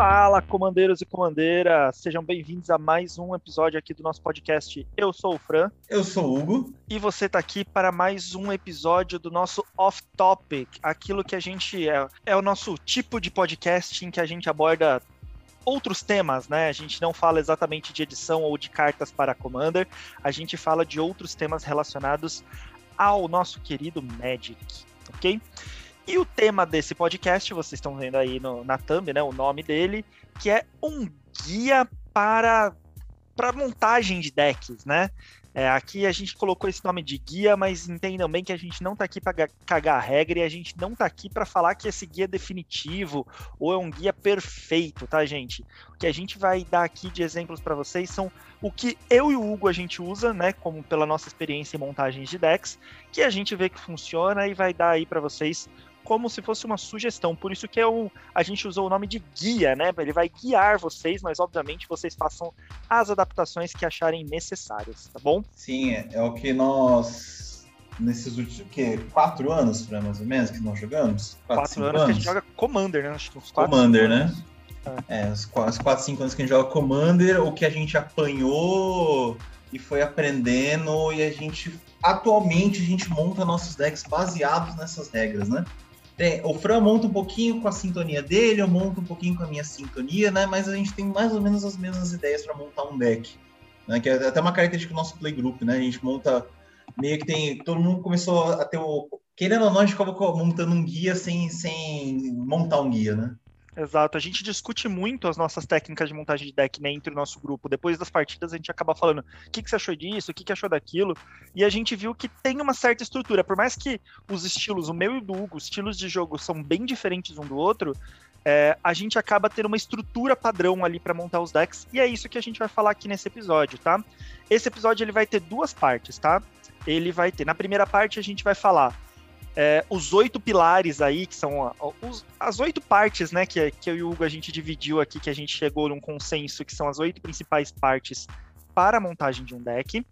Fala, comandeiros e comandeiras! Sejam bem-vindos a mais um episódio aqui do nosso podcast. Eu sou o Fran. Eu sou o Hugo. E você está aqui para mais um episódio do nosso Off Topic, aquilo que a gente é, é o nosso tipo de podcast em que a gente aborda outros temas, né? A gente não fala exatamente de edição ou de cartas para Commander, a gente fala de outros temas relacionados ao nosso querido Magic, ok? E o tema desse podcast, vocês estão vendo aí no, na thumb, né, o nome dele, que é um guia para para montagem de decks, né? É, aqui a gente colocou esse nome de guia, mas entendam bem que a gente não está aqui para cagar a regra e a gente não está aqui para falar que esse guia é definitivo ou é um guia perfeito, tá, gente? O que a gente vai dar aqui de exemplos para vocês são o que eu e o Hugo a gente usa, né, como pela nossa experiência em montagens de decks, que a gente vê que funciona e vai dar aí para vocês como se fosse uma sugestão. Por isso que é um, a gente usou o nome de guia, né? Ele vai guiar vocês, mas obviamente vocês façam as adaptações que acharem necessárias, tá bom? Sim, é, é o que nós nesses últimos que quatro anos, mais ou menos, que nós jogamos. Quatro, quatro anos, anos, que a gente joga Commander, né? Acho que uns quatro, Commander, né? É, é os quatro, cinco anos que a gente joga Commander, o que a gente apanhou e foi aprendendo e a gente atualmente a gente monta nossos decks baseados nessas regras, né? Tem, o Fran monta um pouquinho com a sintonia dele, eu monto um pouquinho com a minha sintonia, né? Mas a gente tem mais ou menos as mesmas ideias para montar um deck. Né? Que é até uma característica do nosso playgroup, né? A gente monta meio que tem. Todo mundo começou a ter o. Querendo ou não, a gente acaba montando um guia sem, sem montar um guia, né? Exato, a gente discute muito as nossas técnicas de montagem de deck né, entre o nosso grupo. Depois das partidas, a gente acaba falando o que, que você achou disso, o que, que achou daquilo. E a gente viu que tem uma certa estrutura. Por mais que os estilos, o meu e o do Hugo, os estilos de jogo são bem diferentes um do outro, é, a gente acaba tendo uma estrutura padrão ali para montar os decks. E é isso que a gente vai falar aqui nesse episódio, tá? Esse episódio ele vai ter duas partes, tá? Ele vai ter. Na primeira parte, a gente vai falar é, os oito pilares aí, que são os, as oito partes, né, que, que eu e o Hugo a gente dividiu aqui, que a gente chegou num consenso, que são as oito principais partes para a montagem de um deck.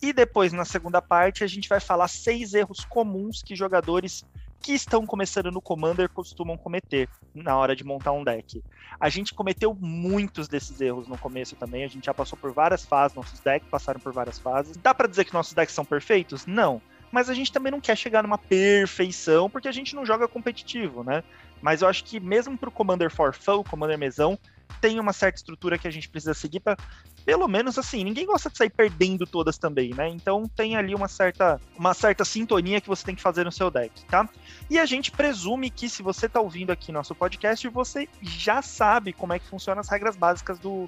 E depois, na segunda parte, a gente vai falar seis erros comuns que jogadores que estão começando no Commander costumam cometer na hora de montar um deck. A gente cometeu muitos desses erros no começo também, a gente já passou por várias fases, nossos decks passaram por várias fases. Dá para dizer que nossos decks são perfeitos? Não mas a gente também não quer chegar numa perfeição, porque a gente não joga competitivo, né? Mas eu acho que mesmo para o Commander for Fun, Commander Mesão, tem uma certa estrutura que a gente precisa seguir para, pelo menos assim, ninguém gosta de sair perdendo todas também, né? Então tem ali uma certa, uma certa sintonia que você tem que fazer no seu deck, tá? E a gente presume que se você está ouvindo aqui nosso podcast, você já sabe como é que funcionam as regras básicas do,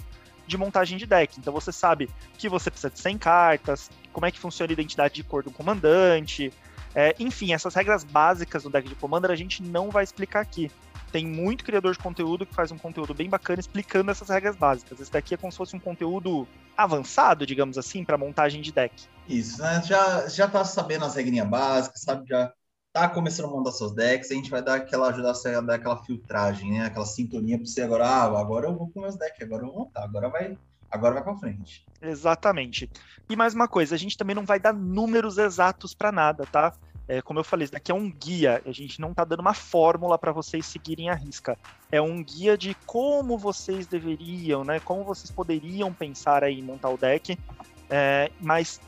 de montagem de deck. Então você sabe que você precisa de 100 cartas, como é que funciona a identidade de cor do comandante. É, enfim, essas regras básicas do deck de Commander a gente não vai explicar aqui. Tem muito criador de conteúdo que faz um conteúdo bem bacana explicando essas regras básicas. Esse daqui é como se fosse um conteúdo avançado, digamos assim, para montagem de deck. Isso, né? Já, já tá sabendo as regrinhas básicas, sabe? Já tá começando a montar seus decks, a gente vai dar aquela ajudar você a dar aquela filtragem, né? Aquela sintonia para você agora, ah, agora eu vou com meus decks, agora eu vou montar, agora vai, agora vai para frente. Exatamente. E mais uma coisa, a gente também não vai dar números exatos para nada, tá? É, como eu falei, isso daqui é um guia, a gente não tá dando uma fórmula para vocês seguirem a risca. É um guia de como vocês deveriam, né? Como vocês poderiam pensar aí em montar o deck. É, mas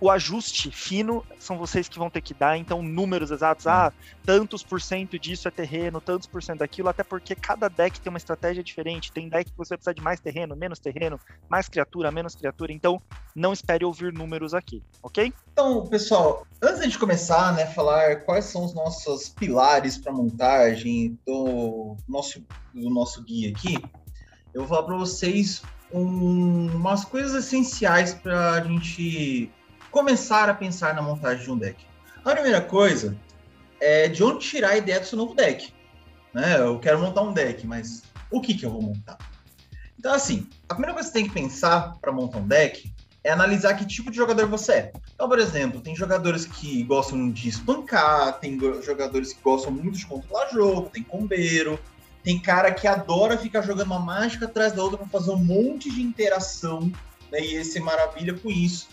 o ajuste fino são vocês que vão ter que dar, então números exatos, ah, tantos por cento disso é terreno, tantos por cento daquilo, até porque cada deck tem uma estratégia diferente, tem deck que você precisa de mais terreno, menos terreno, mais criatura, menos criatura, então não espere ouvir números aqui, ok? Então, pessoal, antes de começar, né, falar quais são os nossos pilares para montagem do nosso, do nosso guia aqui, eu vou falar para vocês um, umas coisas essenciais para a gente começar a pensar na montagem de um deck. A primeira coisa é de onde tirar a ideia do seu novo deck. Né? Eu quero montar um deck, mas o que, que eu vou montar? Então, assim, a primeira coisa que você tem que pensar para montar um deck é analisar que tipo de jogador você é. Então, por exemplo, tem jogadores que gostam de espancar, tem jogadores que gostam muito de controlar jogo, tem combeiro, tem cara que adora ficar jogando uma mágica atrás da outra para fazer um monte de interação, né? E esse maravilha com isso.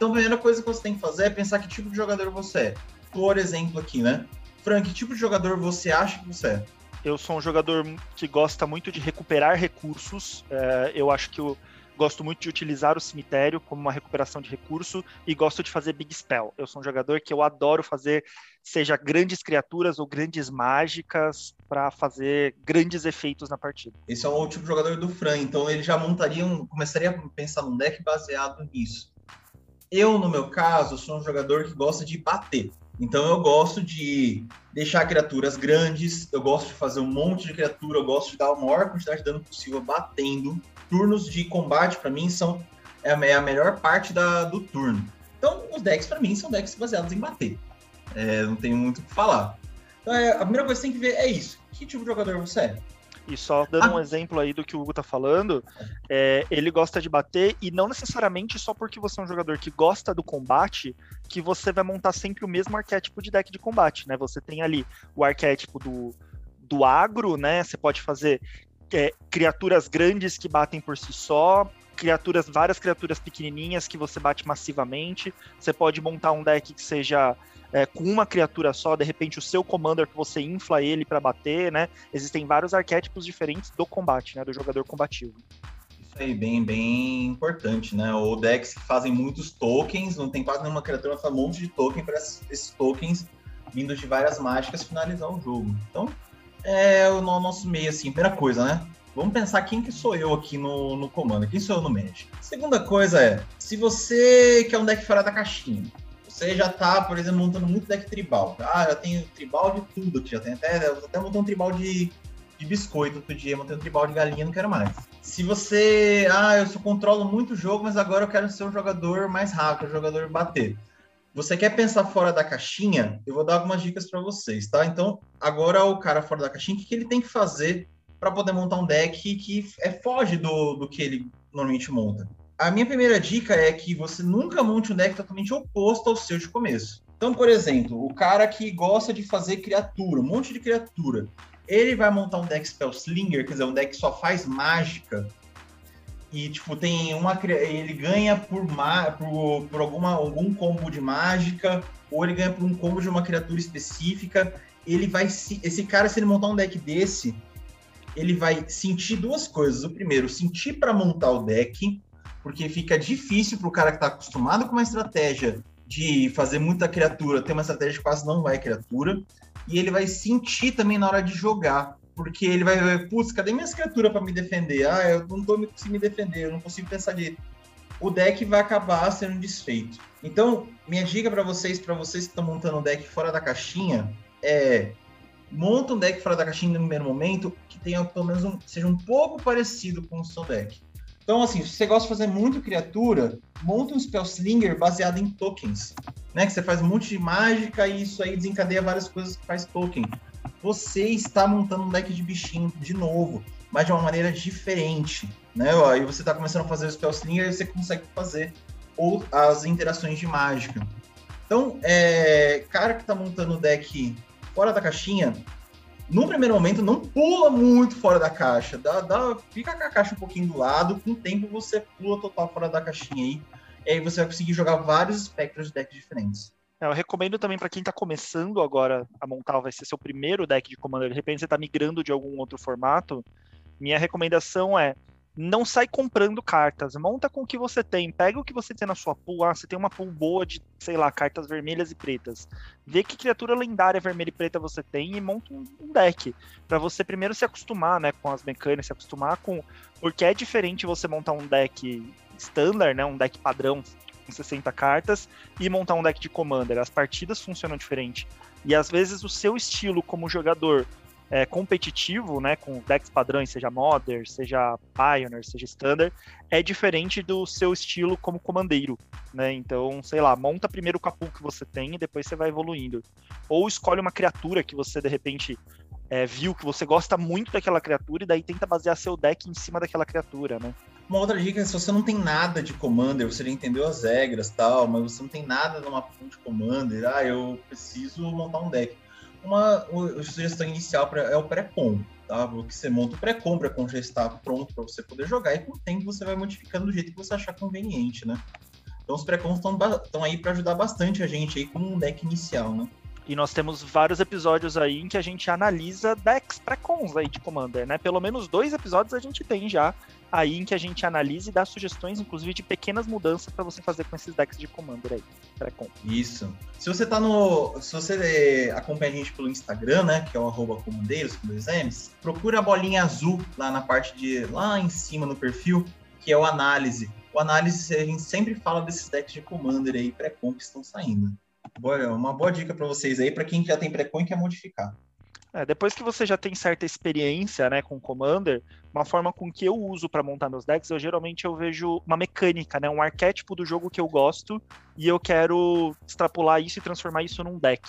Então, a primeira coisa que você tem que fazer é pensar que tipo de jogador você é. Por exemplo, aqui, né? Frank, que tipo de jogador você acha que você é? Eu sou um jogador que gosta muito de recuperar recursos. É, eu acho que o Gosto muito de utilizar o cemitério como uma recuperação de recurso e gosto de fazer big spell. Eu sou um jogador que eu adoro fazer, seja grandes criaturas ou grandes mágicas, para fazer grandes efeitos na partida. Esse é o tipo de jogador do Fran, então ele já montaria, um, começaria a pensar num deck baseado nisso. Eu, no meu caso, sou um jogador que gosta de bater. Então eu gosto de deixar criaturas grandes, eu gosto de fazer um monte de criatura, eu gosto de dar a maior quantidade de dano possível batendo turnos de combate, para mim, são é a, é a melhor parte da, do turno. Então, os decks, para mim, são decks baseados em bater. É, não tenho muito o que falar. Então, é, a primeira coisa que você tem que ver é isso. Que tipo de jogador você é? E só dando ah. um exemplo aí do que o Hugo tá falando, é, ele gosta de bater e não necessariamente só porque você é um jogador que gosta do combate, que você vai montar sempre o mesmo arquétipo de deck de combate, né? Você tem ali o arquétipo do, do agro, né? Você pode fazer é, criaturas grandes que batem por si só, criaturas, várias criaturas pequenininhas que você bate massivamente. Você pode montar um deck que seja é, com uma criatura só, de repente o seu commander que você infla ele para bater, né? Existem vários arquétipos diferentes do combate, né? Do jogador combativo. Isso aí, bem, bem importante, né? O decks que fazem muitos tokens, não tem quase nenhuma criatura, faz um monte de token para esses tokens vindos de várias mágicas finalizar o jogo. Então, é o nosso meio, assim, primeira coisa, né? Vamos pensar quem que sou eu aqui no, no comando, quem sou eu no Magic. Segunda coisa é, se você quer um deck fora da caixinha, você já tá, por exemplo, montando muito deck tribal. Ah, já tenho tribal de tudo aqui, já tem até, até montando um tribal de, de biscoito outro dia, montando um tribal de galinha, não quero mais. Se você, ah, eu só controlo muito o jogo, mas agora eu quero ser um jogador mais rápido, um jogador bater você quer pensar fora da caixinha, eu vou dar algumas dicas para vocês, tá? Então, agora o cara fora da caixinha, o que ele tem que fazer para poder montar um deck que é foge do, do que ele normalmente monta? A minha primeira dica é que você nunca monte um deck totalmente oposto ao seu de começo. Então, por exemplo, o cara que gosta de fazer criatura, um monte de criatura, ele vai montar um deck Spellslinger, quer dizer, um deck que só faz mágica, e tipo tem uma ele ganha por, por, por alguma algum combo de mágica ou ele ganha por um combo de uma criatura específica ele vai esse cara se ele montar um deck desse ele vai sentir duas coisas o primeiro sentir para montar o deck porque fica difícil para o cara que está acostumado com uma estratégia de fazer muita criatura ter uma estratégia que quase não vai criatura e ele vai sentir também na hora de jogar porque ele vai ver, putz, cadê minhas criaturas para me defender? Ah, eu não tô conseguindo me defender, eu não consigo pensar direito. O deck vai acabar sendo desfeito. Então, minha dica para vocês, para vocês que estão montando um deck fora da caixinha, é monta um deck fora da caixinha no primeiro momento que tenha pelo menos um, seja um pouco parecido com o seu deck. Então, assim, se você gosta de fazer muito criatura, monta um Spellslinger baseado em tokens. Né? Que você faz um monte de mágica e isso aí desencadeia várias coisas que faz token você está montando um deck de bichinho de novo, mas de uma maneira diferente, né? Aí você está começando a fazer o Spellslinger e você consegue fazer ou as interações de mágica. Então, é, cara que está montando o deck fora da caixinha, no primeiro momento não pula muito fora da caixa, dá, dá, fica com a caixa um pouquinho do lado, com o tempo você pula total fora da caixinha aí, e aí você vai conseguir jogar vários espectros de decks diferentes. É, eu recomendo também para quem está começando agora a montar, vai ser seu primeiro deck de Commander, de repente você está migrando de algum outro formato, minha recomendação é não sai comprando cartas, monta com o que você tem, pega o que você tem na sua pool, ah, você tem uma pool boa de, sei lá, cartas vermelhas e pretas, vê que criatura lendária vermelha e preta você tem e monta um, deck, para você primeiro se acostumar, né, com as mecânicas, se acostumar com, porque é diferente você montar um deck standard, né, um deck padrão, com 60 cartas e montar um deck de Commander. As partidas funcionam diferente. E às vezes o seu estilo como jogador é, competitivo, né, com decks padrões, seja Modern, seja Pioneer, seja Standard, é diferente do seu estilo como comandeiro, né? Então, sei lá, monta primeiro o capu que você tem e depois você vai evoluindo. Ou escolhe uma criatura que você de repente é, viu que você gosta muito daquela criatura e daí tenta basear seu deck em cima daquela criatura, né? Uma outra dica é se você não tem nada de Commander, você já entendeu as regras tal, mas você não tem nada numa de Commander, ah, eu preciso montar um deck. Uma, sugestão inicial pra, é o pré-com, tá? Porque você monta o pré-com, o pré-com já está pronto para você poder jogar e com o tempo você vai modificando do jeito que você achar conveniente, né? Então os pré-cons estão aí para ajudar bastante a gente aí com um deck inicial, né? E nós temos vários episódios aí em que a gente analisa decks pré-cons aí de Commander, né? Pelo menos dois episódios a gente tem já aí em que a gente analisa e dá sugestões, inclusive de pequenas mudanças para você fazer com esses decks de Commander aí, pré-com. Isso. Se você tá no. Se você acompanha a gente pelo Instagram, né? Que é o comandeiros com dois M's, procura a bolinha azul lá na parte de. lá em cima no perfil, que é o análise. O análise, a gente sempre fala desses decks de Commander aí, pré-com que estão saindo. Boa, uma boa dica para vocês aí, para quem já tem pré-com e quer modificar. É, depois que você já tem certa experiência né, com Commander, uma forma com que eu uso para montar meus decks, eu geralmente eu vejo uma mecânica, né, um arquétipo do jogo que eu gosto e eu quero extrapolar isso e transformar isso num deck.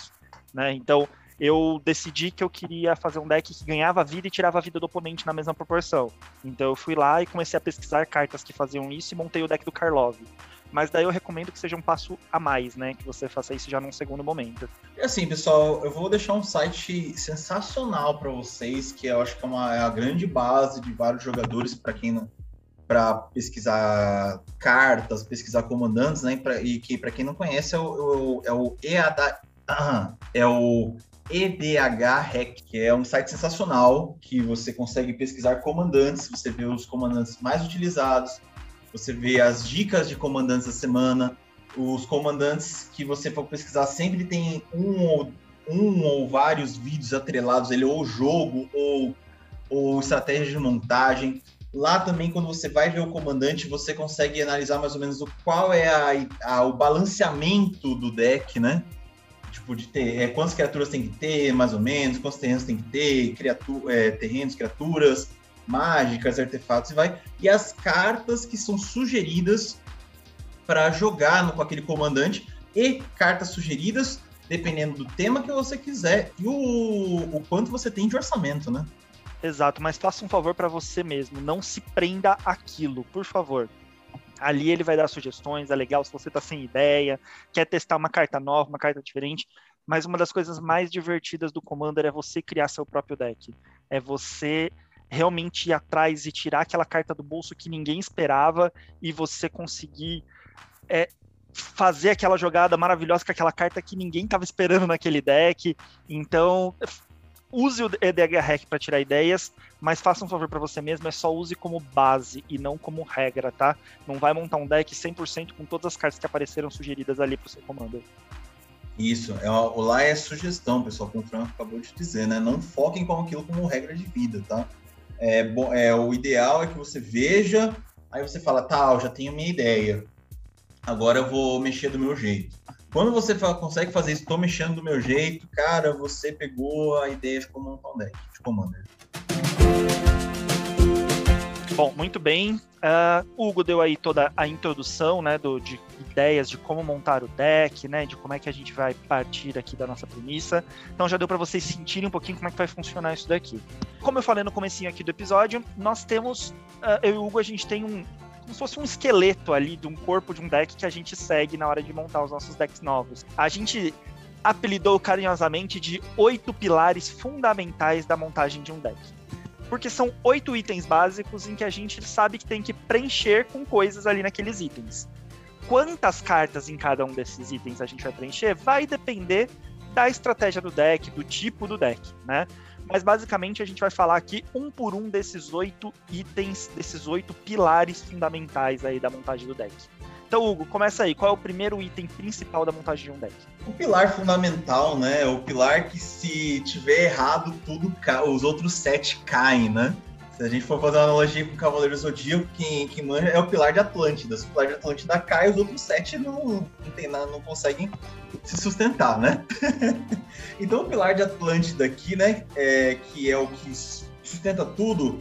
Né? Então, eu decidi que eu queria fazer um deck que ganhava vida e tirava a vida do oponente na mesma proporção. Então eu fui lá e comecei a pesquisar cartas que faziam isso e montei o deck do Karlov. Mas daí eu recomendo que seja um passo a mais, né? Que você faça isso já num segundo momento. E assim, pessoal, eu vou deixar um site sensacional para vocês, que eu acho que é, uma, é a grande base de vários jogadores para quem não para pesquisar cartas, pesquisar comandantes, né? Pra, e que para quem não conhece é o, é o EAD, é o EDH Hack, que é um site sensacional que você consegue pesquisar comandantes, você vê os comandantes mais utilizados, você vê as dicas de comandantes da semana, os comandantes que você for pesquisar sempre tem um ou, um ou vários vídeos atrelados ele ou jogo ou, ou estratégia de montagem. Lá também, quando você vai ver o comandante, você consegue analisar mais ou menos o, qual é a, a, o balanceamento do deck, né? Tipo, de ter, é, quantas criaturas tem que ter, mais ou menos, quantos terrenos tem que ter, criatu é, terrenos, criaturas, mágicas, artefatos e vai. E as cartas que são sugeridas para jogar no, com aquele comandante e cartas sugeridas dependendo do tema que você quiser e o, o quanto você tem de orçamento, né? Exato, mas faça um favor para você mesmo, não se prenda aquilo, por favor. Ali ele vai dar sugestões, é legal se você tá sem ideia, quer testar uma carta nova, uma carta diferente, mas uma das coisas mais divertidas do Commander é você criar seu próprio deck. É você realmente ir atrás e tirar aquela carta do bolso que ninguém esperava e você conseguir é, fazer aquela jogada maravilhosa com aquela carta que ninguém estava esperando naquele deck. Então, use o EDH Hack para tirar ideias, mas faça um favor para você mesmo, é só use como base e não como regra, tá? Não vai montar um deck 100% com todas as cartas que apareceram sugeridas ali para o seu comando. Isso, é, lá é sugestão, pessoal, como o Franco acabou de dizer, né? Não foquem com aquilo como regra de vida, tá? É, bom, é, o ideal é que você veja, aí você fala, tá, eu já tenho minha ideia. Agora eu vou mexer do meu jeito. Quando você fala, consegue fazer isso, tô mexendo do meu jeito, cara, você pegou a ideia de deck de Commander. Bom, muito bem. Uh, Hugo deu aí toda a introdução, né, do, de ideias de como montar o deck, né, de como é que a gente vai partir aqui da nossa premissa. Então já deu para vocês sentirem um pouquinho como é que vai funcionar isso daqui. Como eu falei no comecinho aqui do episódio, nós temos, uh, eu e o Hugo, a gente tem um, como se fosse um esqueleto ali de um corpo de um deck que a gente segue na hora de montar os nossos decks novos. A gente apelidou carinhosamente de oito pilares fundamentais da montagem de um deck porque são oito itens básicos em que a gente sabe que tem que preencher com coisas ali naqueles itens. Quantas cartas em cada um desses itens a gente vai preencher vai depender da estratégia do deck, do tipo do deck, né? Mas basicamente a gente vai falar aqui um por um desses oito itens, desses oito pilares fundamentais aí da montagem do deck. Então, Hugo, começa aí. Qual é o primeiro item principal da montagem de um deck? O pilar fundamental, né? O pilar que se tiver errado, tudo ca... os outros sete caem, né? Se a gente for fazer uma analogia com o Cavaleiro Zodíaco, quem, quem manja é o pilar de Atlântida. Se o pilar de Atlântida cai, os outros sete não, não, tem nada, não conseguem se sustentar, né? então o pilar de Atlântida aqui, né? É, que é o que sustenta tudo,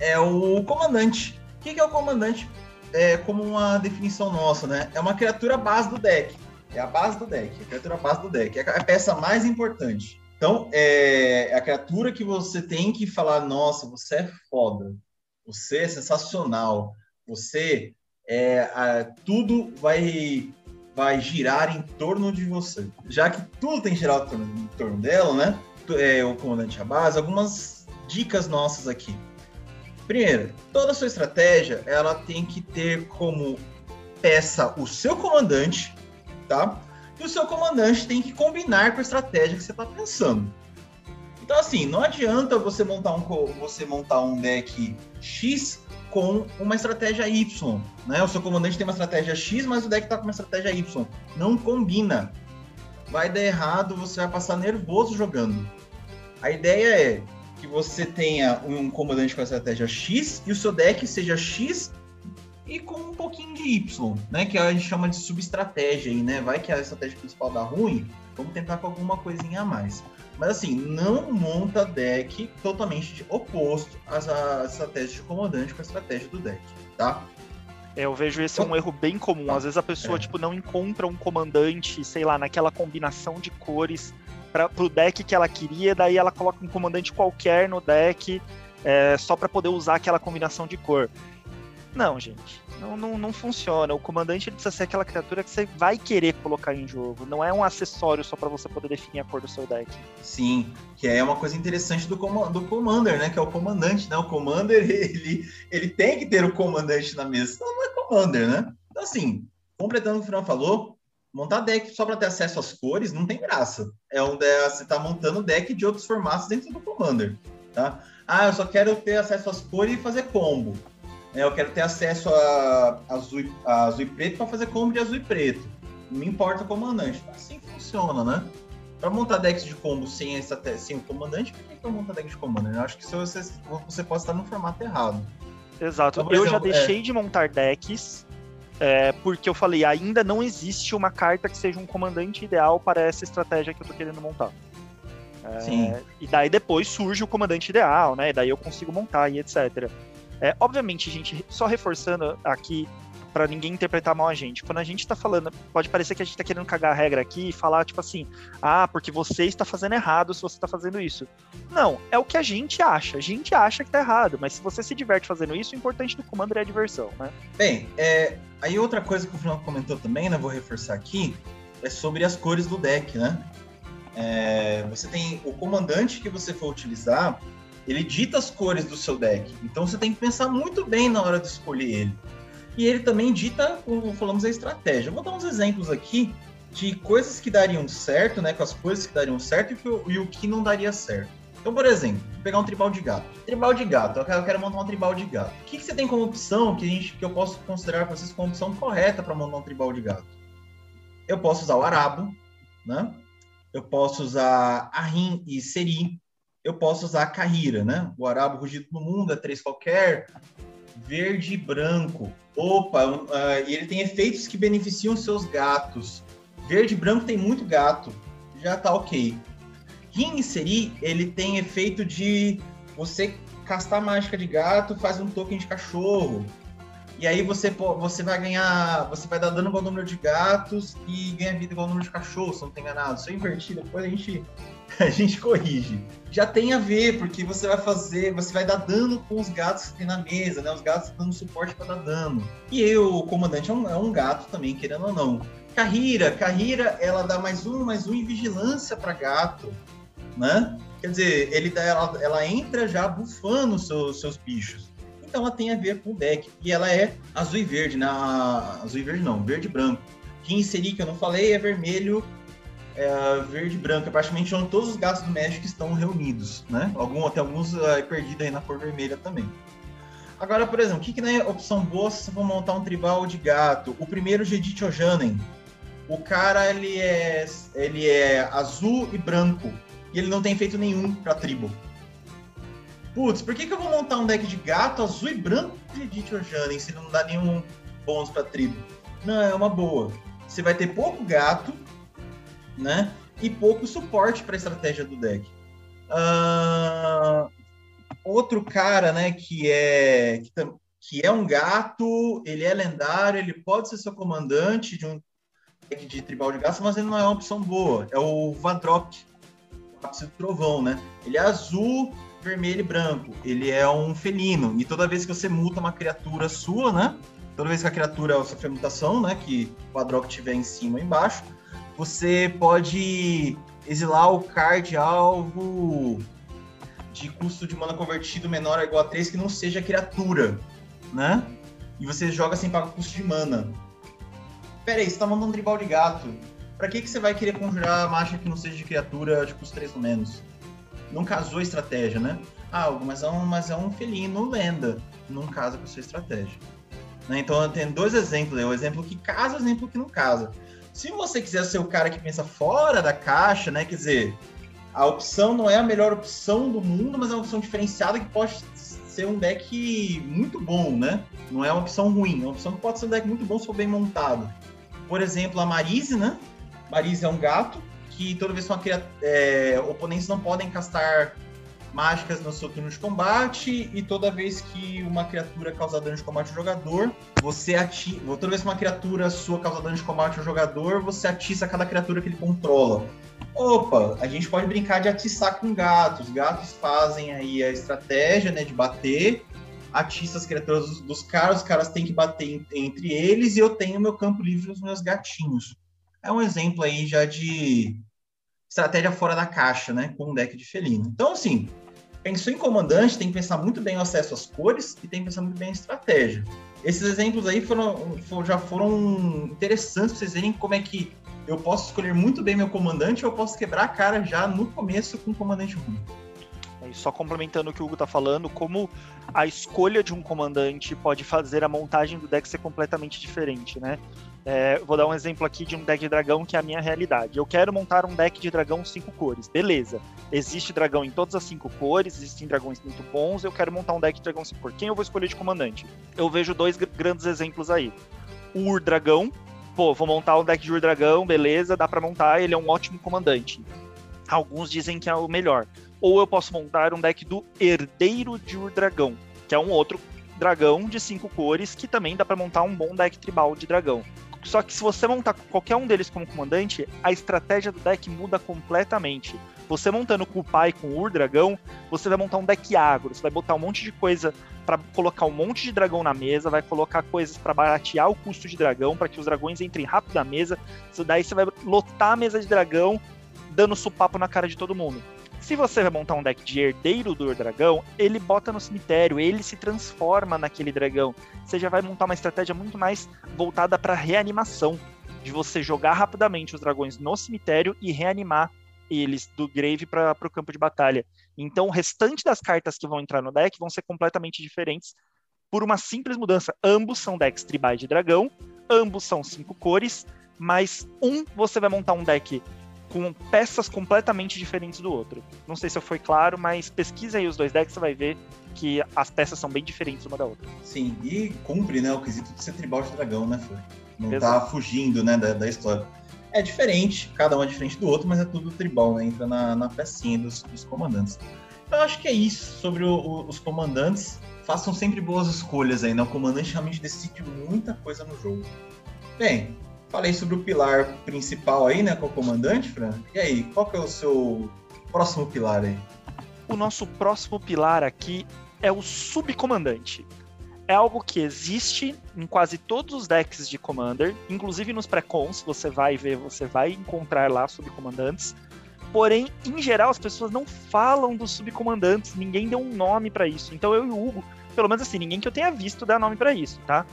é o comandante. O que, que é o comandante? É, como uma definição nossa, né? É uma criatura base do deck. É a base do deck, a criatura base do deck. É a peça mais importante. Então, é, é a criatura que você tem que falar: nossa, você é foda, você é sensacional, você é. A, tudo vai vai girar em torno de você. Já que tudo tem girado em torno, em torno dela, né? É, o comandante a base, algumas dicas nossas aqui. Primeiro, toda sua estratégia ela tem que ter como peça o seu comandante, tá? E o seu comandante tem que combinar com a estratégia que você está pensando. Então, assim, não adianta você montar um, você montar um deck X com uma estratégia Y, né? O seu comandante tem uma estratégia X, mas o deck está com uma estratégia Y. Não combina. Vai dar errado, você vai passar nervoso jogando. A ideia é que você tenha um comandante com a estratégia X e o seu deck seja X e com um pouquinho de Y, né? Que a gente chama de subestratégia aí, né? Vai que a estratégia principal dá ruim, vamos tentar com alguma coisinha a mais. Mas assim, não monta deck totalmente oposto às, estratégias de comandante com a estratégia do deck, tá? É, eu vejo esse é um erro bem comum. Às vezes a pessoa, é. tipo, não encontra um comandante, sei lá, naquela combinação de cores para pro deck que ela queria, daí ela coloca um comandante qualquer no deck é, só para poder usar aquela combinação de cor. Não, gente. Não, não, não funciona. O comandante precisa ser aquela criatura que você vai querer colocar em jogo. Não é um acessório só para você poder definir a cor do seu deck. Sim, que é uma coisa interessante do, com do Commander, né? Que é o comandante, né? O Commander, ele, ele tem que ter o comandante na mesa. Então não é Commander, né? Então, assim, completando o que o Fran falou, montar deck só para ter acesso às cores não tem graça. É um você tá montando deck de outros formatos dentro do Commander, tá? Ah, eu só quero ter acesso às cores e fazer combo. É, eu quero ter acesso a azul, a azul e preto para fazer combo de azul e preto. Não me importa o comandante. Assim funciona, né? Para montar decks de combo sem, essa, sem o comandante, por que, que eu monto deck de comandante? Eu acho que você, você pode estar no formato errado. Exato. Então, eu exemplo, já deixei é... de montar decks é, porque eu falei, ainda não existe uma carta que seja um comandante ideal para essa estratégia que eu tô querendo montar. É, Sim. E daí depois surge o comandante ideal, né? E daí eu consigo montar e etc. É, obviamente, gente, só reforçando aqui para ninguém interpretar mal a gente. Quando a gente tá falando, pode parecer que a gente tá querendo cagar a regra aqui e falar, tipo assim, ah, porque você está fazendo errado se você tá fazendo isso. Não, é o que a gente acha. A gente acha que tá errado, mas se você se diverte fazendo isso, o importante do Commander é a diversão, né? Bem, é, aí outra coisa que o Fernando comentou também, né, vou reforçar aqui, é sobre as cores do deck, né? É, você tem o comandante que você for utilizar, ele dita as cores do seu deck. Então você tem que pensar muito bem na hora de escolher ele. E ele também dita, como falamos, a estratégia. Vou dar uns exemplos aqui de coisas que dariam certo, né? Com as coisas que dariam certo e, que, e o que não daria certo. Então, por exemplo, pegar um tribal de gato. Tribal de gato, eu quero, montar um tribal de gato. O que, que, você tem como opção que, a gente, que eu posso considerar para vocês como opção correta para montar um tribal de gato? Eu posso usar o arabo, né? Eu posso usar Arrim e Seri, eu posso usar a Carrira, né? O Arabo Rugido do Mundo é três qualquer, verde e branco. Opa, uh, e ele tem efeitos que beneficiam seus gatos. Verde e branco tem muito gato, já tá ok. Ring Seri, ele tem efeito de você castar mágica de gato, faz um token de cachorro. E aí você, você vai ganhar, você vai dar dano igual número de gatos e ganha vida igual número de cachorros, se não tem enganado. Se eu invertir, depois a gente a gente corrige. Já tem a ver, porque você vai fazer, você vai dar dano com os gatos que tem na mesa, né? Os gatos dando suporte para dar dano. E eu, o comandante, é um, é um gato também, querendo ou não. Carrira, Carrira, ela dá mais um, mais um em vigilância para gato, né? Quer dizer, ele dá, ela, ela entra já bufando seus, seus bichos. Então ela tem a ver com o deck. E ela é azul e verde, na azul e verde não, verde e branco. Quem inseri que eu não falei é vermelho é, verde e branca, praticamente onde todos os gatos do México estão reunidos, né? Algum, tem alguns uh, perdidos aí na cor vermelha também. Agora, por exemplo, o que, que é opção boa se você for montar um tribal de gato? O primeiro Jedit Ojanen. O cara, ele é, ele é azul e branco. E ele não tem efeito nenhum pra tribo. Putz, por que, que eu vou montar um deck de gato azul e branco de Jedit Ojanen se não dá nenhum bônus pra tribo? Não, é uma boa. Você vai ter pouco gato, né? E pouco suporte para a estratégia do deck. Uh, outro cara, né, que é que, que, é um gato, ele é lendário, ele pode ser seu comandante de um deck de tribal de gato, mas ele não é uma opção boa. É o Vadrok, o trovão, né? Ele é azul, vermelho e branco. Ele é um felino. E toda vez que você muta uma criatura sua, né? Toda vez que a criatura sofre mutação, né? Que o Vadrok tiver em cima ou embaixo, você pode exilar o card alvo de custo de mana convertido menor ou igual a 3 que não seja criatura, né? E você joga sem pagar custo de mana. Pera aí, você tá mandando um tribal de gato. Pra que, que você vai querer conjurar mágica que não seja de criatura, tipo, os três ou menos? Não casou a estratégia, né? Ah, mas é um, mas é um felino lenda. Não casa com a sua estratégia. Né? Então tem dois exemplos, o exemplo que casa e o exemplo que não casa. Se você quiser ser o cara que pensa fora da caixa, né? Quer dizer, a opção não é a melhor opção do mundo, mas é uma opção diferenciada que pode ser um deck muito bom, né? Não é uma opção ruim, é uma opção que pode ser um deck muito bom se for bem montado. Por exemplo, a Marise, né? Marise é um gato que toda vez que uma criatura, é, oponentes não podem castar mágicas no seu turno de combate e toda vez que uma criatura causa dano de combate ao jogador, você ati... toda vez que uma criatura sua causa dano de combate ao jogador, você atiça cada criatura que ele controla. Opa, a gente pode brincar de atiçar com gatos. Gatos fazem aí a estratégia, né, de bater, atiça as criaturas dos, dos caras, os caras têm que bater entre eles e eu tenho meu campo livre dos meus gatinhos. É um exemplo aí já de estratégia fora da caixa, né, com um deck de felino. Então, assim, pensou em comandante, tem que pensar muito bem o acesso às cores e tem que pensar muito bem a estratégia. Esses exemplos aí foram, já foram interessantes para vocês verem como é que eu posso escolher muito bem meu comandante ou eu posso quebrar a cara já no começo com um comandante ruim. Só complementando o que o Hugo está falando, como a escolha de um comandante pode fazer a montagem do deck ser completamente diferente, né? É, vou dar um exemplo aqui de um deck de dragão que é a minha realidade. Eu quero montar um deck de dragão cinco cores. Beleza. Existe dragão em todas as cinco cores, existem dragões muito bons. Eu quero montar um deck de dragão cinco cores. Quem eu vou escolher de comandante? Eu vejo dois grandes exemplos aí. Ur Dragão. Pô, vou montar um deck de Ur Dragão, beleza, dá para montar, ele é um ótimo comandante. Alguns dizem que é o melhor. Ou eu posso montar um deck do Herdeiro de Ur Dragão, que é um outro dragão de cinco cores que também dá para montar um bom deck tribal de dragão. Só que se você montar qualquer um deles como comandante, a estratégia do deck muda completamente. Você montando com o pai com o Ur-Dragão, você vai montar um deck agro, você vai botar um monte de coisa para colocar um monte de dragão na mesa, vai colocar coisas para baratear o custo de dragão, para que os dragões entrem rápido na mesa. Daí você vai lotar a mesa de dragão, dando supapo na cara de todo mundo. Se você vai montar um deck de herdeiro do dragão, ele bota no cemitério, ele se transforma naquele dragão. Você já vai montar uma estratégia muito mais voltada para reanimação, de você jogar rapidamente os dragões no cemitério e reanimar eles do grave para o campo de batalha. Então, o restante das cartas que vão entrar no deck vão ser completamente diferentes por uma simples mudança. Ambos são decks tribais de dragão, ambos são cinco cores, mas um você vai montar um deck com peças completamente diferentes do outro. Não sei se eu fui claro, mas pesquisa aí os dois decks, você vai ver que as peças são bem diferentes uma da outra. Sim, e cumpre, né, o quesito de ser tribal de dragão, né, Fê? Não tá Exato. tá fugindo, né, da, da, história. É diferente, cada um é diferente do outro, mas é tudo tribal, né? Entra na, na pecinha dos, dos comandantes. Então, eu acho que é isso sobre o, o, os comandantes. Façam sempre boas escolhas aí, né? O comandante realmente decide muita coisa no jogo. Bem, Falei sobre o pilar principal aí, né, com o comandante, Fran. E aí, qual que é o seu próximo pilar aí? O nosso próximo pilar aqui é o subcomandante. É algo que existe em quase todos os decks de Commander, inclusive nos pré-cons, você vai ver, você vai encontrar lá subcomandantes. Porém, em geral, as pessoas não falam dos subcomandantes, ninguém deu um nome para isso. Então eu e o Hugo, pelo menos assim, ninguém que eu tenha visto dá nome para isso, tá?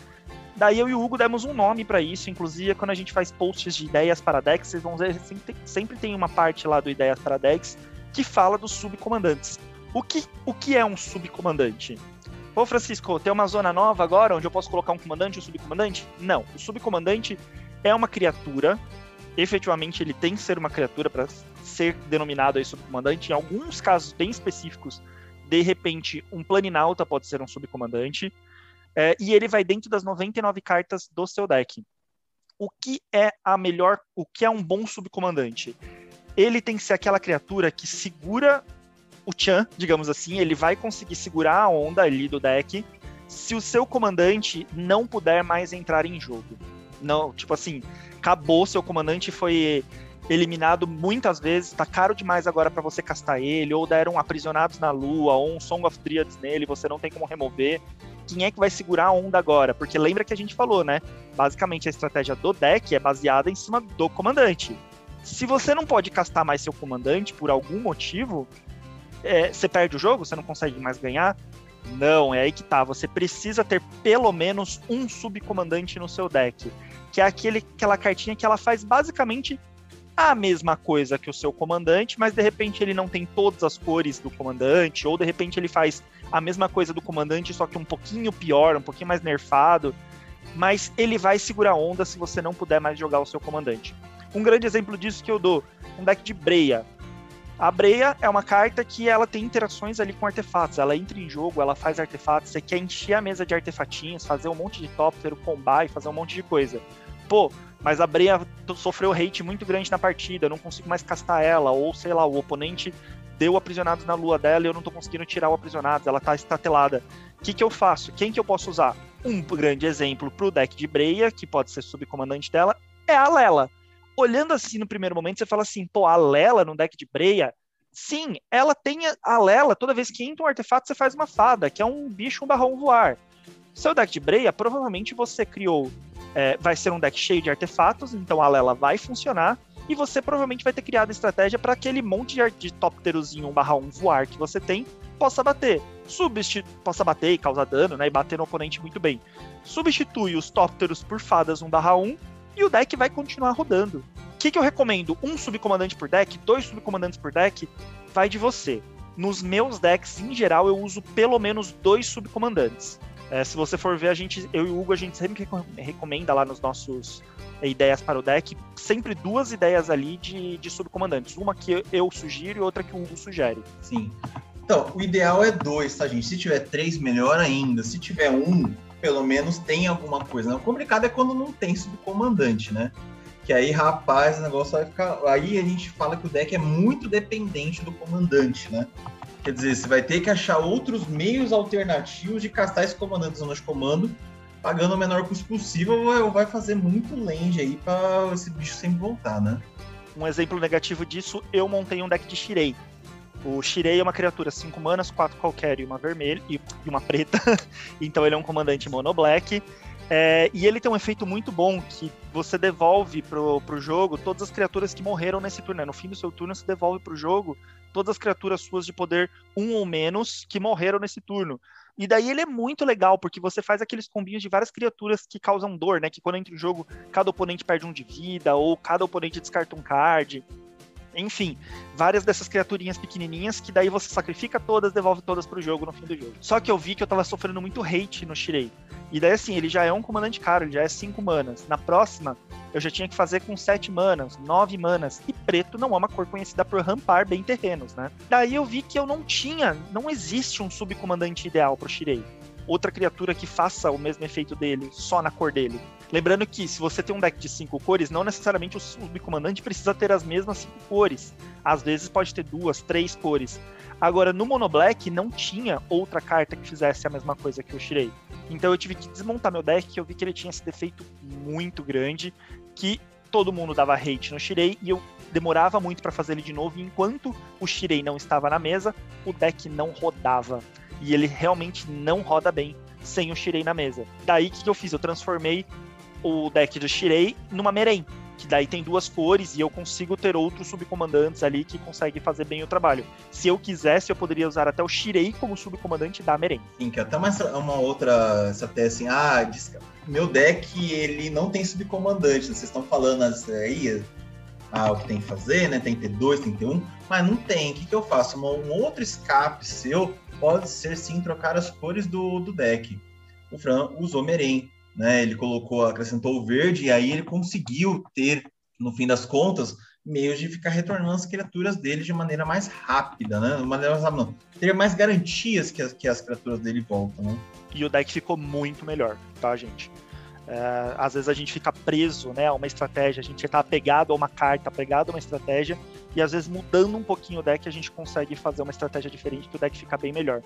Daí eu e o Hugo demos um nome para isso, inclusive quando a gente faz posts de ideias para decks, vocês vão ver, sempre, sempre tem uma parte lá do Ideias para Decks que fala dos subcomandantes. O que, o que é um subcomandante? Pô, Francisco, tem uma zona nova agora onde eu posso colocar um comandante e um subcomandante? Não. O subcomandante é uma criatura, efetivamente ele tem que ser uma criatura para ser denominado aí subcomandante. Em alguns casos bem específicos, de repente, um planinauta pode ser um subcomandante. É, e ele vai dentro das 99 cartas do seu deck. O que é a melhor, o que é um bom subcomandante? Ele tem que ser aquela criatura que segura o Chan, digamos assim, ele vai conseguir segurar a onda ali do deck se o seu comandante não puder mais entrar em jogo. Não, tipo assim, acabou seu comandante foi eliminado muitas vezes, tá caro demais agora para você castar ele, ou deram aprisionados na lua, ou um Song of Dryads nele, você não tem como remover quem é que vai segurar a onda agora? Porque lembra que a gente falou, né? Basicamente a estratégia do deck é baseada em cima do comandante. Se você não pode castar mais seu comandante por algum motivo, é, você perde o jogo, você não consegue mais ganhar. Não, é aí que tá. Você precisa ter pelo menos um subcomandante no seu deck. Que é aquele, aquela cartinha que ela faz basicamente a mesma coisa que o seu comandante, mas de repente ele não tem todas as cores do comandante, ou de repente ele faz a mesma coisa do comandante, só que um pouquinho pior, um pouquinho mais nerfado. Mas ele vai segurar onda se você não puder mais jogar o seu comandante. Um grande exemplo disso que eu dou, um deck de Breia. A Breia é uma carta que ela tem interações ali com artefatos. Ela entra em jogo, ela faz artefatos. Você quer encher a mesa de artefatinhos, fazer um monte de tóptero, combar e fazer um monte de coisa. Pô, mas a Breia sofreu hate muito grande na partida, eu não consigo mais castar ela, ou sei lá, o oponente deu aprisionados na lua dela e eu não tô conseguindo tirar o aprisionados, ela tá estatelada. O que, que eu faço? Quem que eu posso usar? Um grande exemplo pro deck de Breia, que pode ser subcomandante dela, é a Lela olhando assim no primeiro momento, você fala assim, pô, a Lela no deck de Breia, sim, ela tem a Lela, toda vez que entra um artefato, você faz uma fada, que é um bicho, um barrão voar. Seu deck de Breia, provavelmente você criou, é, vai ser um deck cheio de artefatos, então a Lela vai funcionar, e você provavelmente vai ter criado estratégia para aquele monte de, de tópterozinho, barra um voar que você tem, possa bater. Substitu possa bater e causar dano, né? E bater no oponente muito bem. Substitui os tópteros por fadas 1 barra 1 e o deck vai continuar rodando. O que, que eu recomendo? Um subcomandante por deck, dois subcomandantes por deck, vai de você. Nos meus decks, em geral, eu uso pelo menos dois subcomandantes. É, se você for ver, a gente, eu e o Hugo, a gente sempre recomenda lá nos nossos ideias para o deck, sempre duas ideias ali de, de subcomandantes. Uma que eu sugiro e outra que o Hugo sugere. Sim. Então, o ideal é dois, tá, gente? Se tiver três, melhor ainda. Se tiver um, pelo menos tem alguma coisa. O complicado é quando não tem subcomandante, né? Que aí, rapaz, o negócio vai ficar. Aí a gente fala que o deck é muito dependente do comandante, né? Quer dizer, você vai ter que achar outros meios alternativos de castar esse comandante zona de comando, pagando o menor custo possível, ou vai fazer muito land aí para esse bicho sempre voltar, né? Um exemplo negativo disso, eu montei um deck de Shirei. O Shirei é uma criatura 5 manas, 4 qualquer e uma vermelha e uma preta. então ele é um comandante mono black. É, e ele tem um efeito muito bom que você devolve pro, pro jogo todas as criaturas que morreram nesse turno. Né? No fim do seu turno, você devolve pro jogo todas as criaturas suas de poder 1 um ou menos que morreram nesse turno. E daí ele é muito legal, porque você faz aqueles combinhos de várias criaturas que causam dor, né? Que quando entra em jogo, cada oponente perde um de vida, ou cada oponente descarta um card. Enfim, várias dessas criaturinhas pequenininhas que daí você sacrifica todas, devolve todas pro jogo no fim do jogo. Só que eu vi que eu tava sofrendo muito hate no Shirei. E daí assim, ele já é um comandante caro, ele já é 5 manas. Na próxima, eu já tinha que fazer com 7 manas, 9 manas. E preto não é uma cor conhecida por rampar bem terrenos, né? Daí eu vi que eu não tinha, não existe um subcomandante ideal pro Shirei outra criatura que faça o mesmo efeito dele, só na cor dele. Lembrando que se você tem um deck de cinco cores, não necessariamente o subcomandante precisa ter as mesmas cinco cores. Às vezes pode ter duas, três cores. Agora, no Mono Black não tinha outra carta que fizesse a mesma coisa que eu tirei. Então eu tive que desmontar meu deck, eu vi que ele tinha esse defeito muito grande, que todo mundo dava hate no Shirei e eu demorava muito para fazer ele de novo. E enquanto o Shirei não estava na mesa, o deck não rodava. E ele realmente não roda bem sem o Shirei na mesa. Daí o que, que eu fiz? Eu transformei o deck do Shirei numa Meren. Que daí tem duas cores e eu consigo ter outros subcomandantes ali que conseguem fazer bem o trabalho. Se eu quisesse, eu poderia usar até o Shirei como subcomandante da Meren. Sim, que até uma, uma outra estratégia assim, ah, meu deck ele não tem subcomandante, vocês estão falando aí, ah, o que tem que fazer, né? Tem que ter dois, tem que ter um, mas não tem. O que, que eu faço? Um, um outro escape seu pode ser sim trocar as cores do, do deck. O Fran usou Meren, né? Ele colocou, acrescentou o verde e aí ele conseguiu ter, no fim das contas, meios de ficar retornando as criaturas dele de maneira mais rápida, né? De maneira mais rápida. Ter mais garantias que as, que as criaturas dele voltam, né? E o deck ficou muito melhor, tá, gente? É, às vezes a gente fica preso né, a uma estratégia, a gente está apegado a uma carta, apegado a uma estratégia, e às vezes mudando um pouquinho o deck a gente consegue fazer uma estratégia diferente que o deck fica bem melhor.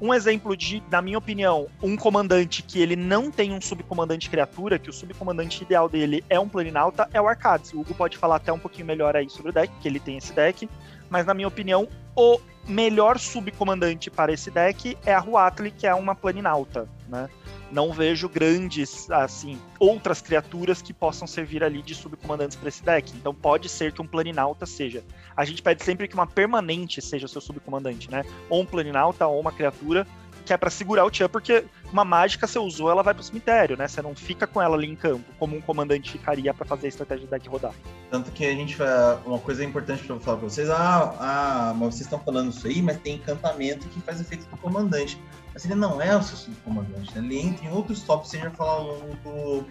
Um exemplo de, na minha opinião, um comandante que ele não tem um subcomandante criatura, que o subcomandante ideal dele é um Planinauta, é o Arcades. O Hugo pode falar até um pouquinho melhor aí sobre o deck, que ele tem esse deck, mas na minha opinião, o melhor subcomandante para esse deck é a Ruatli, que é uma Planinauta, né? não vejo grandes, assim, outras criaturas que possam servir ali de subcomandantes para esse deck. Então pode ser que um Planinauta seja. A gente pede sempre que uma permanente seja o seu subcomandante, né? Ou um Planinauta ou uma criatura que é para segurar o Tchan, porque uma mágica você usou, ela vai pro cemitério, né? Você não fica com ela ali em campo, como um comandante ficaria para fazer a estratégia do deck rodar. Tanto que a gente vai. Uma coisa importante para falar para vocês: ah, ah, mas vocês estão falando isso aí, mas tem encantamento que faz efeito do comandante. Mas ele não é o seu subcomandante, né? Ele entra em outros a gente vai falar ao longo do,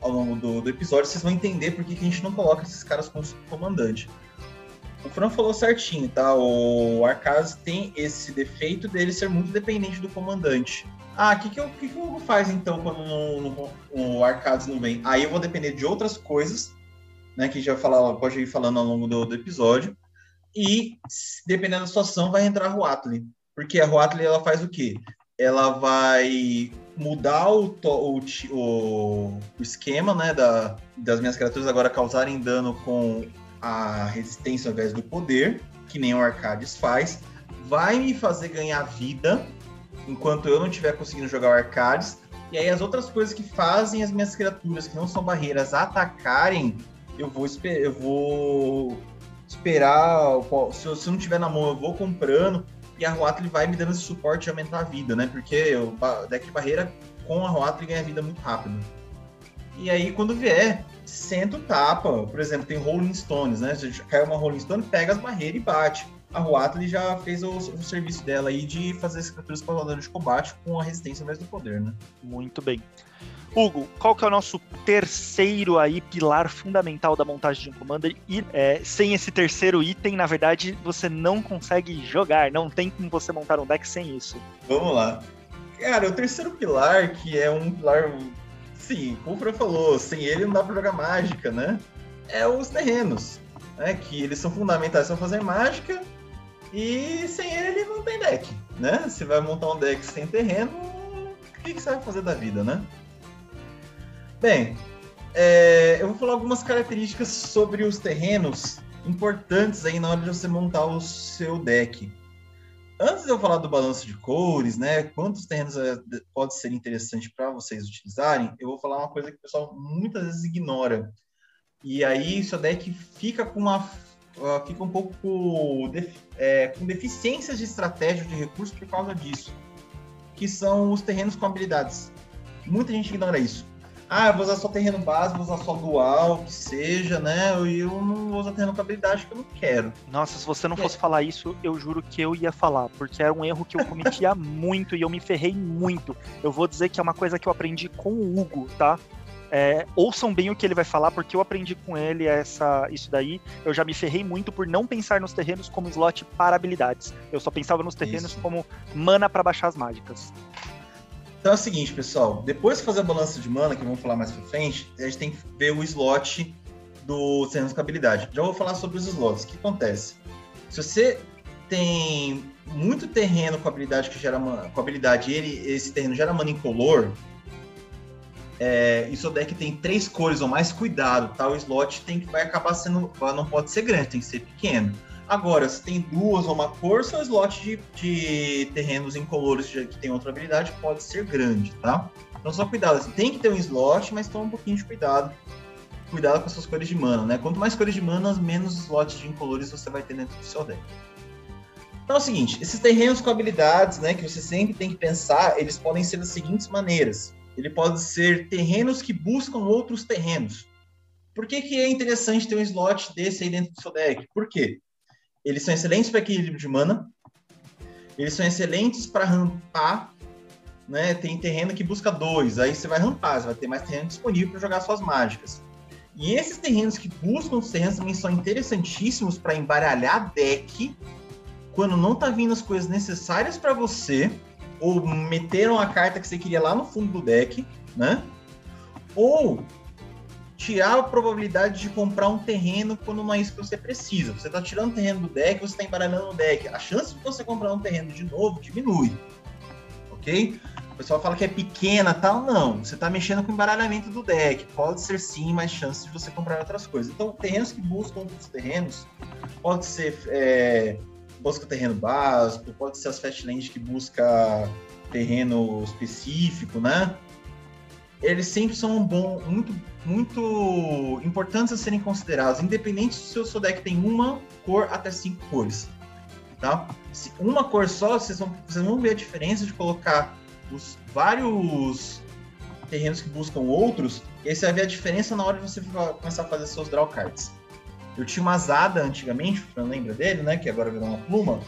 ao longo do, do episódio, vocês vão entender por que, a gente não coloca esses caras como subcomandante. O Fran falou certinho, tá? O Arcas tem esse defeito dele ser muito dependente do comandante. Ah, o que, que, que, que eu faz então quando o Arcades não vem? Aí eu vou depender de outras coisas, né? Que já falar, pode ir falando ao longo do, do episódio. E, dependendo da situação, vai entrar a Ruatli. Porque a Ruatli, ela faz o quê? Ela vai mudar o, o, o, o esquema, né? Da, das minhas criaturas agora causarem dano com a resistência ao invés do poder, que nem o Arcades faz, vai me fazer ganhar vida enquanto eu não estiver conseguindo jogar o Arcades. E aí as outras coisas que fazem as minhas criaturas, que não são barreiras, atacarem, eu vou, eu vou esperar. Se eu, se eu não tiver na mão, eu vou comprando. E a Roatli vai me dando esse suporte de aumentar a vida, né? Porque o deck de barreira com a Roatli ganha vida muito rápido. E aí, quando vier, senta o tapa. Por exemplo, tem Rolling Stones, né? Se cai uma Rolling Stone, pega as barreiras e bate. A Ruatli já fez o, o, serviço dela aí de fazer as criaturas com de combate com a resistência invés do poder, né? Muito bem. Hugo, qual que é o nosso terceiro aí pilar fundamental da montagem de um Commander? E é, sem esse terceiro item, na verdade, você não consegue jogar. Não tem como você montar um deck sem isso. Vamos lá. Cara, o terceiro pilar, que é um pilar Sim, como o falou, sem ele não dá pra jogar mágica, né? É os terrenos, né? Que eles são fundamentais para fazer mágica e sem ele não tem deck, né? Você vai montar um deck sem terreno, o que, que você vai fazer da vida, né? Bem, é, eu vou falar algumas características sobre os terrenos importantes aí na hora de você montar o seu deck. Antes de eu falar do balanço de cores, né, quantos terrenos é, pode ser interessante para vocês utilizarem, eu vou falar uma coisa que o pessoal muitas vezes ignora. E aí seu deck fica com uma fica um pouco é, com deficiências de estratégia de recursos por causa disso, que são os terrenos com habilidades. Muita gente ignora isso ah, vou usar só terreno base, vou usar só dual, que seja, né? E eu não vou usar terreno com habilidade que eu não quero. Nossa, se você não fosse é. falar isso, eu juro que eu ia falar, porque era um erro que eu cometia muito e eu me ferrei muito. Eu vou dizer que é uma coisa que eu aprendi com o Hugo, tá? É, ouçam bem o que ele vai falar, porque eu aprendi com ele essa, isso daí. Eu já me ferrei muito por não pensar nos terrenos como slot para habilidades. Eu só pensava nos terrenos isso. como mana para baixar as mágicas. Então é o seguinte, pessoal. Depois de fazer a balança de mana, que vamos falar mais pra frente, a gente tem que ver o slot do com habilidade. Já vou falar sobre os slots. O que acontece? Se você tem muito terreno com habilidade que gera mana, com habilidade ele, esse terreno gera mana incolor, é, e seu deck tem três cores ou mais, cuidado, tá? Slot tem vai acabar sendo. Não pode ser grande, tem que ser pequeno. Agora, se tem duas ou uma cor, seu slot de, de terrenos incolores que tem outra habilidade pode ser grande, tá? Então só cuidado, assim, tem que ter um slot, mas toma um pouquinho de cuidado. Cuidado com as suas cores de mana, né? Quanto mais cores de mana, menos slots de incolores você vai ter dentro do seu deck. Então é o seguinte, esses terrenos com habilidades, né, que você sempre tem que pensar, eles podem ser das seguintes maneiras. Ele pode ser terrenos que buscam outros terrenos. Por que, que é interessante ter um slot desse aí dentro do seu deck? Por quê? Eles são excelentes para equilíbrio de mana. Eles são excelentes para rampar. Né? Tem terreno que busca dois. Aí você vai rampar, você vai ter mais terreno disponível para jogar suas mágicas. E esses terrenos que buscam os terrenos também são interessantíssimos para embaralhar deck quando não tá vindo as coisas necessárias para você, ou meteram a carta que você queria lá no fundo do deck, né? Ou tirar a probabilidade de comprar um terreno quando não é isso que você precisa. Você está tirando o terreno do deck, você está embaralhando o deck. A chance de você comprar um terreno de novo diminui. Ok? O pessoal fala que é pequena tal, não. Você está mexendo com o embaralhamento do deck. Pode ser sim mais chance de você comprar outras coisas. Então, terrenos que buscam outros terrenos, pode ser é, busca terreno básico, pode ser as Fastlands que busca terreno específico, né? Eles sempre são bom, muito, muito importantes a serem considerados, independente se o seu deck tem uma cor até cinco cores. tá? Se uma cor só, vocês vão, vocês vão ver a diferença de colocar os vários terrenos que buscam outros, e aí você vai ver a diferença na hora de você começar a fazer seus draw cards. Eu tinha uma Zada antigamente, não lembra dele, né? Que agora virou uma pluma.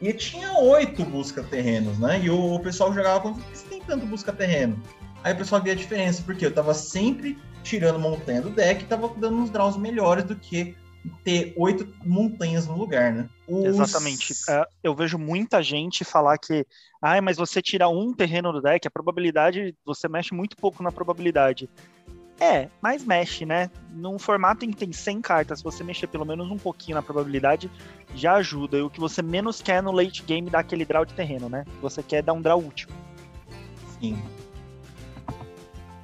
E tinha oito busca-terrenos, né? E o, pessoal jogava com. Por que você tem tanto busca-terreno? Aí o pessoal via a diferença, porque eu tava sempre tirando montanha do deck e tava dando uns draws melhores do que ter oito montanhas no lugar, né? Os... Exatamente. É, eu vejo muita gente falar que, ah, mas você tira um terreno do deck, a probabilidade, você mexe muito pouco na probabilidade. É, mas mexe, né? Num formato em que tem 100 cartas, se você mexer pelo menos um pouquinho na probabilidade, já ajuda. E o que você menos quer no late game dá aquele draw de terreno, né? Você quer dar um draw útil. Sim.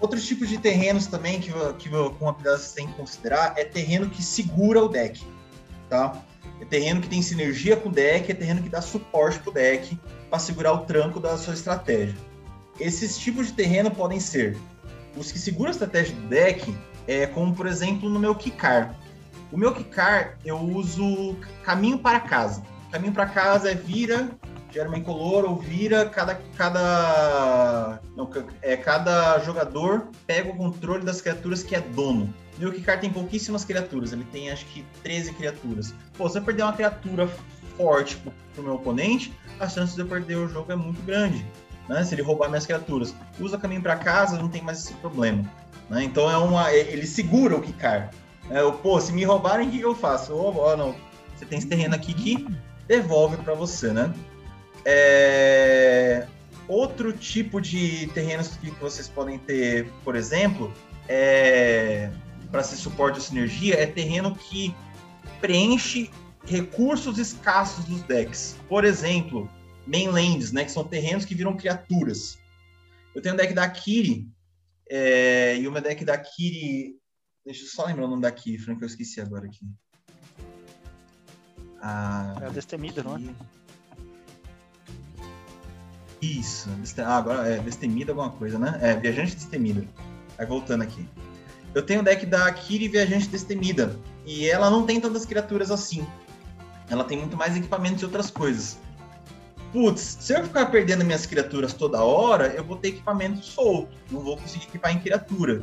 Outros tipos de terrenos também que, que com habilidade você tem que considerar é terreno que segura o deck, tá? É terreno que tem sinergia com o deck, é terreno que dá suporte pro deck para segurar o tranco da sua estratégia. Esses tipos de terreno podem ser os que seguram a estratégia do deck, é, como por exemplo no meu Kikar. O meu Kikar eu uso caminho para casa. Caminho para casa é vira, gera uma incolor ou vira, cada, cada, não, é, cada jogador pega o controle das criaturas que é dono. Meu Kikar tem pouquíssimas criaturas, ele tem acho que 13 criaturas. Pô, se eu perder uma criatura forte pro, pro meu oponente, a chance de eu perder o jogo é muito grande né? Se ele roubar minhas criaturas. Usa caminho para casa, não tem mais esse problema. Né? Então é uma. É, ele segura o Kikar. É, pô, se me roubarem, o que eu faço? Oh, oh, não. Você tem esse terreno aqui que devolve para você, né? É... Outro tipo de terrenos que vocês podem ter, por exemplo, é... para ser suporte de sinergia, é terreno que preenche recursos escassos dos decks. Por exemplo, mainlands, né? Que são terrenos que viram criaturas. Eu tenho um deck da Kiri, é, e o meu deck da Kiri. Deixa eu só lembrar o nome da Kiri, Frank, eu esqueci agora aqui. Ah, é a Destemida, não é? Isso, ah, agora é Destemida alguma coisa, né? É, Viajante Destemida. Aí voltando aqui. Eu tenho o deck da Kiri Viajante Destemida. E ela não tem tantas criaturas assim. Ela tem muito mais equipamentos e outras coisas putz, se eu ficar perdendo minhas criaturas toda hora, eu vou ter equipamento solto, não vou conseguir equipar em criatura.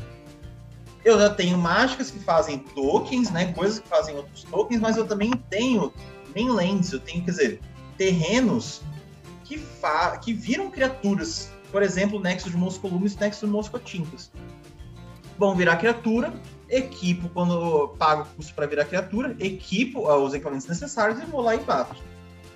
Eu já tenho mágicas que fazem tokens, né, coisas que fazem outros tokens, mas eu também tenho mainlands, eu tenho, quer dizer, terrenos que, fa que viram criaturas. Por exemplo, Nexo de Moscolumes Nexo de Moscotintas. Vão virar criatura, equipo quando pago o custo para virar criatura, equipo os equipamentos necessários e vou lá e bato.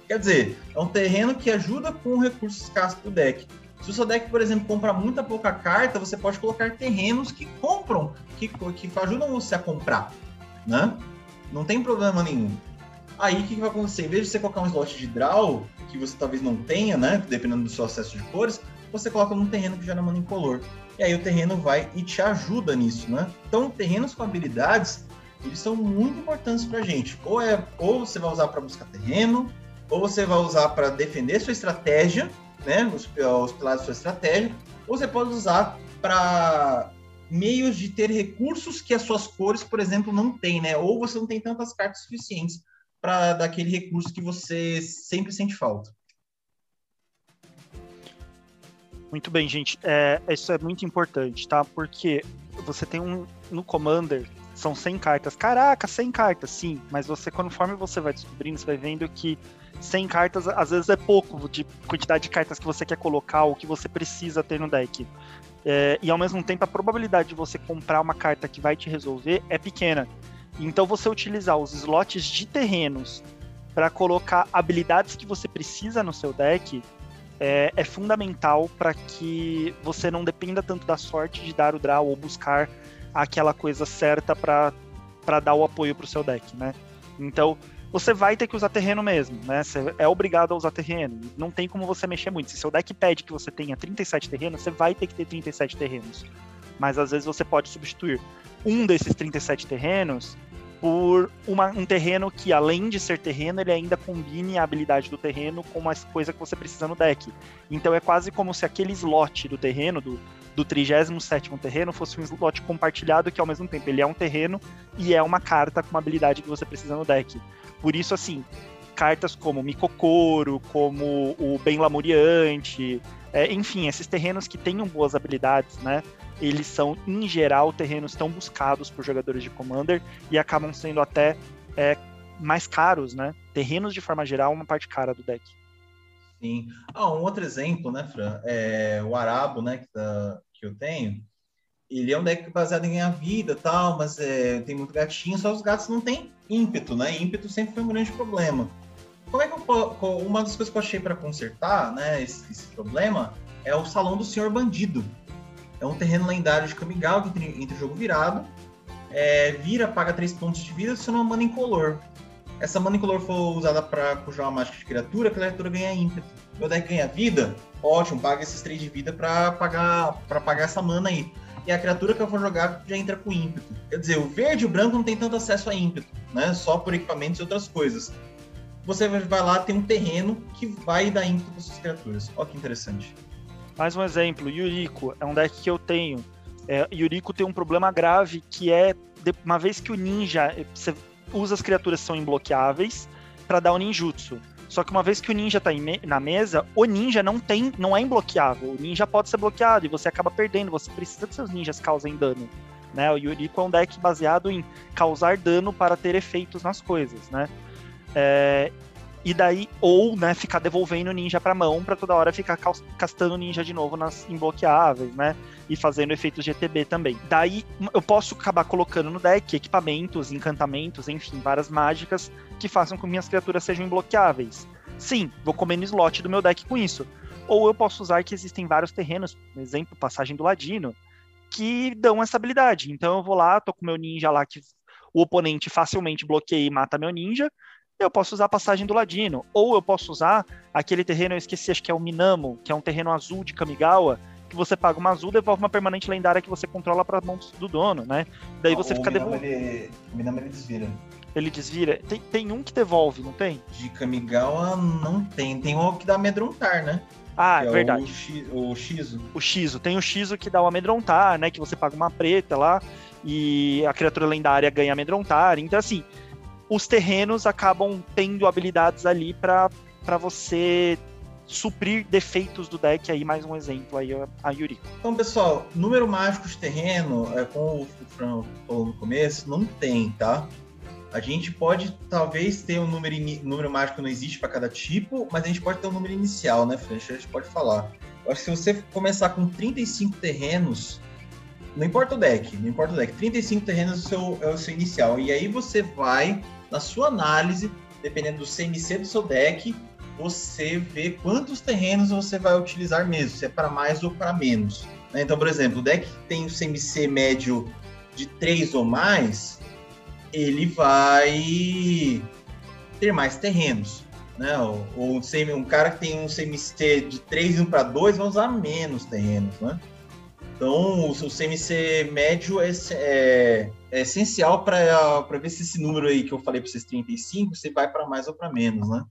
Quer dizer, é um terreno que ajuda com recursos escassos do deck. Se o seu deck, por exemplo, compra muita pouca carta, você pode colocar terrenos que compram, que, que ajudam você a comprar, né? Não tem problema nenhum. Aí o que, que, vai acontecer? Em vez de você colocar um slot de draw, que você talvez não tenha, né? Dependendo do seu acesso de cores, você coloca num terreno que gera mana incolor. E aí o terreno vai e te ajuda nisso, né? Então, terrenos com habilidades, eles são muito importantes pra gente. Ou, é, ou você vai usar para buscar terreno, ou você vai usar para defender sua estratégia, né, os, os pilares da sua estratégia, ou você pode usar para meios de ter recursos que as suas cores, por exemplo, não têm, né? Ou você não tem tantas cartas suficientes para daquele recurso que você sempre sente falta. Muito bem, gente. É, isso é muito importante, tá? Porque você tem um no Commander são 100 cartas. Caraca, 100 cartas, sim. Mas você, conforme você vai descobrindo, você vai vendo que 100 cartas às vezes é pouco de quantidade de cartas que você quer colocar ou que você precisa ter no deck. É, e ao mesmo tempo, a probabilidade de você comprar uma carta que vai te resolver é pequena. Então, você utilizar os slots de terrenos para colocar habilidades que você precisa no seu deck é, é fundamental para que você não dependa tanto da sorte de dar o draw ou buscar aquela coisa certa para dar o apoio para o seu deck, né? Então, você vai ter que usar terreno mesmo, né? Você é obrigado a usar terreno. Não tem como você mexer muito. Se seu deck pede que você tenha 37 terrenos, você vai ter que ter 37 terrenos. Mas às vezes você pode substituir um desses 37 terrenos por uma, um terreno que, além de ser terreno, ele ainda combine a habilidade do terreno com uma coisa que você precisa no deck. Então é quase como se aquele slot do terreno, do, do 37 terreno fosse um slot compartilhado que ao mesmo tempo ele é um terreno e é uma carta com uma habilidade que você precisa no deck. Por isso, assim, cartas como Micocoro, como o Bem Lamuriante, é, enfim, esses terrenos que tenham boas habilidades, né? Eles são, em geral, terrenos tão buscados por jogadores de Commander e acabam sendo até é, mais caros, né? Terrenos, de forma geral, uma parte cara do deck. Sim. Ah, um outro exemplo, né, Fran? É o Arabo, né, que, tá, que eu tenho. Ele é um deck baseado em ganhar vida tal, mas é, tem muito gatinho, só os gatos não têm ímpeto, né? Ímpeto sempre foi um grande problema. Como é que eu, uma das coisas que eu achei para consertar, né, esse, esse, problema é o Salão do Senhor Bandido. É um terreno lendário de Kamigawa que entra o jogo virado, é, vira, paga 3 pontos de vida, se não mana incolor. Essa mana incolor for usada para puxar uma mágica de criatura, a criatura ganha ímpeto. Meu deck ganha vida, ótimo, paga esses 3 de vida para pagar, pagar essa mana aí. E a criatura que eu for jogar já entra com ímpeto. Quer dizer, o verde e o branco não tem tanto acesso a ímpeto, né? Só por equipamentos e outras coisas você vai lá, tem um terreno que vai dar ímpeto para suas criaturas. Olha que interessante. Mais um exemplo, Yuriko. É um deck que eu tenho. É, Yuriko tem um problema grave que é, uma vez que o ninja, você usa as criaturas que são imbloqueáveis para dar o ninjutsu. Só que uma vez que o ninja tá na mesa, o ninja não tem, não é imbloqueável. O ninja pode ser bloqueado e você acaba perdendo. Você precisa que seus ninjas causem dano. Né? O Yuriko é um deck baseado em causar dano para ter efeitos nas coisas, né? É, e daí, ou, né, ficar devolvendo ninja pra mão pra toda hora ficar castando ninja de novo nas imbloqueáveis, né? E fazendo efeitos GTB também. Daí eu posso acabar colocando no deck equipamentos, encantamentos, enfim, várias mágicas que façam com que minhas criaturas sejam imbloqueáveis. Sim, vou comer no slot do meu deck com isso. Ou eu posso usar que existem vários terrenos, por exemplo, passagem do Ladino, que dão essa habilidade. Então eu vou lá, tô com meu ninja lá que o oponente facilmente bloqueia e mata meu ninja eu posso usar a passagem do Ladino. Ou eu posso usar aquele terreno, eu esqueci, acho que é o Minamo, que é um terreno azul de Kamigawa, que você paga uma azul devolve uma permanente lendária que você controla para mãos do dono, né? Daí ah, você fica devolvendo. Ele... O Minamo ele desvira. Ele desvira. Tem, tem um que devolve, não tem? De Kamigawa não tem. Tem um que dá amedrontar, né? Ah, é verdade. O, Shizu. O Shizu. Tem o Shizu que dá o amedrontar, né? Que você paga uma preta lá e a criatura lendária ganha amedrontar. Então, assim, os terrenos acabam tendo habilidades ali para você suprir defeitos do deck aí, mais um exemplo aí, a Yuri. Então, pessoal, número mágico de terreno, é, como o Fran falou no começo, não tem, tá? A gente pode, talvez, ter um número, número mágico não existe para cada tipo, mas a gente pode ter um número inicial, né, Fran? A gente pode falar. Eu acho que se você começar com 35 terrenos, não importa o deck, não importa o deck, 35 terrenos é o seu, é o seu inicial. E aí você vai na sua análise, dependendo do CMC do seu deck, você vê quantos terrenos você vai utilizar mesmo, se é para mais ou para menos. Né? Então, por exemplo, o deck que tem o CMC médio de 3 ou mais, ele vai ter mais terrenos. Né? Ou, um cara que tem um CMC de 3 e para 2 vai usar menos terrenos. Né? Então, o, o CMC médio é, é, é essencial para ver se esse número aí que eu falei para vocês, 35, você vai para mais ou para menos, né?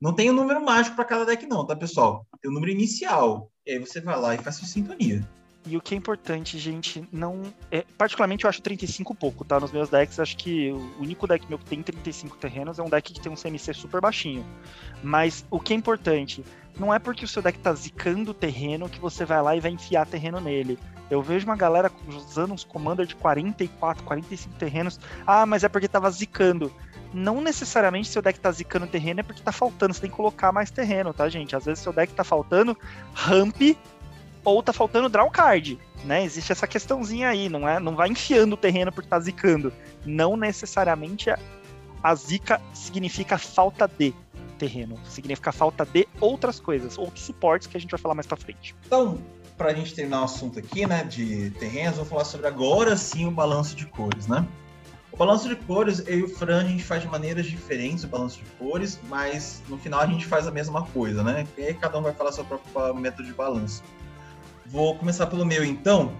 Não tem um número mágico para cada deck, não, tá, pessoal? Tem o um número inicial. E aí você vai lá e faz sua sintonia. E o que é importante, gente, não. É, particularmente eu acho 35 pouco, tá? Nos meus decks, acho que o único deck meu que tem 35 terrenos é um deck que tem um CMC super baixinho. Mas o que é importante, não é porque o seu deck tá zicando o terreno que você vai lá e vai enfiar terreno nele. Eu vejo uma galera usando uns commander de 44, 45 terrenos. Ah, mas é porque tava zicando. Não necessariamente seu deck tá zicando terreno é porque tá faltando. Você tem que colocar mais terreno, tá, gente? Às vezes seu deck tá faltando ramp ou tá faltando draw card, né? Existe essa questãozinha aí, não é? Não vai enfiando o terreno porque tá zicando. Não necessariamente a, a zica significa falta de terreno, significa falta de outras coisas, outros suportes que a gente vai falar mais para frente. Então, para a gente terminar o assunto aqui, né, de terrenos, vou falar sobre agora sim o balanço de cores, né? O balanço de cores, eu e o Fran, a gente faz de maneiras diferentes o balanço de cores, mas no final a gente faz a mesma coisa, né? E aí cada um vai falar seu próprio método de balanço. Vou começar pelo meu, então.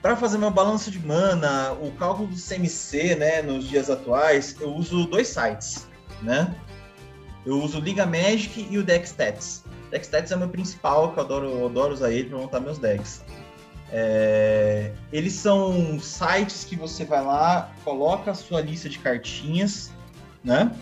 Para fazer meu balanço de mana, o cálculo do CMC, né, nos dias atuais, eu uso dois sites, né? Eu uso Liga Magic e o Deck Stats. Deckstats é o meu principal, que eu adoro, adoro usar ele para montar meus decks. É, eles são sites que você vai lá, coloca a sua lista de cartinhas, né?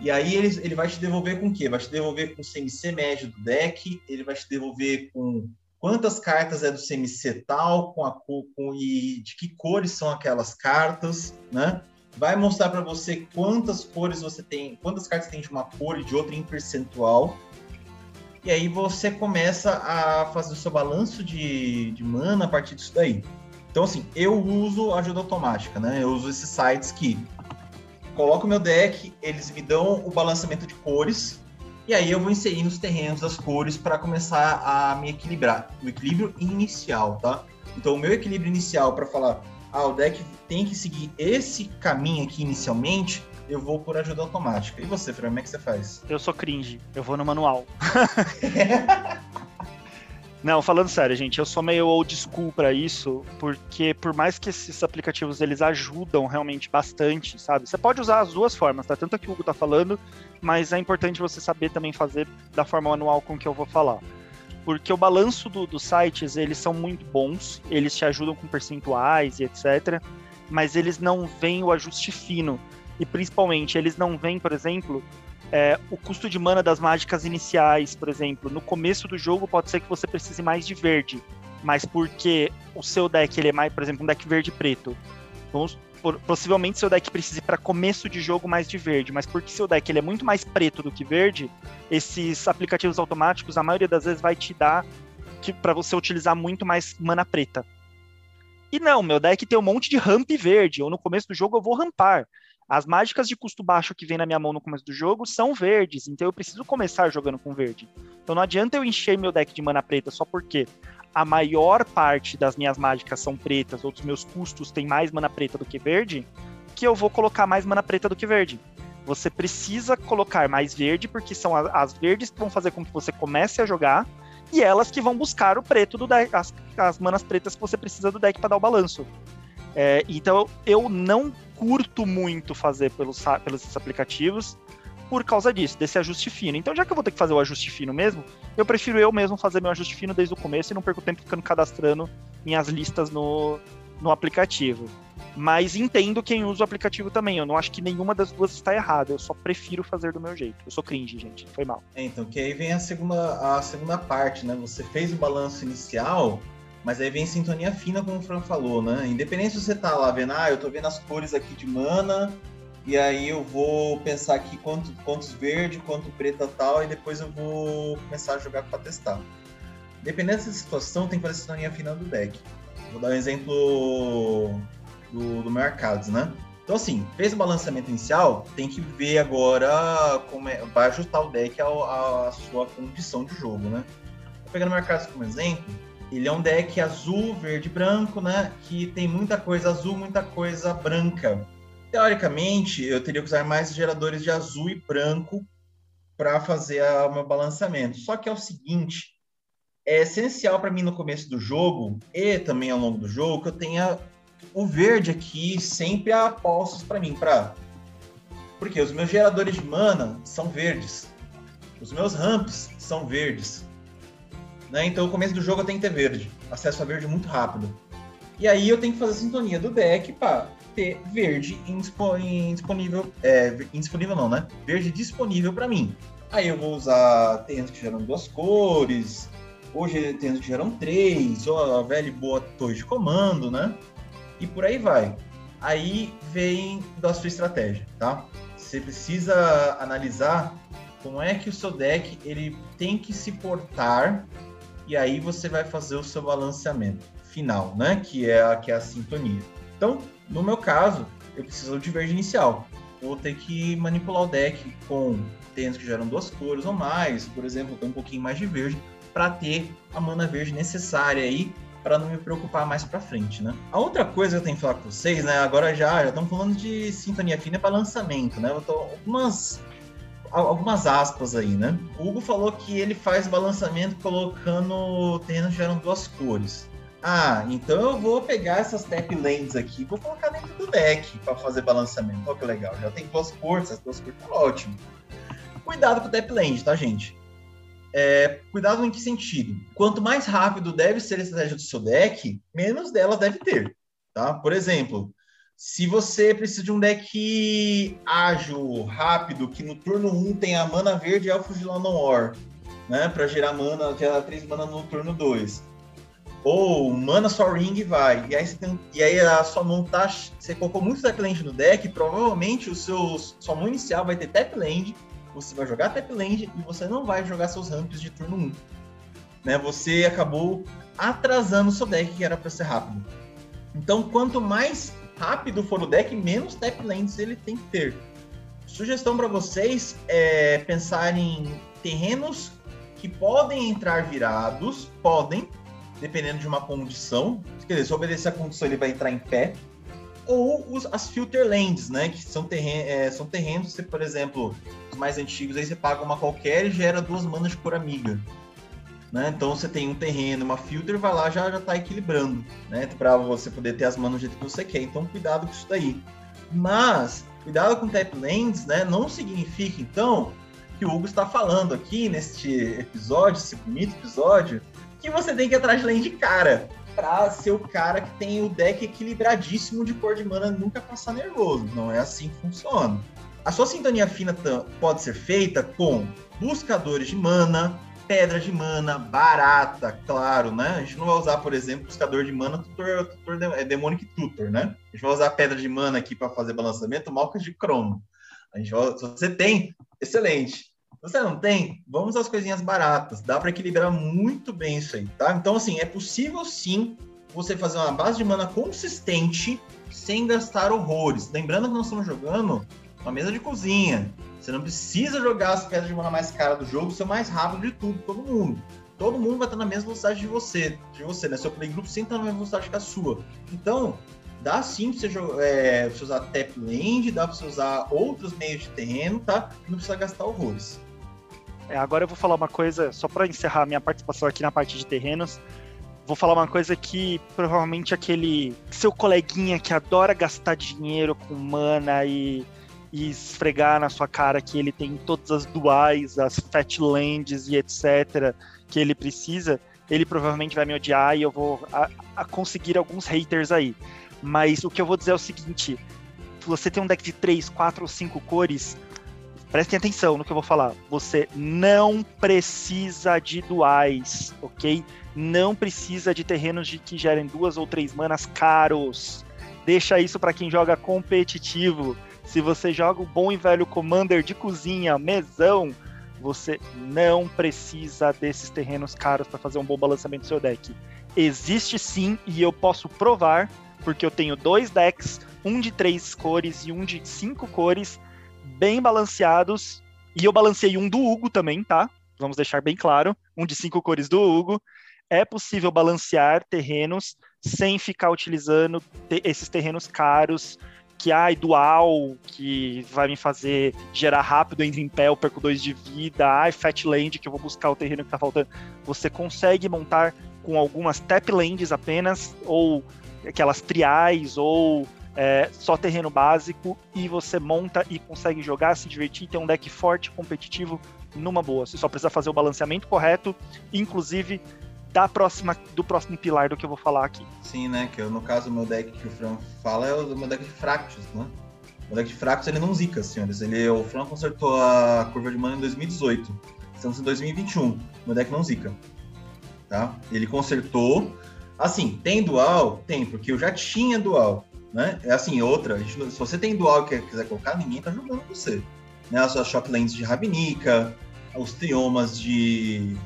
E aí ele, ele vai te devolver com o quê? Vai te devolver com o CMC médio do deck, ele vai te devolver com quantas cartas é do CMC tal, com a com, e de que cores são aquelas cartas, né? Vai mostrar para você quantas cores você tem, quantas cartas tem de uma cor e de outra em percentual. E aí você começa a fazer o seu balanço de, de mana a partir disso daí. Então, assim, eu uso ajuda automática, né? Eu uso esses sites que coloco meu deck, eles me dão o balanceamento de cores, e aí eu vou inserir nos terrenos das cores para começar a me equilibrar. O equilíbrio inicial, tá? Então, o meu equilíbrio inicial para falar, ah, o deck tem que seguir esse caminho aqui inicialmente, eu vou por ajuda automática. E você, Fran, como é que você faz? Eu sou cringe, eu vou no manual. Não, falando sério, gente, eu sou meio old school para isso, porque por mais que esses aplicativos eles ajudam realmente bastante, sabe? Você pode usar as duas formas, tá? Tanto que o Hugo tá falando, mas é importante você saber também fazer da forma manual com que eu vou falar. Porque o balanço do, dos sites, eles são muito bons, eles te ajudam com percentuais e etc, mas eles não veem o ajuste fino. E principalmente, eles não veem, por exemplo, é, o custo de mana das mágicas iniciais, por exemplo, no começo do jogo pode ser que você precise mais de verde, mas porque o seu deck ele é mais, por exemplo, um deck verde preto. Vamos, possivelmente seu deck precise para começo de jogo mais de verde, mas porque seu deck ele é muito mais preto do que verde, esses aplicativos automáticos a maioria das vezes vai te dar para você utilizar muito mais mana preta. E não, meu deck tem um monte de ramp verde, ou no começo do jogo eu vou rampar. As mágicas de custo baixo que vem na minha mão no começo do jogo são verdes, então eu preciso começar jogando com verde. Então não adianta eu encher meu deck de mana preta só porque a maior parte das minhas mágicas são pretas, ou dos meus custos tem mais mana preta do que verde, que eu vou colocar mais mana preta do que verde. Você precisa colocar mais verde, porque são as verdes que vão fazer com que você comece a jogar, e elas que vão buscar o preto do deck, as, as manas pretas que você precisa do deck para dar o balanço. É, então eu não curto muito fazer pelos, pelos aplicativos por causa disso, desse ajuste fino. Então, já que eu vou ter que fazer o ajuste fino mesmo, eu prefiro eu mesmo fazer meu ajuste fino desde o começo e não perco tempo ficando cadastrando minhas listas no, no aplicativo. Mas entendo quem usa o aplicativo também. Eu não acho que nenhuma das duas está errada. Eu só prefiro fazer do meu jeito. Eu sou cringe, gente. Foi mal. É, então, que aí vem a segunda, a segunda parte, né? Você fez o balanço inicial, mas aí vem sintonia fina, como o Fran falou, né? Independente se você tá lá vendo, ah, eu tô vendo as cores aqui de mana, e aí eu vou pensar aqui quanto, quantos verde, quanto preta tal, e depois eu vou começar a jogar para testar. Dependendo dessa situação, tem que fazer sintonia fina do deck. Vou dar um exemplo do, do Mercados, né? Então, assim, fez o balanceamento inicial, tem que ver agora como é, vai ajustar o deck à, sua condição de jogo, né? Pegando o Mercados como exemplo, ele é um deck azul, verde branco, né? Que tem muita coisa azul, muita coisa branca. Teoricamente, eu teria que usar mais geradores de azul e branco para fazer o meu balanceamento. Só que é o seguinte, é essencial para mim no começo do jogo e também ao longo do jogo que eu tenha o verde aqui sempre a postos para mim, para porque os meus geradores de mana são verdes, os meus ramps são verdes, né? Então, o começo do jogo eu tenho que ter verde. Acesso a verde muito rápido. E aí eu tenho que fazer a sintonia do deck para ter verde indisponível. É, indisponível não, né? Verde disponível para mim. Aí eu vou usar terrenos que geram duas cores, hoje terrenos que geram três, ou a velha e boa torre de comando, né? E por aí vai. Aí vem da sua estratégia, tá? Você precisa analisar como é que o seu deck ele tem que se portar e aí você vai fazer o seu balanceamento final, né? Que é a, que é a sintonia. Então, no meu caso, eu preciso de verde inicial. vou ter que manipular o deck com tênis que geram duas cores ou mais, por exemplo, ter um pouquinho mais de verde, para ter a mana verde necessária aí para não me preocupar mais para frente, né? A outra coisa que eu tenho que falar com vocês, né? Agora já já estamos falando de sintonia fina para lançamento, né? Eu tô algumas algumas aspas aí, né? O Hugo falou que ele faz balançamento colocando terrenos que geram duas cores. Ah, então eu vou pegar essas tap lands aqui vou colocar dentro do deck para fazer balançamento. Olha que legal, já tem duas cores, as duas cores tá ótimo. Cuidado com o tap land, tá, gente? É, cuidado em que sentido? Quanto mais rápido deve ser a estratégia do seu deck, menos dela deve ter, tá? Por exemplo, Se você precisa de um deck ágil, rápido, que no turno 1 tem a mana verde Elfos de Llanowar, né? Pra gerar mana, gerar 3 mana no turno 2. Ou mana só ring vai. E aí, tem, e aí a sua mão tá. Você colocou muito tap land no deck, provavelmente o seu, sua mão inicial vai ter tap land, você vai jogar tap land e você não vai jogar seus ramps de turno 1. Né? Você acabou atrasando o seu deck que era para ser rápido. Então, quanto mais rápido for o deck, menos tap lands ele tem que ter. Sugestão para vocês é pensar em terrenos que podem entrar virados, podem, dependendo de uma condição. Quer dizer, se obedecer a condição, ele vai entrar em pé. Ou os, as filter lands, né? Que são, terren é, são terrenos, você, por exemplo, os mais antigos, aí você paga uma qualquer e gera duas manas de cor amiga. Né? Então você tem um terreno, uma filter, vai lá já já tá equilibrando, né? Para você poder ter as manas do jeito que você quer. Então cuidado com isso daí. Mas cuidado com tap lands, né? Não significa então que o Hugo está falando aqui neste episódio, esse bonito episódio, que você tem que ir atrás de land cara para ser o cara que tem o deck equilibradíssimo de cor de mana nunca passar nervoso. Não é assim que funciona. A sua sintonia fina pode ser feita com buscadores de mana, pedra de mana, barata, claro, né? A gente não vai usar, por exemplo, buscador de mana, tutor, tutor é Demonic Tutor, né? A gente vai usar pedra de mana aqui para fazer balançamento, malcas de cromo. A gente vai, se você tem, excelente. Você não tem, vamos às coisinhas baratas. Dá para equilibrar muito bem isso aí, tá? Então, assim, é possível sim você fazer uma base de mana consistente sem gastar horrores. Lembrando que nós estamos jogando uma mesa de cozinha. Você não precisa jogar as pedras de mana mais cara do jogo, ser o mais rápido de tudo, todo mundo. Todo mundo vai estar na mesma velocidade de você, de você, né? Seu playgroup sempre está na mesma velocidade que a sua. Então, dá sim pra você, é, você usar tap land, dá pra você usar outros meios de terreno, tá? Não precisa gastar horrores. É, agora eu vou falar uma coisa, só para encerrar minha participação aqui na parte de terrenos. Vou falar uma coisa que provavelmente aquele seu coleguinha que adora gastar dinheiro com mana e e esfregar na sua cara que ele tem todas as duais, as fatlands e etc. que ele precisa, ele provavelmente vai me odiar e eu vou a, a conseguir alguns haters aí. Mas o que eu vou dizer é o seguinte: você tem um deck de 3, 4 ou 5 cores, prestem atenção no que eu vou falar. Você não precisa de duais, ok? Não precisa de terrenos de que gerem duas ou três manas caros. Deixa isso para quem joga competitivo. Se você joga o bom e velho Commander de cozinha, mesão, você não precisa desses terrenos caros para fazer um bom balanceamento do seu deck. Existe sim, e eu posso provar, porque eu tenho dois decks, um de três cores e um de cinco cores, bem balanceados. E eu balancei um do Hugo também, tá? Vamos deixar bem claro. Um de cinco cores do Hugo. É possível balancear terrenos sem ficar utilizando esses terrenos caros que ai, dual, que vai me fazer gerar rápido, entre em pé, eu perco dois de vida, ai, fat land, que eu vou buscar o terreno que tá faltando. Você consegue montar com algumas tap lands apenas, ou aquelas triais, ou é, só terreno básico, e você monta e consegue jogar, se divertir, ter um deck forte, competitivo, numa boa. Você só precisa fazer o balanceamento correto, inclusive da próxima, do próximo pilar do que eu vou falar aqui. Sim, né? Que eu, no caso, o meu deck que o Fran fala é o meu deck de Fractus, né? O deck de Fractus ele não zica, senhores. Ele, o Fran consertou a curva de mana em 2018. Estamos em 2021. Meu deck não zica. Tá? Ele consertou. Assim, tem dual? Tem, porque eu já tinha dual. Né? É assim, outra, se você tem dual e quiser colocar, ninguém tá jogando você. Né? As suas shocklands de Rabinica, os triomas de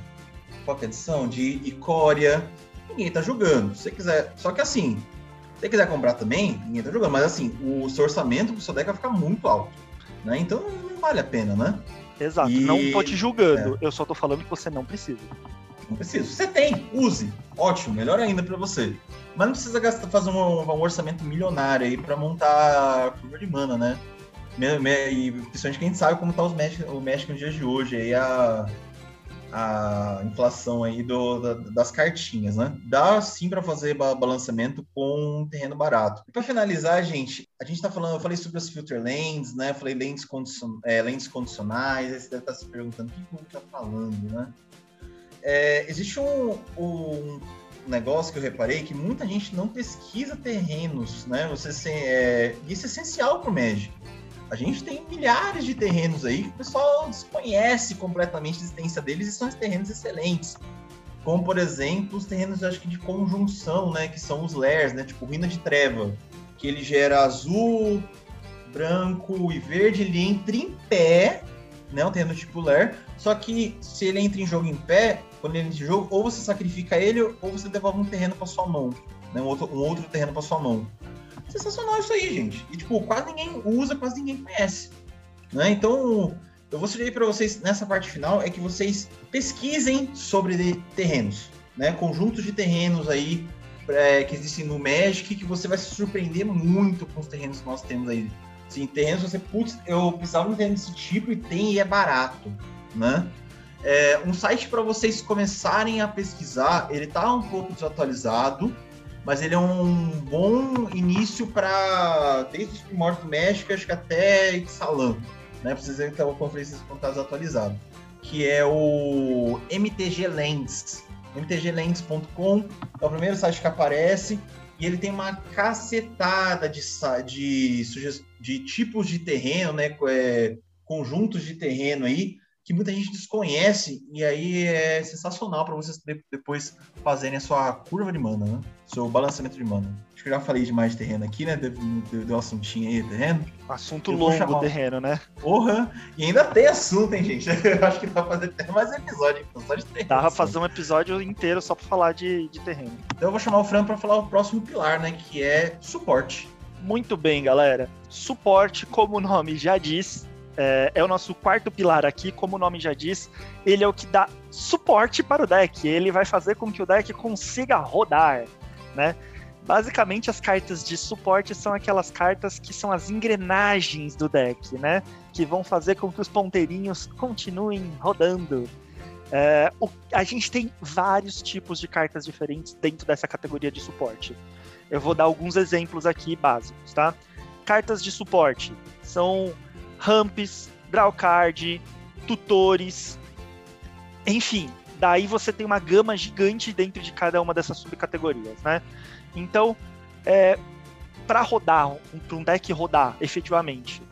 qual é a edição? De Icória. Ninguém tá jogando. Se você quiser. Só que assim, se você quiser comprar também, ninguém tá jogando. Mas assim, o seu orçamento do seu deck vai ficar muito alto. Né? Então não vale a pena, né? Exato. E... Não tô te julgando. É. Eu só tô falando que você não precisa. Não precisa. Você tem, use. Ótimo, melhor ainda para você. Mas não precisa gastar, fazer um, um orçamento milionário aí para montar a curva de mana, né? E principalmente quem sabe como tá os o Magic nos dias de hoje. Aí a, a inflação aí do, da, das cartinhas, né? Dá sim para fazer balanceamento com um terreno barato. E para finalizar, gente, a gente está falando, eu falei sobre as filter lanes, né? falei lentes, condicion, é, lentes condicionais, aí você deve estar tá se perguntando o que o está falando, né? É, existe um, um, negócio que eu reparei que muita gente não pesquisa terrenos, né? Você é, isso é essencial para o Magic. A gente tem milhares de terrenos aí que o pessoal desconhece completamente a existência deles e são terrenos excelentes. Como, por exemplo, os terrenos acho que de conjunção, né? Que são os layers, né? Tipo, Ruína de Treva, que ele gera azul, branco e verde, ele entra em pé, né? Um terreno tipo lair. Só que se ele entra em jogo em pé, quando ele entra em jogo, ou você sacrifica ele, ou você devolve um terreno para sua mão, né? Um outro, um outro terreno para sua mão. Sensacional isso aí, gente. E tipo, quase ninguém usa, quase ninguém conhece, né? Então, eu vou sugerir para vocês nessa parte final é que vocês pesquisem sobre terrenos, né? Conjuntos de terrenos aí é, que existem no Magic que você vai se surpreender muito com os terrenos que nós temos aí. Sim, terrenos você, putz, eu precisava de um terreno desse tipo e tem e é barato, né? É, um site para vocês começarem a pesquisar, ele tá um pouco desatualizado, mas ele é um bom início para desde os primórdios do México, acho que até Ixalan né? Pra vocês verem que tá uma conferência com dados atualizado. Que é o MTG Lens. mtglens.com é o primeiro site que aparece e ele tem uma cacetada de, de, de tipos de terreno, né? É, conjuntos de terreno aí que muita gente desconhece e aí é sensacional para vocês depois fazerem a sua curva de mana, né? Seu balanceamento de mana. Acho que eu já falei demais de terreno aqui, né? Deu, deu, deu um assuntinho aí, terreno. Assunto eu longo, chamar... terreno, né? Porra! E ainda tem assunto, hein, gente? Eu acho que dá pra fazer até mais episódio, só de terreno. Dá pra fazer um episódio inteiro só pra falar de, de terreno. Então eu vou chamar o Fran pra falar o próximo pilar, né? Que é suporte. Muito bem, galera. Suporte, como o nome já diz, é, é, o nosso quarto pilar aqui, como o nome já diz, ele é o que dá suporte para o deck. Ele vai fazer com que o deck consiga rodar, né? Basicamente, as cartas de suporte são aquelas cartas que são as engrenagens do deck, né? Que vão fazer com que os ponteirinhos continuem rodando. É, o, a gente tem vários tipos de cartas diferentes dentro dessa categoria de suporte. Eu vou dar alguns exemplos aqui básicos, tá? Cartas de suporte são ramps, drawcard, tutores, enfim. Daí você tem uma gama gigante dentro de cada uma dessas subcategorias, né? Então, é, para rodar, para um deck rodar efetivamente,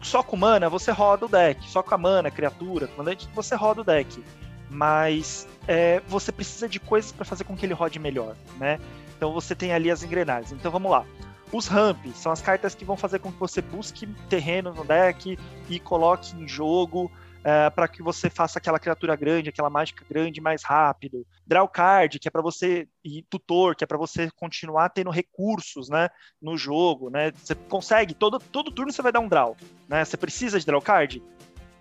só com mana você roda o deck, só com a mana, criatura, comandante, você roda o deck. Mas é, você precisa de coisas para fazer com que ele rode melhor, né? Então você tem ali as engrenagens. Então vamos lá. Os ramps são as cartas que vão fazer com que você busque terreno no deck e coloque em jogo é, para que você faça aquela criatura grande, aquela mágica grande mais rápido. Draw card, que é para você e tutor, que é para você continuar tendo recursos, né, no jogo, né? Você consegue todo todo turno você vai dar um draw, né? Você precisa de draw card?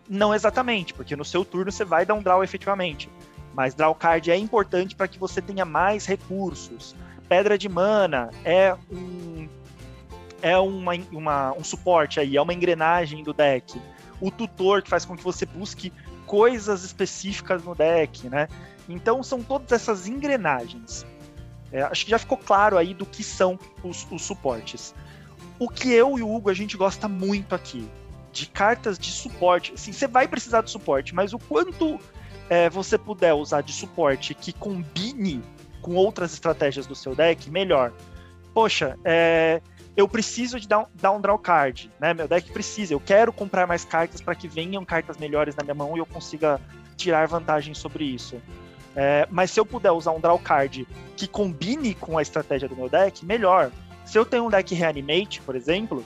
Não exatamente, porque no seu turno você vai dar um draw efetivamente. Mas draw card é importante para que você tenha mais recursos. Pedra de mana é um é uma, uma, um suporte aí, é uma engrenagem do deck. O tutor que faz com que você busque coisas específicas no deck, né? Então são todas essas engrenagens. É, acho que já ficou claro aí do que são os, os suportes. O que eu e o Hugo a gente gosta muito aqui de cartas de suporte. Assim, você vai precisar de suporte, mas o quanto é, você puder usar de suporte que combine com outras estratégias do seu deck, melhor. Poxa, é, eu preciso de dar um, draw card, né? Meu deck precisa, eu quero comprar mais cartas para que venham cartas melhores na minha mão e eu consiga tirar vantagem sobre isso. É, mas se eu puder usar um draw card que combine com a estratégia do meu deck, melhor. Se eu tenho um deck Reanimate, por exemplo,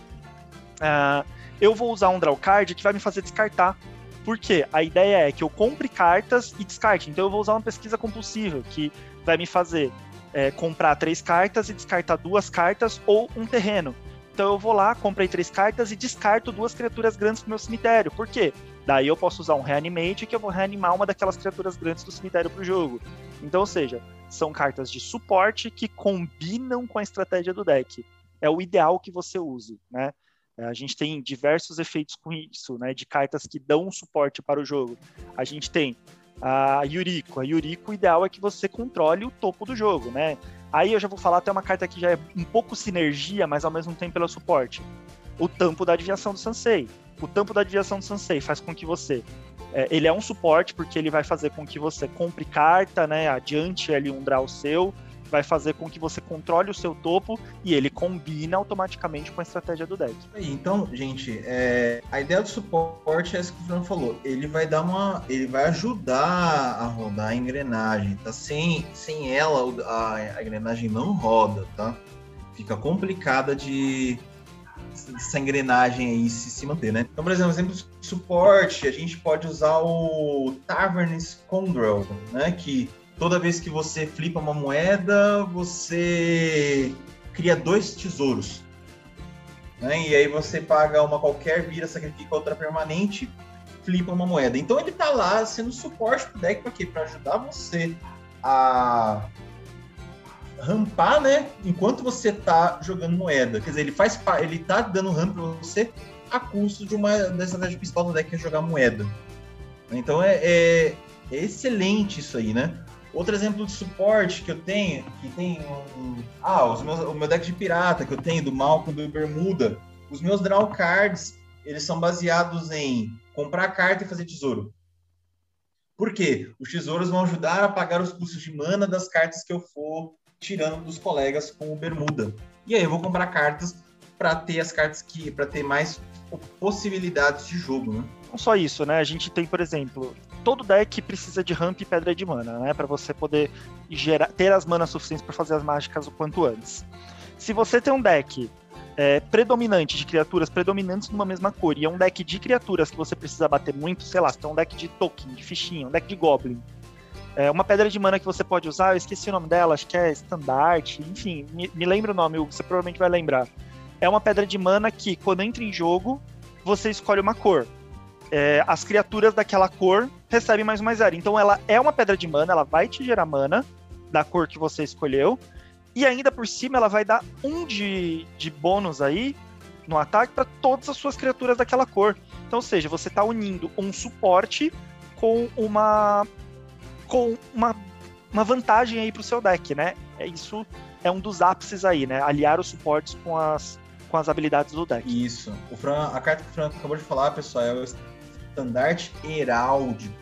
uh, eu vou usar um draw card que vai me fazer descartar. Por quê? A ideia é que eu compre cartas e descarte. Então eu vou usar uma pesquisa compulsiva, que vai me fazer é, comprar três cartas e descartar duas cartas ou um terreno. Então eu vou lá, comprei três cartas e descarto duas criaturas grandes pro meu cemitério. Por quê? Daí eu posso usar um reanimate que eu vou reanimar uma daquelas criaturas grandes do cemitério pro jogo. Então, ou seja, são cartas de suporte que combinam com a estratégia do deck. É o ideal que você use, né? A gente tem diversos efeitos com isso, né? De cartas que dão suporte para o jogo. A gente tem a Yuriko. A Yuriko, o ideal é que você controle o topo do jogo, né? Aí eu já vou falar até uma carta que já é um pouco sinergia, mas ao mesmo tempo pelo suporte. O tampo da adivinhação do Sansei. O tampo da adivinhação do Sansei faz com que você É, ele é um suporte porque ele vai fazer com que você compre carta, né? Adiante ali um draw seu, vai fazer com que você controle o seu topo e ele combina automaticamente com a estratégia do deck. Então, gente, é, a ideia do suporte é isso que o Fernando falou. Ele vai dar uma. Ele vai ajudar a rodar a engrenagem, tá? Sem, sem ela, a, a engrenagem não roda, tá? Fica complicada de essa engrenagem aí se, se manter, né? Então, por exemplo, exemplo de suporte, a gente pode usar o Tavern Scoundrel, né? Que toda vez que você flipa uma moeda, você cria dois tesouros. Né? E aí você paga uma qualquer, vira, sacrifica outra permanente, flipa uma moeda. Então ele tá lá sendo suporte pro deck para quê? Para ajudar você a rampar, né? Enquanto você tá jogando moeda. Quer dizer, ele faz ele tá dando ramp para você a custo de uma da estratégia principal do deck que é jogar moeda. Então é, é, é excelente isso aí, né? Outro exemplo de suporte que eu tenho, que tem um. Ah, os meus, o meu deck de pirata que eu tenho, do Malcolm do Bermuda. Os meus draw cards, eles são baseados em comprar carta e fazer tesouro. Por quê? Os tesouros vão ajudar a pagar os custos de mana das cartas que eu for tirando dos colegas com o Bermuda. E aí eu vou comprar cartas para ter as cartas que. para ter mais possibilidades de jogo, né? Não só isso, né? A gente tem, por exemplo, todo deck precisa de ramp e pedra de mana, né? Para você poder gerar, ter as manas suficientes para fazer as mágicas o quanto antes. Se você tem um deck é, predominante de criaturas predominantes numa mesma cor e é um deck de criaturas que você precisa bater muito, sei lá, se tem um deck de token, de fichinha, um deck de goblin, é, uma pedra de mana que você pode usar, eu esqueci o nome dela, acho que é Standard, enfim, me, me lembra o nome, você provavelmente vai lembrar. É uma pedra de mana que, quando entra em jogo, você escolhe uma cor é, as criaturas daquela cor recebem mais uma zero. Então ela é uma pedra de mana, ela vai te gerar mana da cor que você escolheu. E ainda por cima ela vai dar um de, de bônus aí no ataque para todas as suas criaturas daquela cor. Então, ou seja, você está unindo um suporte com uma com uma, uma vantagem aí para o seu deck, né? É, isso é um dos ápices aí, né? Aliar os suportes com as, com as habilidades do deck. Isso. O Fran, a carta que o Franco acabou de falar, pessoal, é o estandarte heráldico,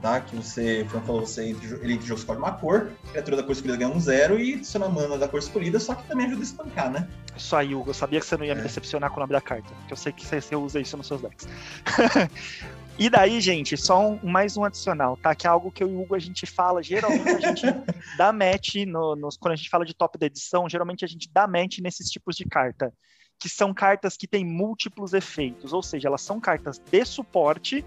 tá? Que você, como falou, você ele jogo escolhe uma cor, criatura da cor escolhida ganha um zero e adiciona mana da cor escolhida, só que também ajuda a espancar, né? Isso aí, Hugo. Eu sabia que você não ia é. me decepcionar com o nome da carta, porque eu sei que você, usa isso nos seus decks. E daí, gente, só um, mais um adicional, tá? Que é algo que eu e o Hugo a gente fala, geralmente a gente dá match no, nos, quando a gente fala de top da edição, geralmente a gente dá match nesses tipos de carta que são cartas que têm múltiplos efeitos, ou seja, elas são cartas de suporte,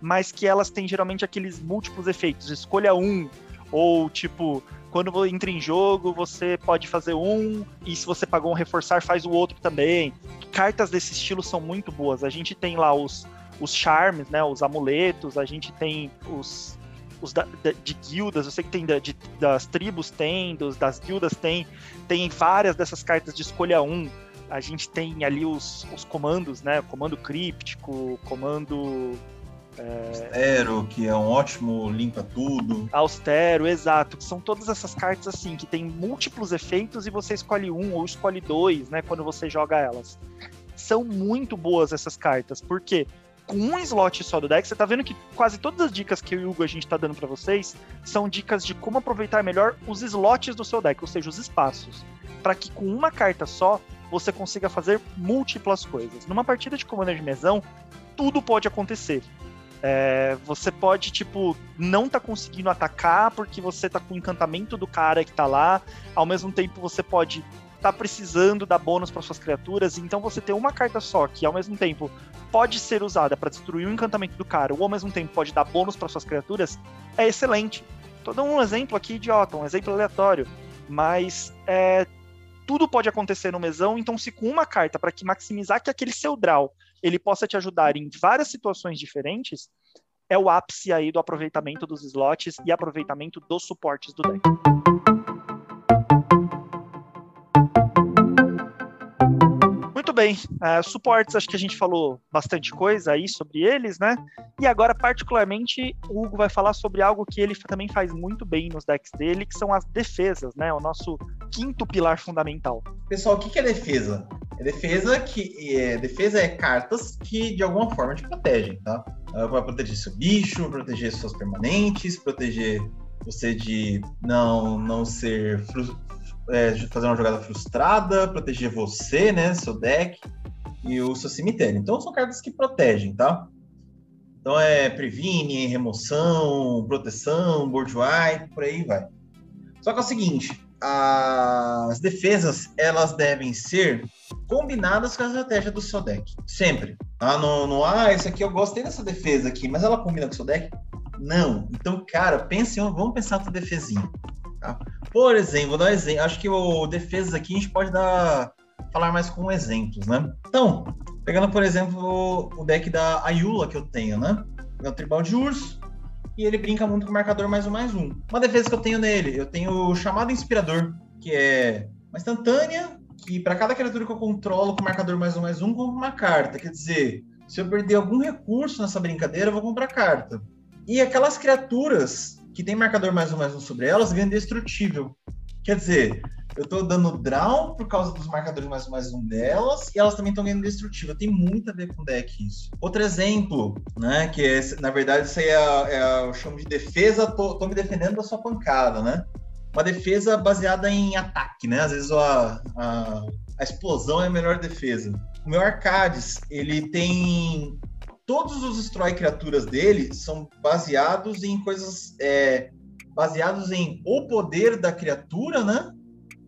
mas que elas têm geralmente aqueles múltiplos efeitos. Escolha um, ou tipo, quando entra em jogo, você pode fazer um, e se você pagou um reforçar, faz o outro também. Cartas desse estilo são muito boas. A gente tem lá os, os charmes, né, os amuletos, a gente tem os, os da, de, de, guildas, eu sei que tem da, de, das tribos tem, dos, das guildas tem, tem várias dessas cartas de escolha um a gente tem ali os, os comandos, né? Comando críptico, comando. É... Austero, que é um ótimo limpa tudo. Austero, exato. São todas essas cartas assim, que tem múltiplos efeitos e você escolhe um ou escolhe dois, né? Quando você joga elas. São muito boas essas cartas, porque com um slot só do deck, você tá vendo que quase todas as dicas que eu e o Hugo a gente tá dando para vocês são dicas de como aproveitar melhor os slots do seu deck, ou seja, os espaços. para que com uma carta só você consiga fazer múltiplas coisas. Numa partida de Commander de mesão, tudo pode acontecer. É, você pode, tipo, não tá conseguindo atacar porque você tá com o encantamento do cara que tá lá. Ao mesmo tempo, você pode tá precisando dar bônus para suas criaturas. Então, você ter uma carta só que, ao mesmo tempo, pode ser usada para destruir o encantamento do cara, ou ao mesmo tempo pode dar bônus para suas criaturas, é excelente. Tô dando um exemplo aqui idiota, um exemplo aleatório. Mas é, tudo pode acontecer no mesão, então se com uma carta para que maximizar que aquele seu draw ele possa te ajudar em várias situações diferentes, é o ápice aí do aproveitamento dos slots e aproveitamento dos suportes do deck. Bem, uh, suportes, acho que a gente falou bastante coisa aí sobre eles, né? E agora, particularmente, o Hugo vai falar sobre algo que ele também faz muito bem nos decks dele, que são as defesas, né? O nosso quinto pilar fundamental. Pessoal, o que é defesa? É defesa que é, defesa é cartas que de alguma forma te protegem, tá? Vai proteger seu bicho, proteger suas permanentes, proteger você de não não ser é, fazer uma jogada frustrada, proteger você, né, seu deck e o seu cemitério. Então são cartas que protegem, tá? Então é previne, remoção, proteção, board wipe, por aí vai. Só que é o seguinte, as defesas elas devem ser combinadas com a estratégia do seu deck. Sempre. Ah, no, no ah, esse aqui eu gostei dessa defesa aqui, mas ela combina com o seu deck? Não. Então, cara, pense, vamos pensar na defesinha. Tá? Por exemplo, vou dar um exemplo. Acho que o defesas aqui a gente pode dar falar mais com exemplos, né? Então, pegando por exemplo o deck da Ayula que eu tenho, né? É o tribal de urso e ele brinca muito com marcador mais um mais um. Uma defesa que eu tenho nele, eu tenho o chamado inspirador, que é uma instantânea que para cada criatura que eu controlo com marcador mais um mais um, compro uma carta. Quer dizer, se eu perder algum recurso nessa brincadeira, eu vou comprar carta. E aquelas criaturas que tem marcador mais um mais um sobre elas ganham destrutível. Quer dizer, eu tô dando draw por causa dos marcadores mais mais um delas, e elas também estão ganhando destrutiva. Tem muito a ver com deck isso. Outro exemplo, né? Que é, na verdade, isso aí é, é chamo de defesa, tô, tô me defendendo da sua pancada, né? Uma defesa baseada em ataque, né? Às vezes a, a, a explosão é a melhor defesa. O meu Arcades, ele tem todos os destrói criaturas dele são baseados em coisas é, baseados em o poder da criatura, né?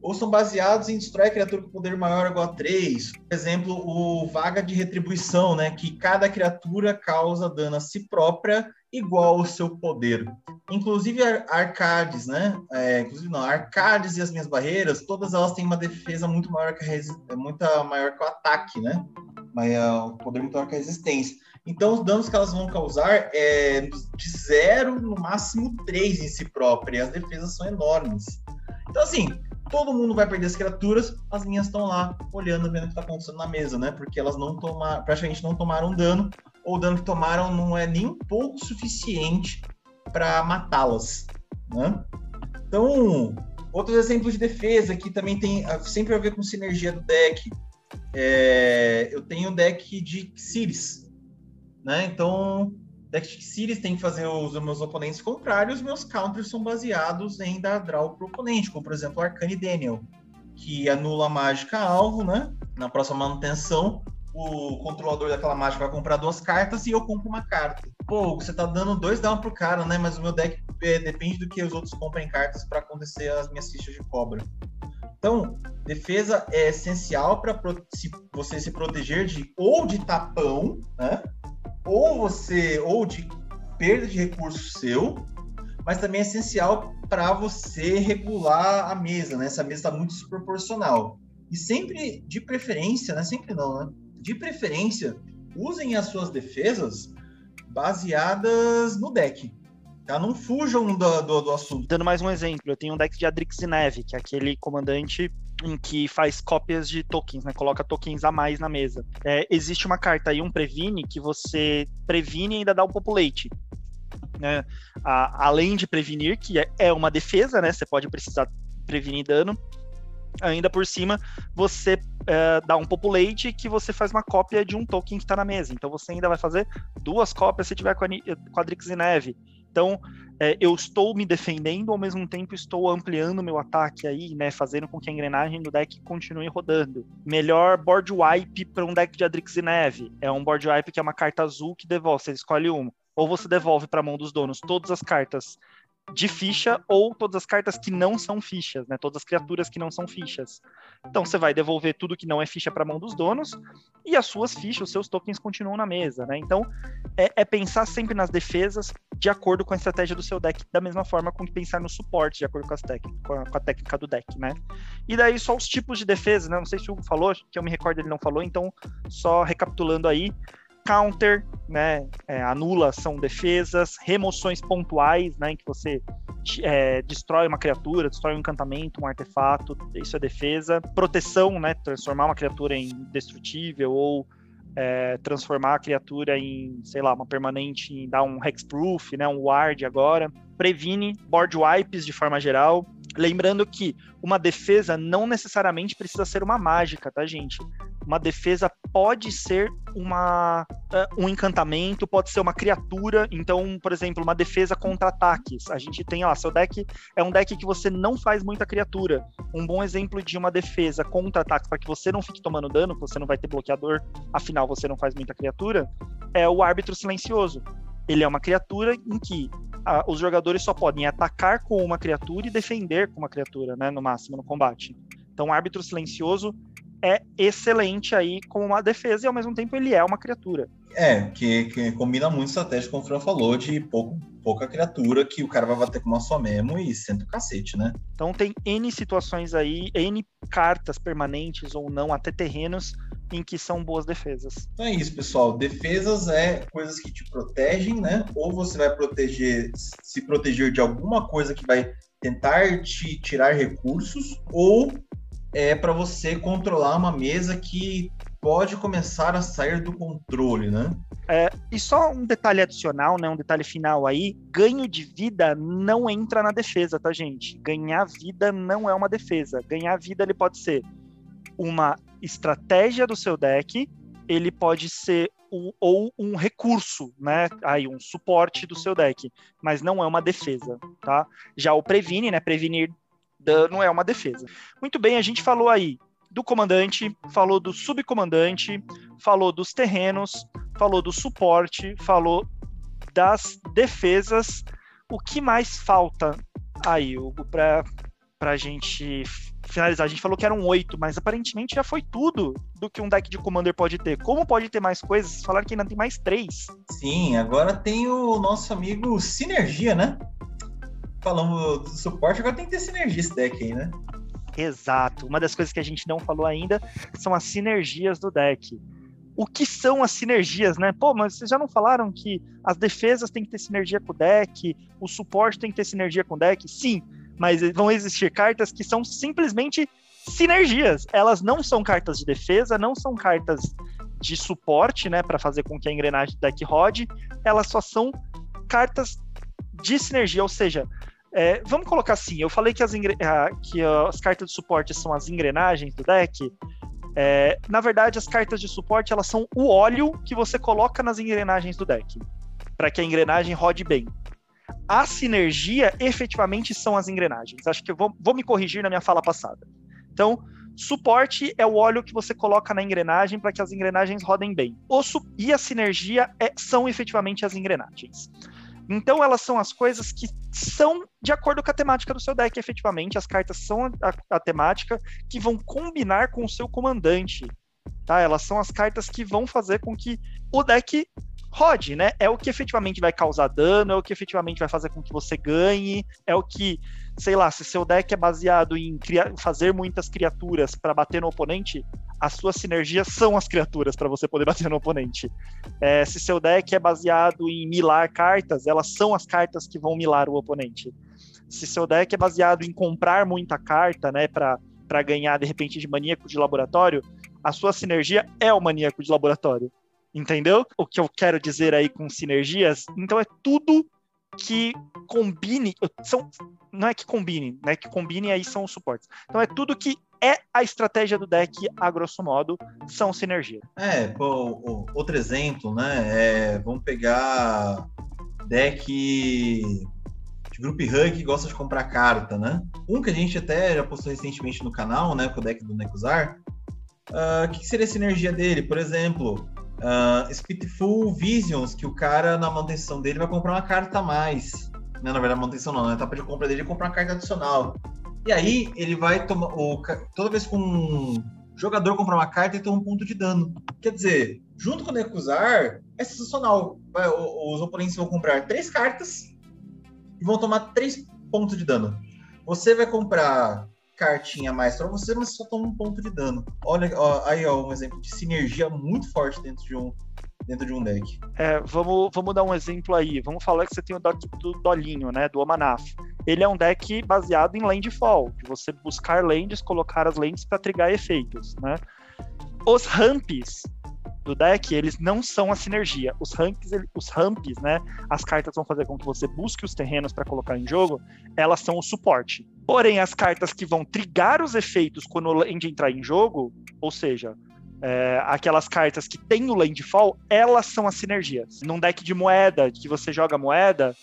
Ou são baseados em destrói criatura com poder maior igual a 3. Por exemplo, o Vaga de Retribuição, né? Que cada criatura causa dano a si própria igual ao seu poder. Inclusive Arcades, né? É, inclusive não, Arcades e as minhas barreiras, todas elas têm uma defesa muito maior que a muito maior que o ataque, né? Mas o poder muito maior que a resistência. Então, os danos que elas vão causar é de zero, no máximo três em si própria. E as defesas são enormes. Então, assim, todo mundo vai perder as criaturas, as minhas estão lá olhando, vendo o que está acontecendo na mesa, né? Porque elas não tomaram, praticamente não tomaram dano, ou o dano que tomaram não é nem um pouco suficiente para matá-las, né? Então, outros exemplos de defesa que também tem sempre a ver com sinergia do deck. É, eu tenho o deck de Xiris, né? Então, deck Series tem que fazer os, meus oponentes contrários, meus counters são baseados em dar draw pro oponente, como por exemplo Arcane Daniel, que anula a mágica alvo, né? Na próxima manutenção, o controlador daquela mágica vai comprar duas cartas e eu compro uma carta. Pô, você tá dando dois down pro cara, né? Mas o meu deck é, depende do que os outros comprem cartas para acontecer as minhas fichas de cobra. Então, defesa é essencial para você se proteger de ou de tapão, né? Ou você ou de perda de recurso seu, mas também é essencial para você regular a mesa, né? Essa mesa está muito desproporcional. E sempre, de preferência, né? Sempre não, né? De preferência, usem as suas defesas baseadas no deck. Tá? Não fujam do, do, do assunto. Dando mais um exemplo, eu tenho um deck de Adrix e Neve, que é aquele comandante em que faz cópias de tokens, né? Coloca tokens a mais na mesa. É, existe uma carta aí, um previne, que você previne e ainda dá um populate. Né? A, além de prevenir, que é, é uma defesa, né? Você pode precisar prevenir dano. Ainda por cima, você é, dá um populate que você faz uma cópia de um token que está na mesa. Então você ainda vai fazer duas cópias se tiver Quadrix e Neve. Então, é, eu estou me defendendo, ao mesmo tempo estou ampliando meu ataque aí, né? Fazendo com que a engrenagem do deck continue rodando. Melhor board wipe para um deck de Adrix e Neve. É um board wipe que é uma carta azul que devolve, você escolhe uma. Ou você devolve para a mão dos donos todas as cartas de ficha ou todas as cartas que não são fichas, né? Todas as criaturas que não são fichas. Então você vai devolver tudo que não é ficha para a mão dos donos e as suas fichas, os seus tokens continuam na mesa, né? Então é, é, pensar sempre nas defesas de acordo com a estratégia do seu deck, da mesma forma com que pensar no suporte de acordo com, as com, a, com a técnica do deck, né? E daí só os tipos de defesa, né? Não sei se o Hugo falou, que eu me recordo ele não falou, então só recapitulando aí counter, né, é, anula são defesas, remoções pontuais, né, em que você é, destrói uma criatura, destrói um encantamento, um artefato, isso é defesa. Proteção, né, transformar uma criatura em destrutível ou é, transformar a criatura em, sei lá, uma permanente, dar um hexproof, né, um ward agora. Previne board wipes de forma geral. Lembrando que uma defesa não necessariamente precisa ser uma mágica, tá, gente? Uma defesa pode ser uma, uh, um encantamento, pode ser uma criatura. Então, por exemplo, uma defesa contra ataques. A gente tem, ó, seu deck é um deck que você não faz muita criatura. Um bom exemplo de uma defesa contra ataques para que você não fique tomando dano, você não vai ter bloqueador, afinal você não faz muita criatura, é o árbitro silencioso. Ele é uma criatura em que ah, os jogadores só podem atacar com uma criatura e defender com uma criatura, né, no máximo no combate. Então, o árbitro silencioso é excelente aí como uma defesa e ao mesmo tempo ele é uma criatura. É, que, que combina muito estratégia, como o Fran falou, de pouco, pouca criatura que o cara vai bater com uma só mesmo e senta o cacete, né? Então tem N situações aí, N cartas permanentes ou não, até terrenos, em que são boas defesas. Então é isso, pessoal. Defesas é coisas que te protegem, né? Ou você vai proteger, se proteger de alguma coisa que vai tentar te tirar recursos, ou é para você controlar uma mesa que pode começar a sair do controle, né? É, e só um detalhe adicional, né? Um detalhe final aí: ganho de vida não entra na defesa, tá, gente? Ganhar vida não é uma defesa. Ganhar vida ele pode ser uma estratégia do seu deck, ele pode ser um, ou um recurso, né? Aí um suporte do seu deck, mas não é uma defesa, tá? Já o previne, né? Prevenir dano é uma defesa. Muito bem, a gente falou aí do comandante, falou do subcomandante, falou dos terrenos, falou do suporte, falou das defesas. O que mais falta aí, Hugo, para a gente finalizar? A gente falou que eram oito, mas aparentemente já foi tudo do que um deck de Commander pode ter. Como pode ter mais coisas? Falaram que ainda tem mais três. Sim, agora tem o nosso amigo Sinergia, né? Falamos do suporte, agora tem que ter sinergia esse deck aí, né? Exato. Uma das coisas que a gente não falou ainda são as sinergias do deck. O que são as sinergias, né? Pô, mas vocês já não falaram que as defesas têm que ter sinergia com o deck, o suporte tem que ter sinergia com o deck? Sim, mas vão existir cartas que são simplesmente sinergias. Elas não são cartas de defesa, não são cartas de suporte, né, para fazer com que a engrenagem do deck rode. Elas só são cartas de sinergia, ou seja, é, vamos colocar assim, eu falei que as, que as cartas de suporte são as engrenagens do deck. É, na verdade, as cartas de suporte elas são o óleo que você coloca nas engrenagens do deck, para que a engrenagem rode bem. A sinergia, efetivamente, são as engrenagens. Acho que eu vou, vou me corrigir na minha fala passada. Então, suporte é o óleo que você coloca na engrenagem para que as engrenagens rodem bem. O, e a sinergia é, são efetivamente as engrenagens. Então elas são as coisas que são de acordo com a temática do seu deck, efetivamente. As cartas são a, a temática que vão combinar com o seu comandante. Tá? Elas são as cartas que vão fazer com que o deck rode, né? É o que efetivamente vai causar dano, é o que efetivamente vai fazer com que você ganhe, é o que, sei lá, se seu deck é baseado em fazer muitas criaturas para bater no oponente, as suas sinergias são as criaturas para você poder bater no oponente. É, se seu deck é baseado em milar cartas, elas são as cartas que vão milar o oponente. Se seu deck é baseado em comprar muita carta, né, para ganhar de repente de maníaco de laboratório, a sua sinergia é o maníaco de laboratório. Entendeu? O que eu quero dizer aí com sinergias? Então é tudo que combine, são, não é que combine, né? Que combine aí são os suportes. Então é tudo que é a estratégia do deck, a grosso modo, são sinergia. É, pô, outro exemplo, né? É, vamos pegar deck de Group Hug que gosta de comprar carta, né? Um que a gente até já postou recentemente no canal, né? Com o deck do Necusar. Ah, o uh, que, que seria a sinergia dele? Por exemplo, Uh, Spitful Visions, que o cara na manutenção dele vai comprar uma carta a mais. Não, na verdade, manutenção não, na etapa de compra dele é comprar uma carta adicional. E aí ele vai tomar. O, toda vez que um jogador comprar uma carta, ele toma um ponto de dano. Quer dizer, junto com o Necusar, é sensacional. Vai, os oponentes vão comprar três cartas e vão tomar três pontos de dano. Você vai comprar cartinha mais para você, mas só toma um ponto de dano. Olha ó, aí, ó, um exemplo de sinergia muito forte dentro de um dentro de um deck. É, vamos, vamos dar um exemplo aí. Vamos falar que você tem o do Dolinho, né, do Omanaf. Ele é um deck baseado em landfall, de você buscar lands, colocar as lands para trigar efeitos, né? Os ramps do deck, eles não são a sinergia. Os ramps, os ramps, né, as cartas vão fazer com que você busque os terrenos para colocar em jogo, elas são o suporte. Porém, as cartas que vão trigar os efeitos quando o land entrar em jogo, ou seja, é, aquelas cartas que tem o landfall, elas são as sinergias. Num deck de moeda, que você joga moeda,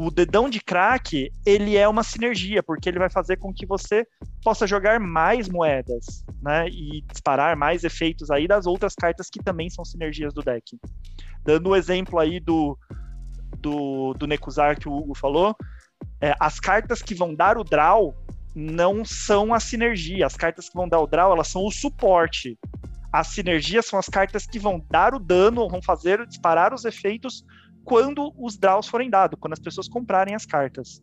o dedão de crack, ele é uma sinergia, porque ele vai fazer com que você possa jogar mais moedas, né? E disparar mais efeitos aí das outras cartas que também são sinergias do deck. Dando o um exemplo aí do, do, do Nekuzar que o Hugo falou, é, as cartas que vão dar o draw não são a sinergia. As cartas que vão dar o draw, elas são o suporte. As sinergias são as cartas que vão dar o dano, vão fazer disparar os efeitos quando os draws forem dados, quando as pessoas comprarem as cartas.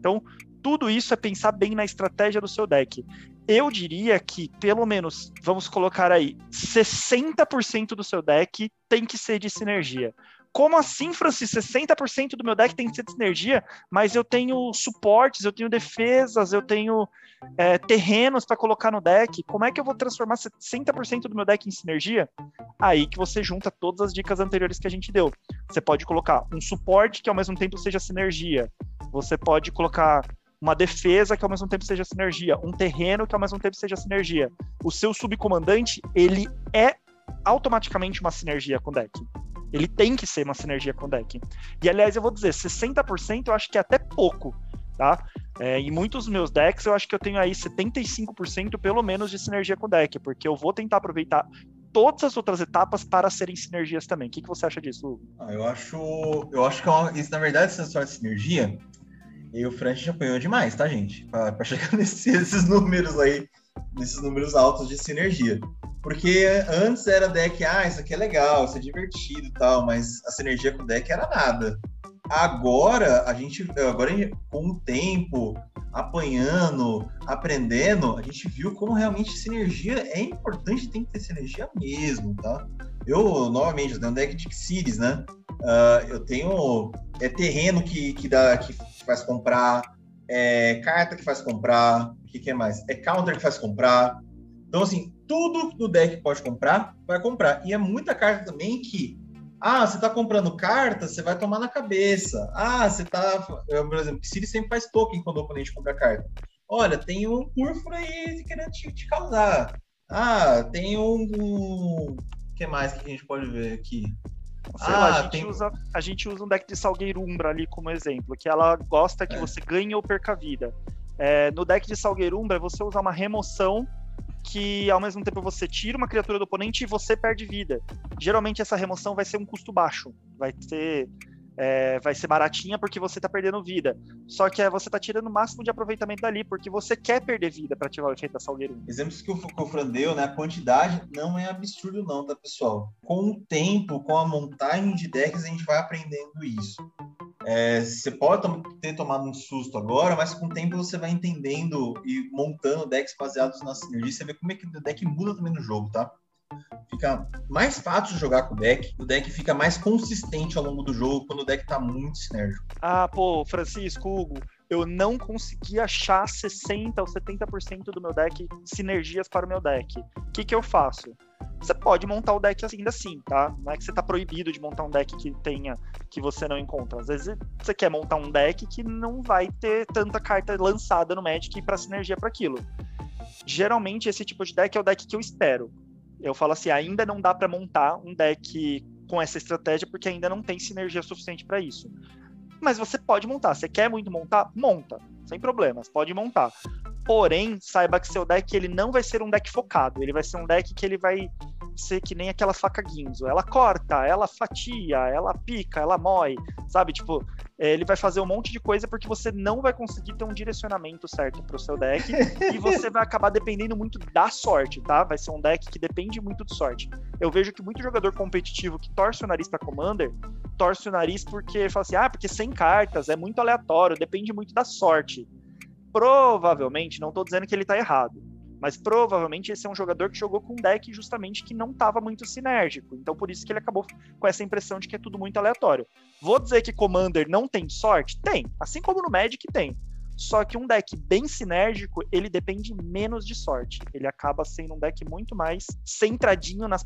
Então, tudo isso é pensar bem na estratégia do seu deck. Eu diria que, pelo menos, vamos colocar aí, 60% do seu deck tem que ser de sinergia. Como assim, Francis? 60% do meu deck tem que ser de sinergia, mas eu tenho suportes, eu tenho defesas, eu tenho é, terrenos para colocar no deck. Como é que eu vou transformar 60% do meu deck em sinergia? Aí que você junta todas as dicas anteriores que a gente deu. Você pode colocar um suporte que ao mesmo tempo seja sinergia. Você pode colocar uma defesa que ao mesmo tempo seja sinergia, um terreno que ao mesmo tempo seja sinergia. O seu subcomandante, ele é automaticamente uma sinergia com o deck. Ele tem que ser uma sinergia com o deck. E aliás, eu vou dizer, 60% eu acho que é até pouco, tá? É, em muitos meus decks, eu acho que eu tenho aí 75% pelo menos de sinergia com o deck, porque eu vou tentar aproveitar todas as outras etapas para serem sinergias também. O que, que você acha disso? Ah, eu acho, eu acho que é uma, isso, na verdade, essa história de sinergia, e o Frank já apanhou demais, tá, gente? Para chegar nesses números aí, nesses números altos de sinergia. Porque antes era deck, ah, isso aqui é legal, isso é divertido e tal, mas a sinergia com o deck era nada. Agora, a gente, agora com o tempo, apanhando, aprendendo, a gente viu como realmente sinergia é importante, tem que ter sinergia mesmo, tá? Eu, novamente, eu tenho um deck de Xiris, né? Uh, eu tenho é terreno que, que, dá, que faz comprar, é carta que faz comprar, o que, que é mais? É counter que faz comprar. Então, assim, tudo do deck pode comprar, vai comprar. E é muita carta também que ah, você está comprando carta, você vai tomar na cabeça. Ah, você está. Por exemplo, Siri sempre faz token quando o oponente compra carta. Olha, tem um Púrpura aí querendo te, te causar. Ah, tem um. O que mais que a gente pode ver aqui? Sei ah, lá, a, gente tem... usa, a gente usa um deck de Salgueirumbra ali como exemplo, que ela gosta que é. você ganhe ou perca vida. É, no deck de Salgueirumbra, você usa uma remoção que ao mesmo tempo você tira uma criatura do oponente e você perde vida. Geralmente essa remoção vai ser um custo baixo, vai ser é, vai ser baratinha porque você está perdendo vida. Só que é, você está tirando o máximo de aproveitamento dali, porque você quer perder vida para ativar o efeito da Salgueiro. Exemplos que o, o Fran deu, né? A quantidade não é absurdo, não, tá, pessoal? Com o tempo, com a montagem de decks, a gente vai aprendendo isso. É, você pode ter tomado um susto agora, mas com o tempo você vai entendendo e montando decks baseados na sinergia. Você vê como é que o deck muda também no jogo, tá? Fica mais fácil de jogar com o deck, o deck fica mais consistente ao longo do jogo quando o deck tá muito sinérgico. Ah, pô, Francisco, Hugo, eu não consegui achar 60 ou 70% do meu deck sinergias para o meu deck. O que, que eu faço? Você pode montar o deck ainda assim, tá? Não é que você tá proibido de montar um deck que tenha, que você não encontra. Às vezes você quer montar um deck que não vai ter tanta carta lançada no Magic para sinergia para aquilo. Geralmente esse tipo de deck é o deck que eu espero. Eu falo assim, ainda não dá para montar um deck com essa estratégia porque ainda não tem sinergia suficiente para isso. Mas você pode montar. Você quer muito montar? Monta, sem problemas, pode montar. Porém, saiba que seu deck ele não vai ser um deck focado, ele vai ser um deck que ele vai ser que nem aquela faca Ginzo. Ela corta, ela fatia, ela pica, ela mói, sabe? Tipo, ele vai fazer um monte de coisa porque você não vai conseguir ter um direcionamento certo para o seu deck e você vai acabar dependendo muito da sorte, tá? Vai ser um deck que depende muito de sorte. Eu vejo que muito jogador competitivo que torce o nariz para Commander, torce o nariz porque fala assim: ah, porque sem cartas é muito aleatório, depende muito da sorte. Provavelmente, não estou dizendo que ele está errado mas provavelmente esse é um jogador que jogou com um deck justamente que não estava muito sinérgico. Então por isso que ele acabou com essa impressão de que é tudo muito aleatório. Vou dizer que Commander não tem sorte? Tem. Assim como no Magic tem. Só que um deck bem sinérgico, ele depende menos de sorte. Ele acaba sendo um deck muito mais centradinho nas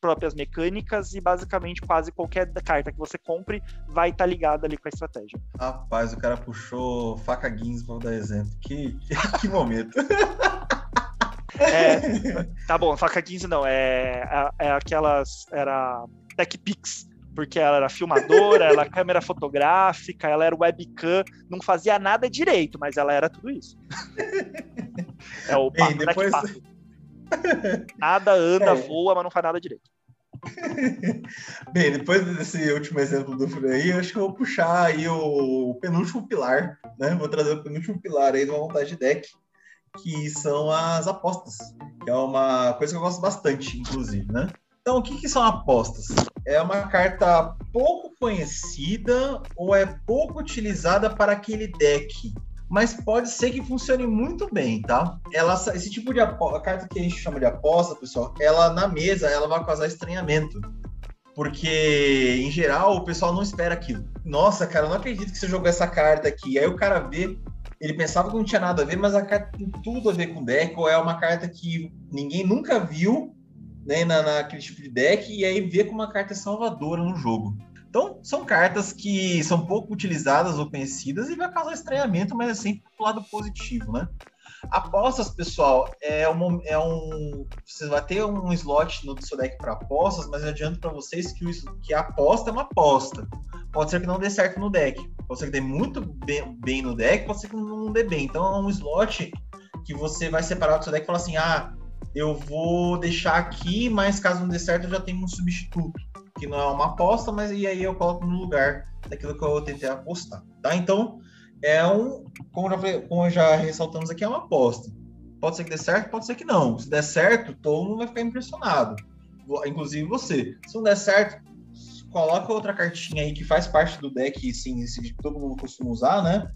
próprias mecânicas e basicamente quase qualquer carta que você compre vai estar tá ligada ali com a estratégia. Rapaz, o cara puxou faca Guinness para dar exemplo. Que, que momento. É, tá bom, faca 15 não, é, é, é aquelas. Era TechPix, porque ela era filmadora, ela era câmera fotográfica, ela era webcam, não fazia nada direito, mas ela era tudo isso. é o Bem, depois... Nada anda, é. voa, mas não faz nada direito. Bem, depois desse último exemplo do eu acho que eu vou puxar aí o, penúltimo pilar, né? Vou trazer o penúltimo pilar aí de uma montagem de deck, que são as apostas, que é uma coisa que eu gosto bastante, inclusive, né? Então, o que, que são apostas? É uma carta pouco conhecida ou é pouco utilizada para aquele deck mas pode ser que funcione muito bem, tá? Ela, esse tipo de aposta, a carta que a gente chama de aposta, pessoal, ela na mesa, ela vai causar estranhamento. Porque, em geral, o pessoal não espera aquilo. Nossa, cara, eu não acredito que você jogou essa carta aqui. Aí o cara vê, ele pensava que não tinha nada a ver, mas a carta tem tudo a ver com o deck, ou é uma carta que ninguém nunca viu, né, na, naquele tipo de deck, e aí vê como uma carta salvadora no jogo. Então, são cartas que são pouco utilizadas ou conhecidas e vai causar estranhamento, mas é sempre pro lado positivo, né? Apostas, pessoal, é um, é um. Você vai ter um slot no seu deck para apostas, mas eu adianto para vocês que, o, que a aposta é uma aposta. Pode ser que não dê certo no deck. Pode ser que dê muito bem, bem no deck, pode ser que não dê bem. Então é um slot que você vai separar do seu deck e falar assim: ah, eu vou deixar aqui, mas caso não dê certo, eu já tenho um substituto que não é uma aposta, mas e aí eu coloco no lugar daquilo que eu tentei apostar, tá? Então, é um, como já, como já ressaltamos aqui, é uma aposta. Pode ser que dê certo, pode ser que não. Se der certo, todo mundo vai ficar impressionado, inclusive você. Se não der certo, coloca outra cartinha aí que faz parte do deck, sim, que todo mundo costuma usar, né?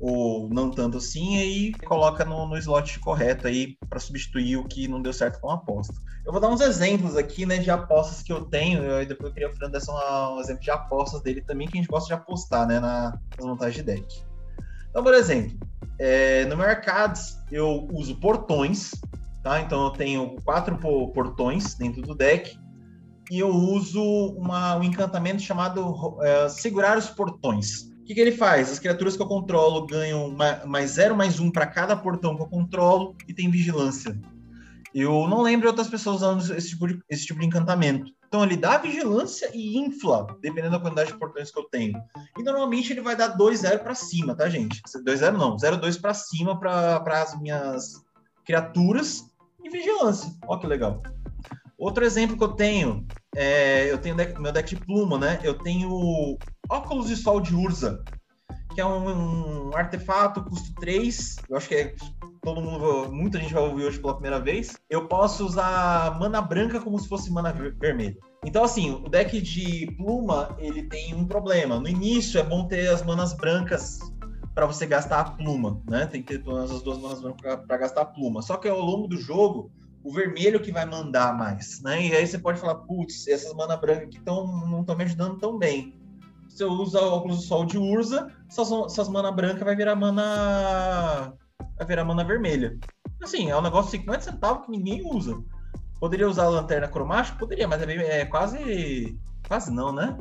ou não tanto assim, aí coloca no, no slot correto aí para substituir o que não deu certo com a aposta. Eu vou dar uns exemplos aqui, né, de apostas que eu tenho, e depois eu queria o Fernando dar um exemplo de apostas dele também, que a gente gosta de apostar, né, na, nas montagens de deck. Então, por exemplo, é, no Mercados eu uso portões, tá? Então eu tenho quatro portões dentro do deck, e eu uso uma, um encantamento chamado é, Segurar os Portões que, que ele faz? As criaturas que eu controlo ganham mais zero, mais um para cada portão que eu controlo e tem vigilância. Eu não lembro de outras pessoas usando esse tipo de, esse tipo de encantamento. Então ele dá vigilância e infla, dependendo da quantidade de portões que eu tenho. E normalmente ele vai dar 2-0 para cima, tá, gente? 2-0 não, 0-2 para cima para as minhas criaturas e vigilância. Ó que legal. Outro exemplo que eu tenho, é, eu tenho deck, meu deck de pluma, né? Eu tenho óculos de sol de Urza, que é um, um, artefato custo 3. Eu acho que é, todo mundo, muita gente vai ouvir hoje pela primeira vez. Eu posso usar mana branca como se fosse mana vermelha. Então, assim, o deck de pluma, ele tem um problema. No início é bom ter as manas brancas para você gastar a pluma, né? Tem que ter as duas manas brancas para gastar a pluma. Só que ao longo do jogo, o vermelho que vai mandar mais, né? E aí você pode falar, putz, essas mana branca aqui tão, não estão me ajudando tão bem. Se eu usar óculos do sol de Urza, essas, essas mana branca vai virar mana vai virar mana vermelha. Assim, é um negócio de 50 centavos que ninguém usa. Poderia usar a lanterna cromática? Poderia, mas é, é quase quase não, né?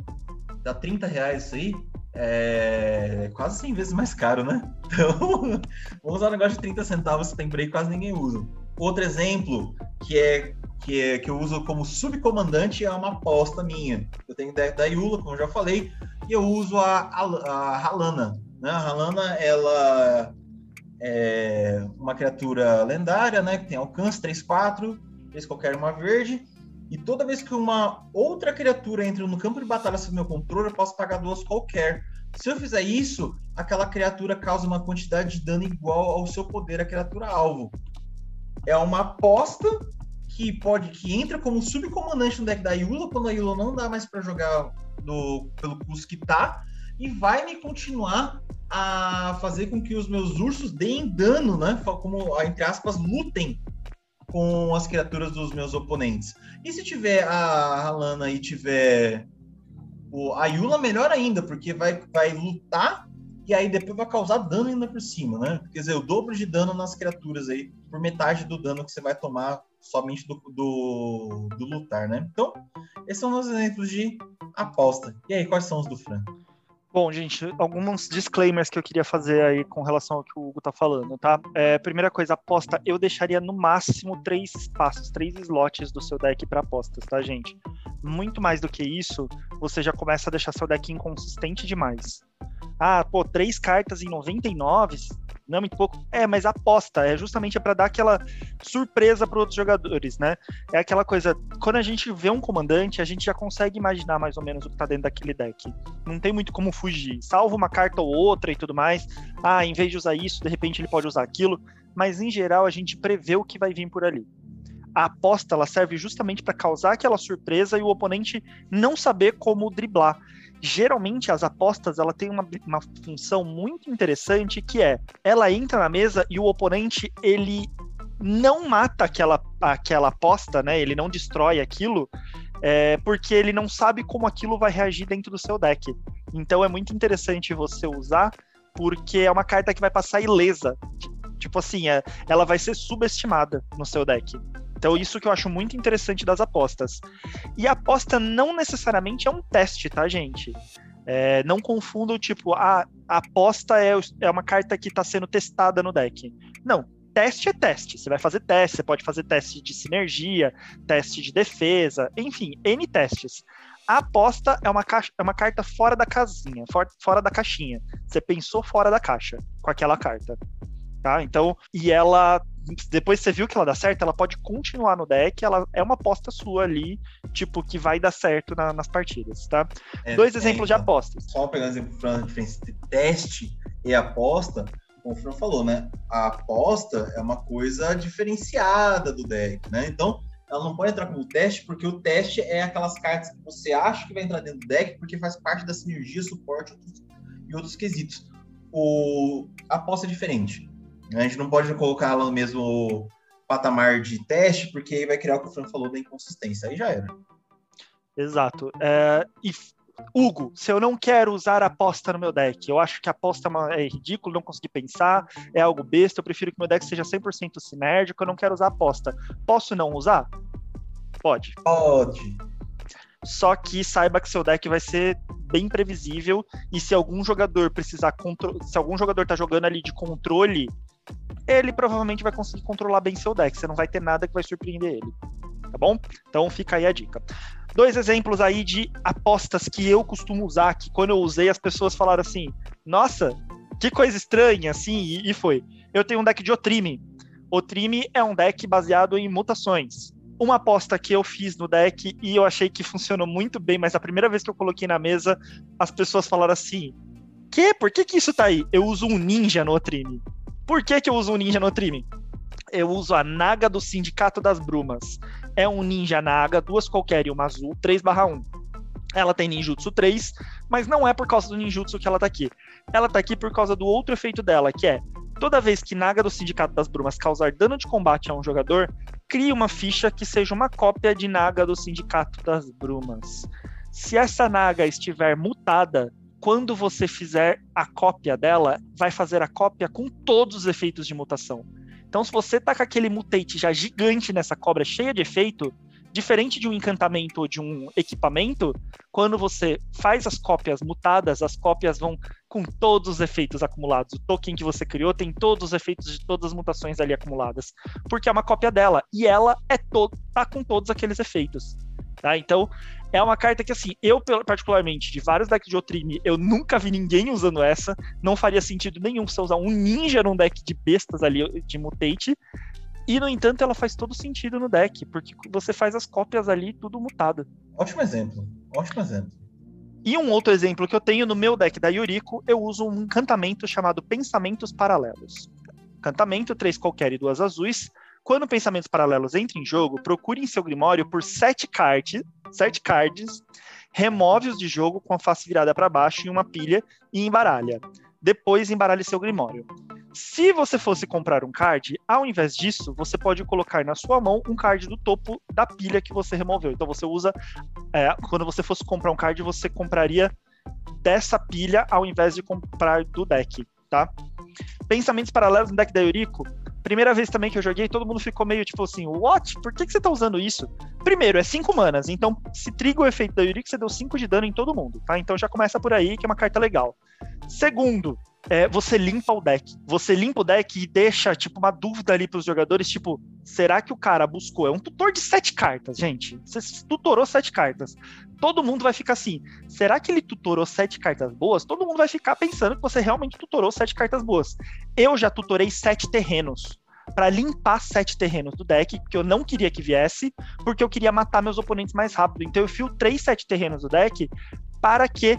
Dá 30 reais isso aí. É quase 100 vezes mais caro, né? Então, vamos usar um negócio de 30 centavos que tem por aí, quase ninguém usa. Outro exemplo que é que, é, que eu uso como subcomandante é uma aposta minha. Eu tenho da, da Yula, como eu já falei, e eu uso a, a, a Halana. Né? A Halana, ela é uma criatura lendária, né? Que tem alcance 3-4, fez qualquer uma verde. E toda vez que uma outra criatura entra no campo de batalha sob meu controle, eu posso pagar duas qualquer. Se eu fizer isso, aquela criatura causa uma quantidade de dano igual ao seu poder a criatura alvo é uma aposta que pode que entra como subcomandante no deck da Yula quando a Yula não dá mais para jogar do, pelo custo que tá e vai me continuar a fazer com que os meus ursos deem dano, né? Como entre aspas lutem com as criaturas dos meus oponentes. E se tiver a Halana e tiver o, a Yula, melhor ainda, porque vai, vai lutar e aí depois vai causar dano ainda por cima, né? Quer dizer, o dobro de dano nas criaturas aí, por metade do dano que você vai tomar somente do, do, do lutar, né? Então, esses são os exemplos de aposta. E aí, quais são os do Fran? Bom, gente, alguns disclaimers que eu queria fazer aí com relação ao que o Hugo tá falando, tá? É, primeira coisa, aposta, eu deixaria no máximo três espaços, três slots do seu deck para apostas, tá, gente? Muito mais do que isso, você já começa a deixar seu deck inconsistente demais. Ah, pô, três cartas em 99, não é muito pouco. É, mas aposta é justamente para dar aquela surpresa para outros jogadores, né? É aquela coisa, quando a gente vê um comandante, a gente já consegue imaginar mais ou menos o que tá dentro daquele deck. Não tem muito como fugir. Salvo uma carta ou outra e tudo mais. Ah, em vez de usar isso, de repente ele pode usar aquilo. Mas em geral a gente prevê o que vai vir por ali. A aposta ela serve justamente para causar aquela surpresa e o oponente não saber como driblar geralmente as apostas ela tem uma, uma função muito interessante que é ela entra na mesa e o oponente ele não mata aquela, aquela aposta, né? Ele não destrói aquilo, é, porque ele não sabe como aquilo vai reagir dentro do seu deck. Então é muito interessante você usar, porque é uma carta que vai passar ilesa. Tipo assim, é, ela vai ser subestimada no seu deck. Então, isso que eu acho muito interessante das apostas. E a aposta não necessariamente é um teste, tá, gente? É, não confundam, tipo, a, a aposta é, é uma carta que está sendo testada no deck. Não, teste é teste. Você vai fazer teste, você pode fazer teste de sinergia, teste de defesa, enfim, N testes. A aposta é uma, caixa, é uma carta fora da casinha, for, fora da caixinha. Você pensou fora da caixa com aquela carta. Tá? Então, e ela depois você viu que ela dá certo, ela pode continuar no deck, ela é uma aposta sua ali, tipo, que vai dar certo na, nas partidas, tá? É, Dois é, exemplos então, de apostas. Só pegar um exemplo para a diferença entre teste e aposta, como o Fran falou, né? A aposta é uma coisa diferenciada do deck, né? Então, ela não pode entrar como teste, porque o teste é aquelas cartas que você acha que vai entrar dentro do deck, porque faz parte da sinergia, suporte e outros quesitos. O a aposta é diferente. A gente não pode colocar ela no mesmo patamar de teste, porque aí vai criar o que o Fran falou da inconsistência. Aí já era. Exato. É, e Hugo, se eu não quero usar aposta no meu deck, eu acho que a aposta é, é ridículo, não consegui pensar, é algo besta, eu prefiro que meu deck seja 100% sinérgico, eu não quero usar aposta. Posso não usar? Pode. Pode. Só que saiba que seu deck vai ser bem previsível e se algum jogador precisar se algum jogador tá jogando ali de controle ele provavelmente vai conseguir controlar bem seu deck. Você não vai ter nada que vai surpreender ele. Tá bom? Então fica aí a dica. Dois exemplos aí de apostas que eu costumo usar, que quando eu usei as pessoas falaram assim: nossa, que coisa estranha, assim, e, e foi. Eu tenho um deck de Otrime. Otrime é um deck baseado em mutações. Uma aposta que eu fiz no deck e eu achei que funcionou muito bem, mas a primeira vez que eu coloquei na mesa, as pessoas falaram assim: que? Por que, que isso tá aí? Eu uso um ninja no Otrime. Por que, que eu uso um ninja no Trime? Eu uso a Naga do Sindicato das Brumas. É um ninja Naga, duas qualquer e uma azul, 3/1. Ela tem ninjutsu 3, mas não é por causa do ninjutsu que ela tá aqui. Ela tá aqui por causa do outro efeito dela, que é toda vez que Naga do Sindicato das Brumas causar dano de combate a um jogador, crie uma ficha que seja uma cópia de Naga do Sindicato das Brumas. Se essa Naga estiver mutada, quando você fizer a cópia dela, vai fazer a cópia com todos os efeitos de mutação. Então, se você tá com aquele mutate já gigante nessa cobra cheia de efeito, diferente de um encantamento ou de um equipamento, quando você faz as cópias mutadas, as cópias vão com todos os efeitos acumulados. O token que você criou tem todos os efeitos de todas as mutações ali acumuladas, porque é uma cópia dela e ela é to tá com todos aqueles efeitos. Tá? Então, é uma carta que, assim, eu, particularmente, de vários decks de Otrime, eu nunca vi ninguém usando essa. Não faria sentido nenhum você usar um ninja num deck de bestas ali, de mutate. E, no entanto, ela faz todo sentido no deck, porque você faz as cópias ali tudo mutado. Ótimo exemplo. Ótimo exemplo. E um outro exemplo que eu tenho no meu deck da Yuriko, eu uso um encantamento chamado Pensamentos Paralelos. Encantamento, três qualquer e duas azuis. Quando pensamentos paralelos entram em jogo, procure em seu Grimório por sete cards, sete cards, remove-os de jogo com a face virada para baixo em uma pilha e embaralha. Depois embaralhe seu Grimório. Se você fosse comprar um card, ao invés disso, você pode colocar na sua mão um card do topo da pilha que você removeu. Então você usa. É, quando você fosse comprar um card, você compraria dessa pilha ao invés de comprar do deck, tá? Pensamentos paralelos no deck da Yuriko Primeira vez também que eu joguei, todo mundo ficou meio tipo assim, what? Por que, que você tá usando isso? Primeiro, é 5 manas, então se triga o efeito da Yuriko, você deu 5 de dano em todo mundo, tá? Então já começa por aí, que é uma carta legal. Segundo, é, você limpa o deck. Você limpa o deck e deixa, tipo, uma dúvida ali pros jogadores, tipo, será que o cara buscou? É um tutor de sete cartas, gente. Você tutorou sete cartas. Todo mundo vai ficar assim, será que ele tutorou sete cartas boas? Todo mundo vai ficar pensando que você realmente tutorou sete cartas boas. Eu já tutorei sete terrenos para limpar sete terrenos do deck, que eu não queria que viesse, porque eu queria matar meus oponentes mais rápido. Então eu filtrei sete terrenos do deck para que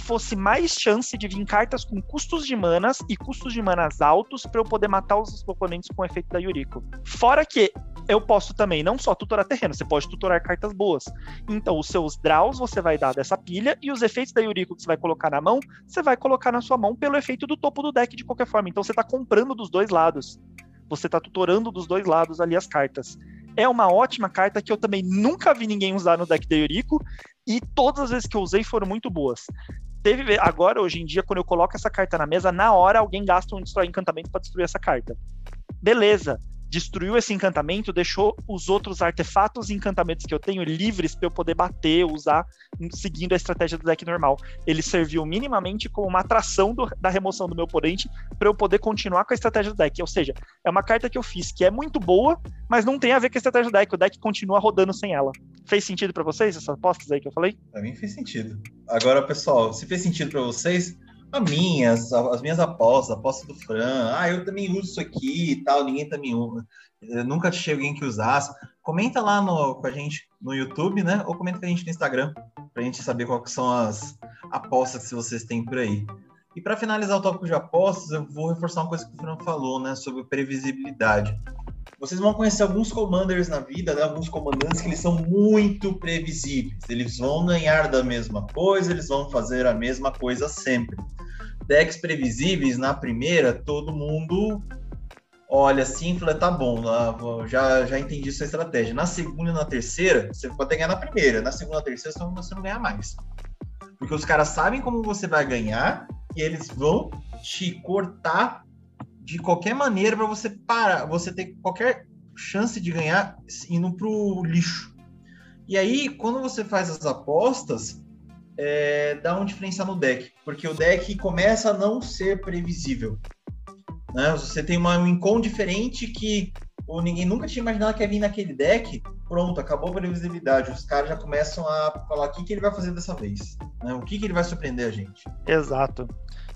fosse mais chance de vir cartas com custos de manas e custos de manas altos para eu poder matar os oponentes com o efeito da Yuriko. Fora que eu posso também não só tutorar terreno, você pode tutorar cartas boas. Então, os seus draws você vai dar dessa pilha e os efeitos da Yuriko que você vai colocar na mão, você vai colocar na sua mão pelo efeito do topo do deck de qualquer forma. Então, você está comprando dos dois lados. Você está tutorando dos dois lados ali as cartas. É uma ótima carta que eu também nunca vi ninguém usar no deck da Yuriko e todas as vezes que eu usei foram muito boas. Teve agora hoje em dia quando eu coloco essa carta na mesa, na hora alguém gasta um destrói encantamento para destruir essa carta. Beleza destruiu esse encantamento, deixou os outros artefatos e encantamentos que eu tenho livres para eu poder bater, usar, seguindo a estratégia do deck normal. Ele serviu minimamente como uma atração do, da remoção do meu oponente para eu poder continuar com a estratégia do deck. Ou seja, é uma carta que eu fiz que é muito boa, mas não tem a ver com a estratégia do deck. O deck continua rodando sem ela. Fez sentido para vocês essas apostas aí que eu falei? Para mim fez sentido. Agora, pessoal, se fez sentido para vocês, as minhas, as minhas apostas, a aposta do Fran, ah, eu também uso isso aqui e tal, ninguém também usa. Eu nunca tinha alguém que usasse. Comenta lá no, com a gente no YouTube, né? Ou comenta com a gente no Instagram, pra gente saber quais são as apostas que vocês têm por aí. E para finalizar o tópico de apostas, eu vou reforçar uma coisa que o Fran falou, né? Sobre previsibilidade. Vocês vão conhecer alguns commanders na vida, né? Alguns comandantes que eles são muito previsíveis. Eles vão ganhar da mesma coisa, eles vão fazer a mesma coisa sempre decks previsíveis na primeira, todo mundo olha assim fala, tá bom, já, já entendi sua estratégia. Na segunda e na terceira, você pode até ganhar na primeira. Na segunda e terceira, você não ganha mais. Porque os caras sabem como você vai ganhar e eles vão te cortar de qualquer maneira para você parar, você ter qualquer chance de ganhar indo pro lixo. E aí, quando você faz as apostas, é, dá um diferencial no deck, porque o deck começa a não ser previsível. Né? Você tem uma, um incon diferente que ou ninguém nunca tinha imaginado que ia vir naquele deck, pronto, acabou a previsibilidade. Os caras já começam a falar o que, que ele vai fazer dessa vez, né? o que, que ele vai surpreender a gente. Exato.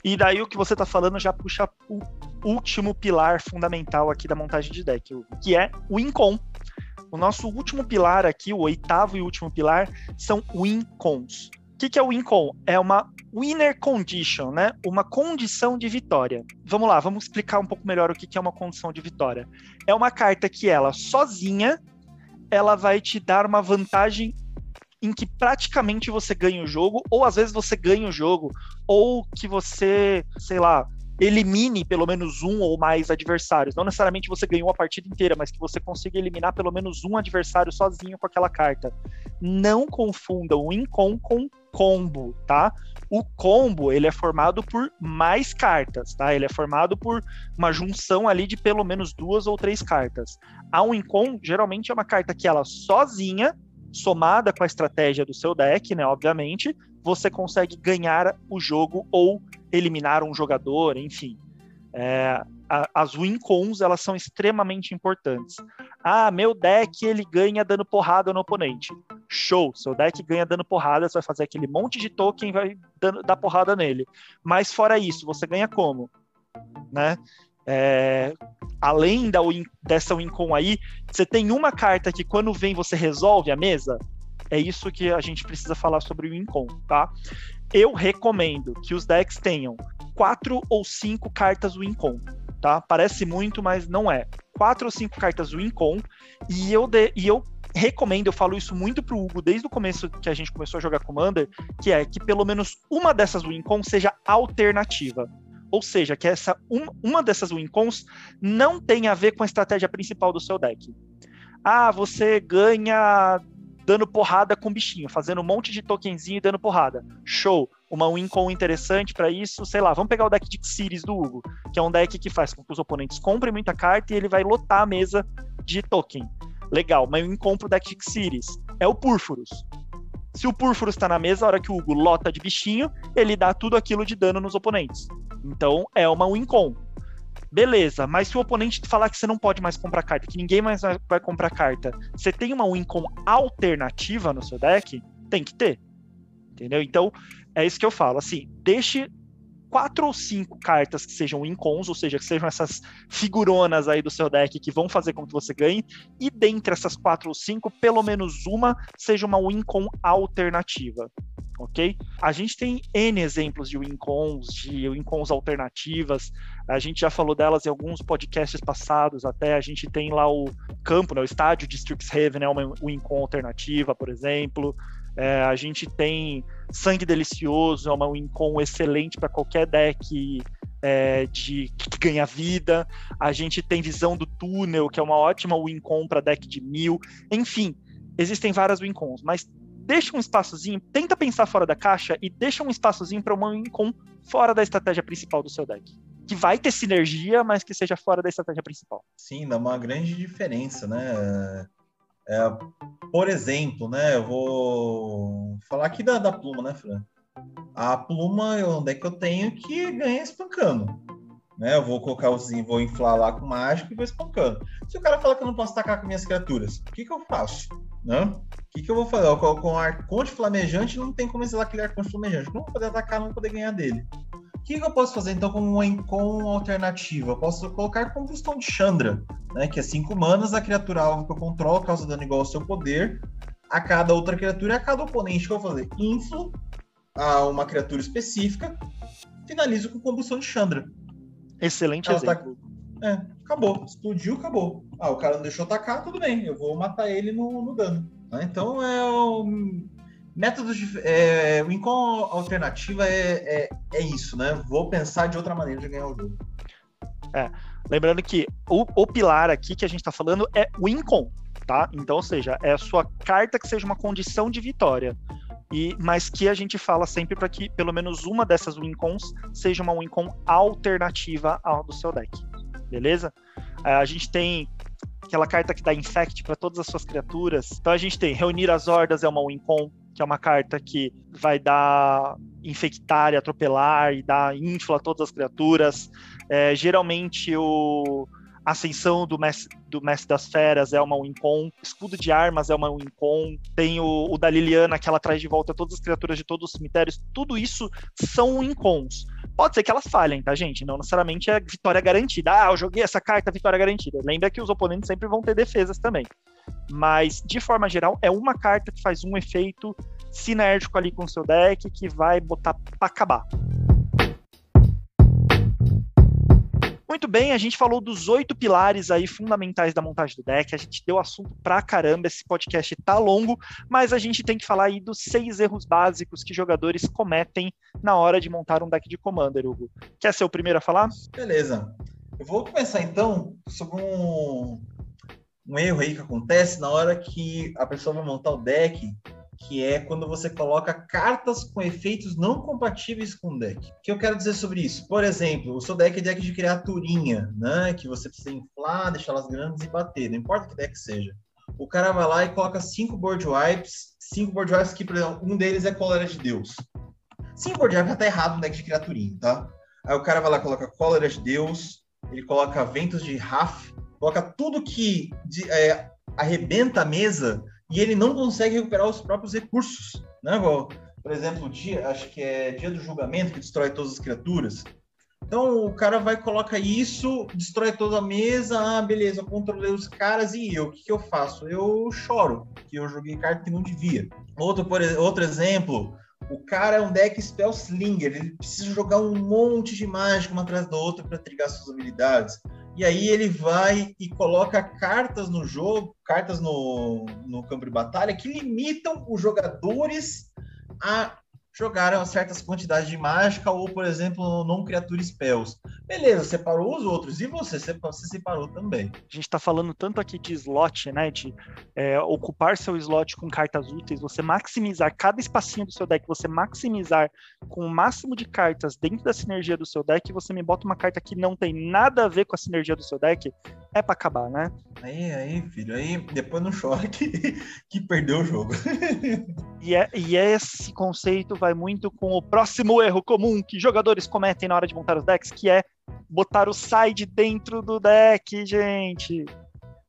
E daí o que você está falando já puxa o último pilar fundamental aqui da montagem de deck, que é o Incon. O nosso último pilar aqui, o oitavo e último pilar, são Wincons. O que, que é o win con? É uma winner condition, né? Uma condição de vitória. Vamos lá, vamos explicar um pouco melhor o que, que é uma condição de vitória. É uma carta que ela sozinha ela vai te dar uma vantagem em que praticamente você ganha o jogo, ou às vezes você ganha o jogo, ou que você, sei lá, elimine pelo menos um ou mais adversários. Não necessariamente você ganhou a partida inteira, mas que você consiga eliminar pelo menos um adversário sozinho com aquela carta. Não confundam o Incon com combo, tá? O combo, ele é formado por mais cartas, tá? Ele é formado por uma junção ali de pelo menos duas ou três cartas. A Incon, geralmente, é uma carta que ela sozinha, somada com a estratégia do seu deck, né, obviamente, você consegue ganhar o jogo ou eliminar um jogador, enfim. É, a, as wincons elas são extremamente importantes. Ah, meu deck ele ganha dando porrada no oponente. Show, seu deck ganha dando porrada, você vai fazer aquele monte de token vai dando, dar porrada nele. Mas fora isso, você ganha como? Né? É, além da win, dessa wincon aí, você tem uma carta que quando vem você resolve a mesa. É isso que a gente precisa falar sobre o wincon, tá? Eu recomendo que os decks tenham quatro ou cinco cartas wincon tá? Parece muito, mas não é. Quatro ou cinco cartas Wincon, e eu, de, e eu recomendo, eu falo isso muito pro Hugo desde o começo que a gente começou a jogar Commander, que é que pelo menos uma dessas Wincon seja alternativa. Ou seja, que essa um, uma dessas Wincons não tem a ver com a estratégia principal do seu deck. Ah, você ganha dando porrada com bichinho, fazendo um monte de tokenzinho e dando porrada. Show! Uma win con interessante para isso, sei lá, vamos pegar o deck de Xiris do Hugo, que é um deck que faz com que os oponentes comprem muita carta e ele vai lotar a mesa de token. Legal, mas win con pro deck de Xiris é o Púrfuros. Se o Púrfuros está na mesa, a hora que o Hugo lota de bichinho, ele dá tudo aquilo de dano nos oponentes. Então é uma win con. Beleza, mas se o oponente falar que você não pode mais comprar carta, que ninguém mais vai comprar carta, você tem uma win com alternativa no seu deck? Tem que ter. Entendeu? Então, é isso que eu falo. Assim, deixe quatro ou cinco cartas que sejam incons, ou seja, que sejam essas figuronas aí do seu deck que vão fazer com que você ganhe, e dentre essas quatro ou cinco, pelo menos uma seja uma wincon alternativa ok? A gente tem N exemplos de wincons, de wincons alternativas, a gente já falou delas em alguns podcasts passados até, a gente tem lá o campo, né, o estádio de Strixhaven é uma wincon alternativa, por exemplo, é, a gente tem Sangue Delicioso, é uma wincon excelente para qualquer deck é, de que ganha vida. A gente tem Visão do Túnel, que é uma ótima wincon para deck de mil. Enfim, existem várias wincons, mas deixa um espaçozinho, tenta pensar fora da caixa e deixa um espaçozinho para uma Incom fora da estratégia principal do seu deck. Que vai ter sinergia, mas que seja fora da estratégia principal. Sim, dá uma grande diferença, né? É, por exemplo, né? Eu vou falar aqui da, da pluma, né, Fran? A pluma é um deck que eu tenho que ganha espancando. Né? Eu vou colocar os vou inflar lá com mágico e vou espancando. Se o cara falar que eu não posso atacar com minhas criaturas, o que, que eu faço? Né? O que, que eu vou fazer? Com, com arconte flamejante não tem como exilar aquele arconte flamejante. Não vou poder atacar, não vou poder ganhar dele. O que, eu posso fazer então com uma com alternativa? Eu posso colocar combustão de Chandra, né? Que é 5 manas, a criatura alvo que eu controlo causa dano igual ao seu poder. A cada outra criatura e a cada oponente que eu vou fazer. Inflo a uma criatura específica, finalizo com combustão de Chandra. Excelente Ela tá exemplo. Tá... É, acabou. Explodiu, acabou. Ah, o cara não deixou atacar, tudo bem. Eu vou matar ele no, no dano. Né? Então é o método de. É, o Incom alternativa é, é, é, isso, né? Vou pensar de outra maneira de ganhar o jogo. É. Lembrando que o, o pilar aqui que a gente está falando é o Incom, tá? Então, ou seja, é a sua carta que seja uma condição de vitória e mas que a gente fala sempre para que pelo menos uma dessas wincons seja uma wincon alternativa ao do seu deck, beleza? É, a gente tem aquela carta que dá infect para todas as suas criaturas. Então a gente tem reunir as hordas é uma wincon, que é uma carta que vai dar infectar e atropelar e dar infla a todas as criaturas. É, geralmente o Ascensão do Mestre, do Mestre das Feras é uma Wincon, Escudo de Armas é uma Wincon, tem o, o da Liliana que ela traz de volta todas as criaturas de todos os cemitérios, tudo isso são Wincons. Pode ser que elas falhem, tá, gente? Não necessariamente é vitória garantida. Ah, eu joguei essa carta, vitória garantida. Lembra que os oponentes sempre vão ter defesas também. Mas, de forma geral, é uma carta que faz um efeito sinérgico ali com o seu deck que vai botar pra acabar. Muito bem, a gente falou dos oito pilares aí fundamentais da montagem do deck. A gente deu assunto pra caramba. Esse podcast tá longo, mas a gente tem que falar aí dos seis erros básicos que jogadores cometem na hora de montar um deck de Commander, Hugo. Quer ser o primeiro a falar? Beleza. Eu vou começar então sobre um, um erro aí que acontece na hora que a pessoa vai montar o deck que é quando você coloca cartas com efeitos não compatíveis com o deck. O que eu quero dizer sobre isso? Por exemplo, o seu deck é deck de criaturinha, né? Que você precisa inflar, deixar elas grandes e bater, não importa que deck seja. O cara vai lá e coloca cinco board wipes, cinco board wipes que, por exemplo, um deles é Cólera de Deus. Cinco board wipes já tá errado no deck de criaturinha, tá? Aí o cara vai lá e coloca Cólera de Deus, ele coloca Ventos de Raf, coloca tudo que de, é, arrebenta a mesa e ele não consegue recuperar os próprios recursos, né? Por exemplo, dia, acho que é dia do julgamento que destrói todas as criaturas. Então o cara vai coloca isso, destrói toda a mesa, ah, beleza, eu controlei os caras e eu, o que, que eu faço? Eu choro, que eu joguei carta que não devia. Outro, por, outro exemplo, o cara é um deck Spellslinger, ele precisa jogar um monte de mágica uma atrás da outra para trigar suas habilidades e aí ele vai e coloca cartas no jogo, cartas no, no campo de batalha, que limitam os jogadores a jogaram certas quantidades de mágica ou, por exemplo, não criatura spells. Beleza, separou os outros. E você? Você separou também. A gente está falando tanto aqui de slot, né? De é, ocupar seu slot com cartas úteis, você maximizar cada espacinho do seu deck, você maximizar com o máximo de cartas dentro da sinergia do seu deck, você me bota uma carta que não tem nada a ver com a sinergia do seu deck, é para acabar, né? Aí, aí, filho, aí depois não chora que, que perdeu o jogo. e, é, e esse conceito vai muito com o próximo erro comum que jogadores cometem na hora de montar os decks, que é botar o side dentro do deck, gente.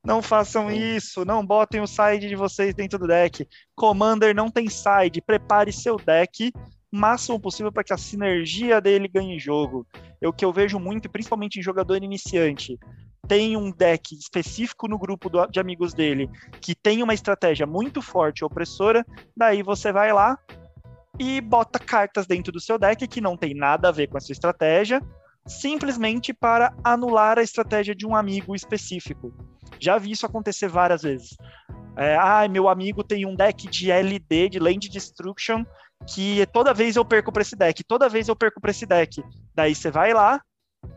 Não façam isso, não botem o side de vocês dentro do deck. Commander não tem side, prepare seu deck o máximo possível para que a sinergia dele ganhe jogo. É o que eu vejo muito, principalmente em jogador iniciante tem um deck específico no grupo do, de amigos dele que tem uma estratégia muito forte opressora, daí você vai lá e bota cartas dentro do seu deck que não tem nada a ver com essa estratégia, simplesmente para anular a estratégia de um amigo específico. Já vi isso acontecer várias vezes. É, ah, meu amigo tem um deck de LD, de Land Destruction, que toda vez eu perco para esse deck, toda vez eu perco para esse deck. Daí você vai lá,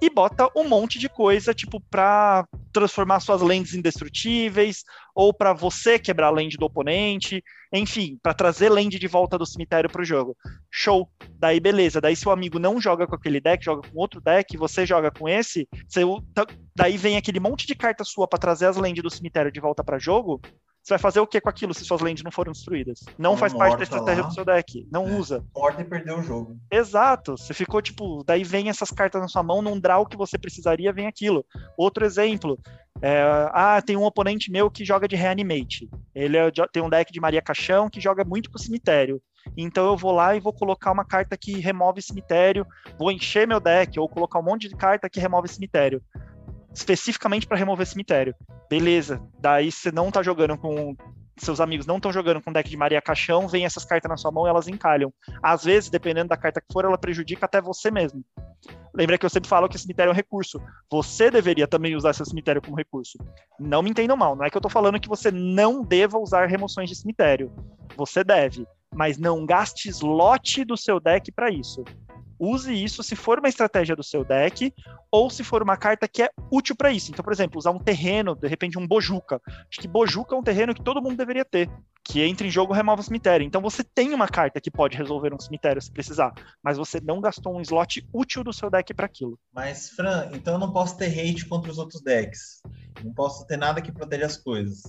e bota um monte de coisa, tipo, pra transformar suas lentes indestrutíveis, ou para você quebrar a lente do oponente, enfim, para trazer lente de volta do cemitério pro jogo. Show. Daí beleza, daí seu amigo não joga com aquele deck, joga com outro deck, você joga com esse, você, daí vem aquele monte de carta sua para trazer as lentes do cemitério de volta para jogo, você vai fazer o que com aquilo se suas lentes não foram destruídas? Não faz parte da estratégia lá. do seu deck. Não é. usa. Morta e perdeu o jogo. Exato. Você ficou tipo, daí vem essas cartas na sua mão, num draw que você precisaria, vem aquilo. Outro exemplo. É, ah, tem um oponente meu que joga de reanimate. Ele é, tem um deck de Maria Caixão que joga muito com o cemitério. Então eu vou lá e vou colocar uma carta que remove cemitério, vou encher meu deck, ou colocar um monte de carta que remove cemitério especificamente para remover cemitério. Beleza. Daí você não tá jogando com seus amigos não estão jogando com deck de Maria Caixão, vem essas cartas na sua mão e elas encalham. Às vezes, dependendo da carta que for, ela prejudica até você mesmo. Lembra que eu sempre falo que cemitério é um recurso. Você deveria também usar seu cemitério como recurso. Não me entendam mal, não é que eu estou falando que você não deva usar remoções de cemitério. Você deve, mas não gaste slot do seu deck para isso use isso se for uma estratégia do seu deck ou se for uma carta que é útil para isso. Então, por exemplo, usar um terreno, de repente um Bojuka. Acho que Bojuka é um terreno que todo mundo deveria ter, que entra em jogo remove um cemitério. Então você tem uma carta que pode resolver um cemitério se precisar, mas você não gastou um slot útil do seu deck para aquilo. Mas, Fran, então eu não posso ter hate contra os outros decks. Não posso ter nada que proteja as coisas.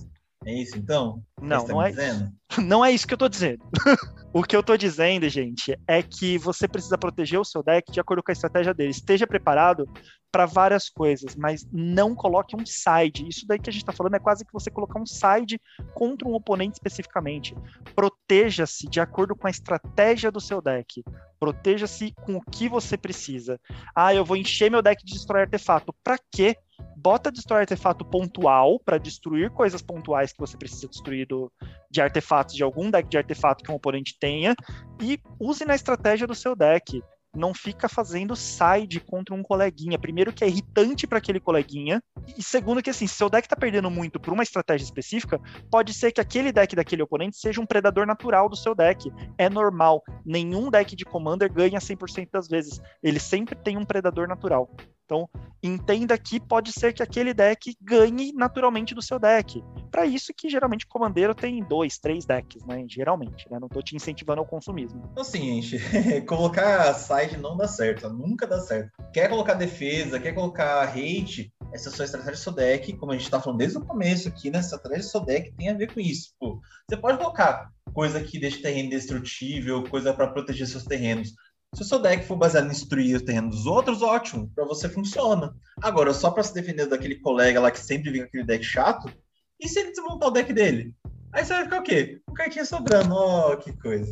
É isso então? Não, tá não é, dizendo? não é isso que eu tô dizendo. o que eu tô dizendo, gente, é que você precisa proteger o seu deck de acordo com a estratégia dele. Esteja preparado para várias coisas, mas não coloque um side. Isso daí que a gente está falando é quase que você colocar um side contra um oponente especificamente. Proteja-se de acordo com a estratégia do seu deck. Proteja-se com o que você precisa. Ah, eu vou encher meu deck de destrói artefato. Para quê? Bota destrói artefato pontual para destruir coisas pontuais que você precisa destruir do, de artefatos de algum deck de artefato que um oponente tenha e use na estratégia do seu deck. Não fica fazendo side contra um coleguinha. Primeiro que é irritante para aquele coleguinha e segundo que assim, se seu deck tá perdendo muito por uma estratégia específica, pode ser que aquele deck daquele oponente seja um predador natural do seu deck. É normal. Nenhum deck de commander ganha 100% das vezes. Ele sempre tem um predador natural. Então, entenda que pode ser que aquele deck ganhe naturalmente do seu deck. Para isso que geralmente o comandeiro tem dois, três decks, né? Geralmente, né? Não tô te incentivando ao consumismo. Assim, gente, colocar side não dá certo, nunca dá certo. Quer colocar defesa, quer colocar hate, essa é sua estratégia do seu deck, como a gente tá falando desde o começo aqui, né? Essa estratégia do seu deck tem a ver com isso. Pô, você pode colocar coisa que deixa terreno destrutível, coisa para proteger seus terrenos. Se o seu deck for baseado em destruir o terreno dos outros, ótimo, para você funciona. Agora, só para se defender daquele colega lá que sempre vem com aquele deck chato, e se ele desmontar o deck dele? Aí você vai ficar o quê? Um cartinha sobrando, ó, oh, que coisa.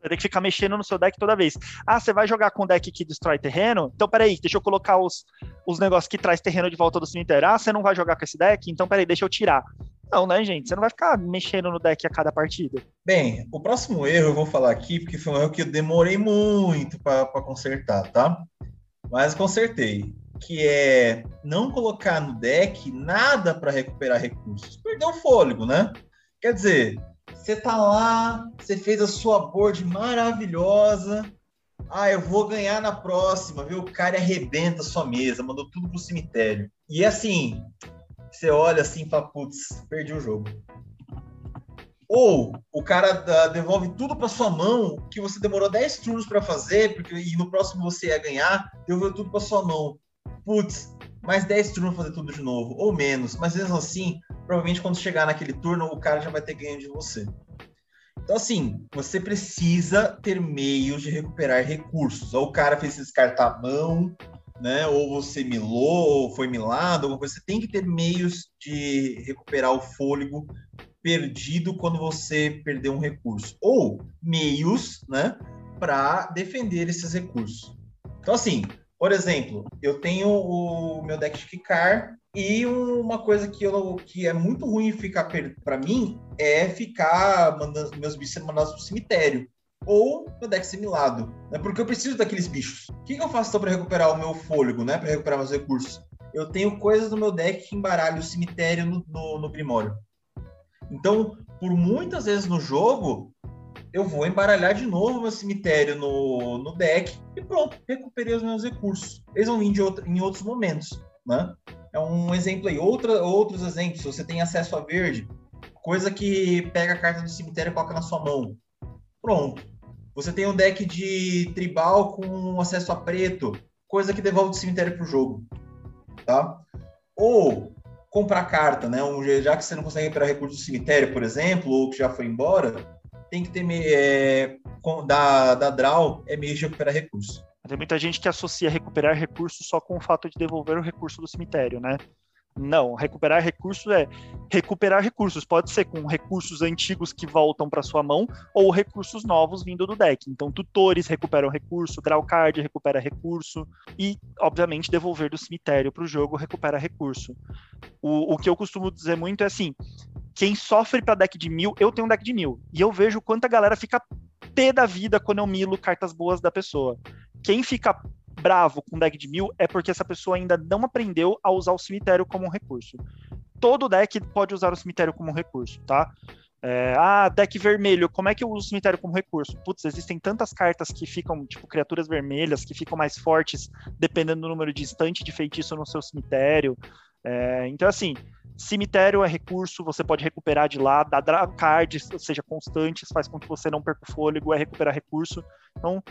Você tem que ficar mexendo no seu deck toda vez. Ah, você vai jogar com um deck que destrói terreno? Então, peraí, deixa eu colocar os, os negócios que traz terreno de volta do cemitério. Ah, você não vai jogar com esse deck? Então, peraí, deixa eu tirar. Não, né, gente? Você não vai ficar mexendo no deck a cada partida. Bem, o próximo erro eu vou falar aqui, porque foi um erro que eu demorei muito para consertar, tá? Mas consertei. Que é não colocar no deck nada para recuperar recursos. Perdeu o fôlego, né? Quer dizer, Você tá lá, você fez a sua board maravilhosa. Ah, eu vou ganhar na próxima, viu? O cara arrebenta a sua mesa, mandou tudo pro cemitério. E assim, você olha assim e fala, putz, perdi o jogo. Ou o cara devolve tudo para sua mão, que você demorou 10 turnos para fazer, porque e no próximo você ia ganhar, devolveu tudo para sua mão. Putz, mais 10 turnos fazer tudo de novo, ou menos. Mas mesmo assim, provavelmente quando chegar naquele turno, o cara já vai ter ganho de você. Então, assim, você precisa ter meios de recuperar recursos. Ou o cara fez descartar a mão, né? Ou você milou, ou foi milado, você tem que ter meios de recuperar o fôlego perdido quando você perdeu um recurso. Ou meios, né? Para defender esses recursos. Então, assim, por exemplo, eu tenho o meu deck de Kikar e uma coisa que, eu, que é muito ruim ficar para mim é ficar mandando meus bichos sendo mandados pro cemitério. Ou meu deck similado. Né? Porque eu preciso daqueles bichos. O que, que eu faço então para recuperar o meu fôlego, né? Para recuperar meus recursos? Eu tenho coisas no meu deck que embaralham o cemitério no, no, no Primório. Então, por muitas vezes no jogo, eu vou embaralhar de novo meu cemitério no, no deck e pronto, recuperei os meus recursos. Eles vão vir de em outros momentos, né? É um exemplo aí. Outra, outros exemplos, você tem acesso a verde, coisa que pega a carta do cemitério e coloca na sua mão. Pronto. Você tem um deck de tribal com acesso a preto, coisa que devolve do cemitério para o jogo. Tá? Ou comprar carta, né? Um, já que você não consegue recuperar recursos do cemitério, por exemplo, ou que já foi embora, tem que ter é, da, da draw é meio de recuperar recursos. Tem muita gente que associa recuperar recursos só com o fato de devolver o recurso do cemitério, né? Não, recuperar recursos é recuperar recursos. Pode ser com recursos antigos que voltam para sua mão ou recursos novos vindo do deck. Então, tutores recuperam recurso, draw card recupera recurso e, obviamente, devolver do cemitério para o jogo recupera recurso. O, o que eu costumo dizer muito é assim: quem sofre para deck de mil, eu tenho um deck de mil e eu vejo quanta galera fica pé da vida quando eu milo cartas boas da pessoa. Quem fica bravo com deck de mil é porque essa pessoa ainda não aprendeu a usar o cemitério como um recurso. Todo deck pode usar o cemitério como um recurso, tá? É, ah, deck vermelho, como é que eu uso o cemitério como recurso? Putz, existem tantas cartas que ficam, tipo, criaturas vermelhas, que ficam mais fortes dependendo do número de instante de feitiço no seu cemitério. É, então, assim, cemitério é recurso, você pode recuperar de lá, dar cards, ou seja, constantes, faz com que você não perca o fôlego, é recuperar recurso. Então,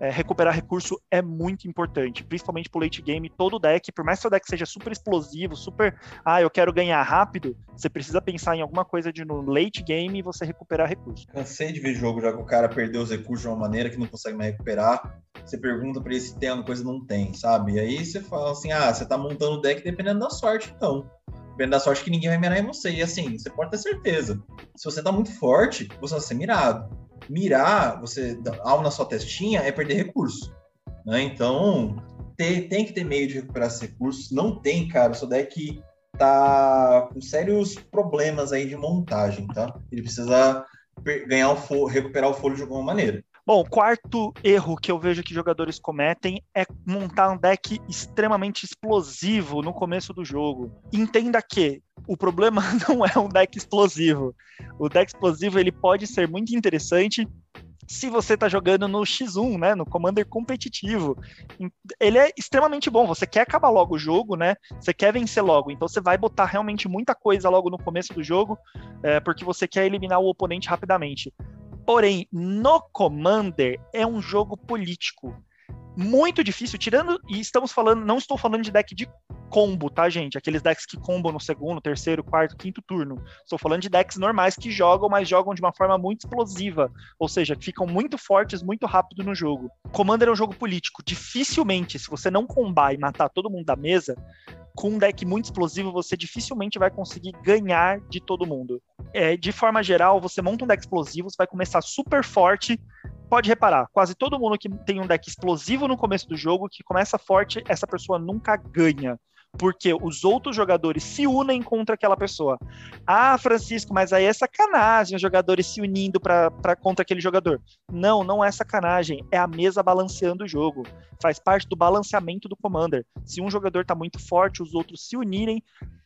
é, recuperar recurso é muito importante, principalmente pro late game. Todo deck, por mais que seu deck seja super explosivo, super, ah, eu quero ganhar rápido, você precisa pensar em alguma coisa de no late game e você recuperar recurso. Cansei de ver jogo já que o cara perdeu os recursos de uma maneira que não consegue mais recuperar. Você pergunta para ele se tem alguma coisa não tem, sabe? E aí você fala assim: ah, você tá montando o deck dependendo da sorte, então dependendo da sorte que ninguém vai mirar em você. E assim, você pode ter certeza. Se você tá muito forte, você vai ser mirado mirar, você algo na sua testinha é perder recurso. Né? Então, ter, tem que ter meio de recuperar esses recursos. Não tem, cara. O seu deck tá com sérios problemas aí de montagem, tá? Ele precisa ganhar o recuperar o folho de alguma maneira. Bom, quarto erro que eu vejo que jogadores cometem é montar um deck extremamente explosivo no começo do jogo. Entenda que o problema não é um deck explosivo. O deck explosivo ele pode ser muito interessante se você está jogando no X1, né, no Commander competitivo. Ele é extremamente bom, você quer acabar logo o jogo, né, você quer vencer logo, então você vai botar realmente muita coisa logo no começo do jogo, é, porque você quer eliminar o oponente rapidamente. Porém, no Commander é um jogo político. Muito difícil, tirando. E estamos falando, não estou falando de deck de combo, tá, gente? Aqueles decks que combam no segundo, terceiro, quarto, quinto turno. Estou falando de decks normais que jogam, mas jogam de uma forma muito explosiva. Ou seja, que ficam muito fortes muito rápido no jogo. Commander é um jogo político. Dificilmente, se você não combar e matar todo mundo da mesa, com um deck muito explosivo, você dificilmente vai conseguir ganhar de todo mundo. É, de forma geral, você monta um deck explosivo, você vai começar super forte. Pode reparar, quase todo mundo que tem um deck explosivo no começo do jogo, que começa forte, essa pessoa nunca ganha porque os outros jogadores se unem contra aquela pessoa. Ah, Francisco, mas aí é sacanagem os jogadores se unindo para contra aquele jogador. Não, não é sacanagem, é a mesa balanceando o jogo. Faz parte do balanceamento do Commander. Se um jogador está muito forte, os outros se unirem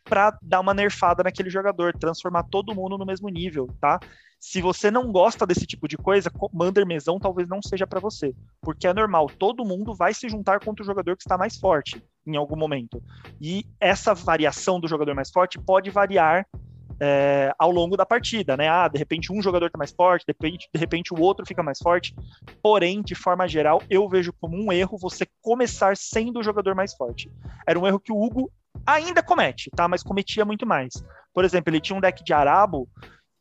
para dar uma nerfada naquele jogador, transformar todo mundo no mesmo nível, tá? Se você não gosta desse tipo de coisa, Commander Mesão talvez não seja para você, porque é normal, todo mundo vai se juntar contra o jogador que está mais forte em algum momento. E essa variação do jogador mais forte pode variar é, ao longo da partida, né? Ah, de repente um jogador está mais forte, de repente, de repente o outro fica mais forte. Porém, de forma geral, eu vejo como um erro você começar sendo o jogador mais forte. Era um erro que o Hugo ainda comete, tá? Mas cometia muito mais. Por exemplo, ele tinha um deck de Arabo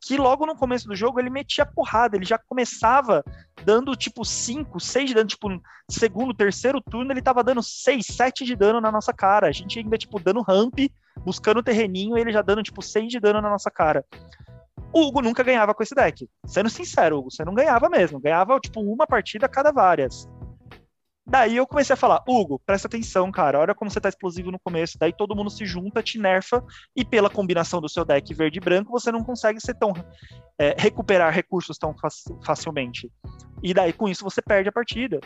que logo no começo do jogo ele metia porrada, ele já começava dando tipo 5, 6 de dano, tipo, segundo, terceiro turno ele tava dando 6, 7 de dano na nossa cara. A gente ainda, tipo, dando ramp, buscando terreninho, ele já dando, tipo, 6 de dano na nossa cara. O Hugo nunca ganhava com esse deck. Sendo sincero, Hugo, você não ganhava mesmo. Ganhava, tipo, uma partida a cada várias. Daí eu comecei a falar, Hugo, presta atenção, cara, olha como você tá explosivo no começo. Daí todo mundo se junta, te nerfa, e pela combinação do seu deck verde e branco, você não consegue ser tão. É, recuperar recursos tão facilmente. E daí com isso você perde a partida.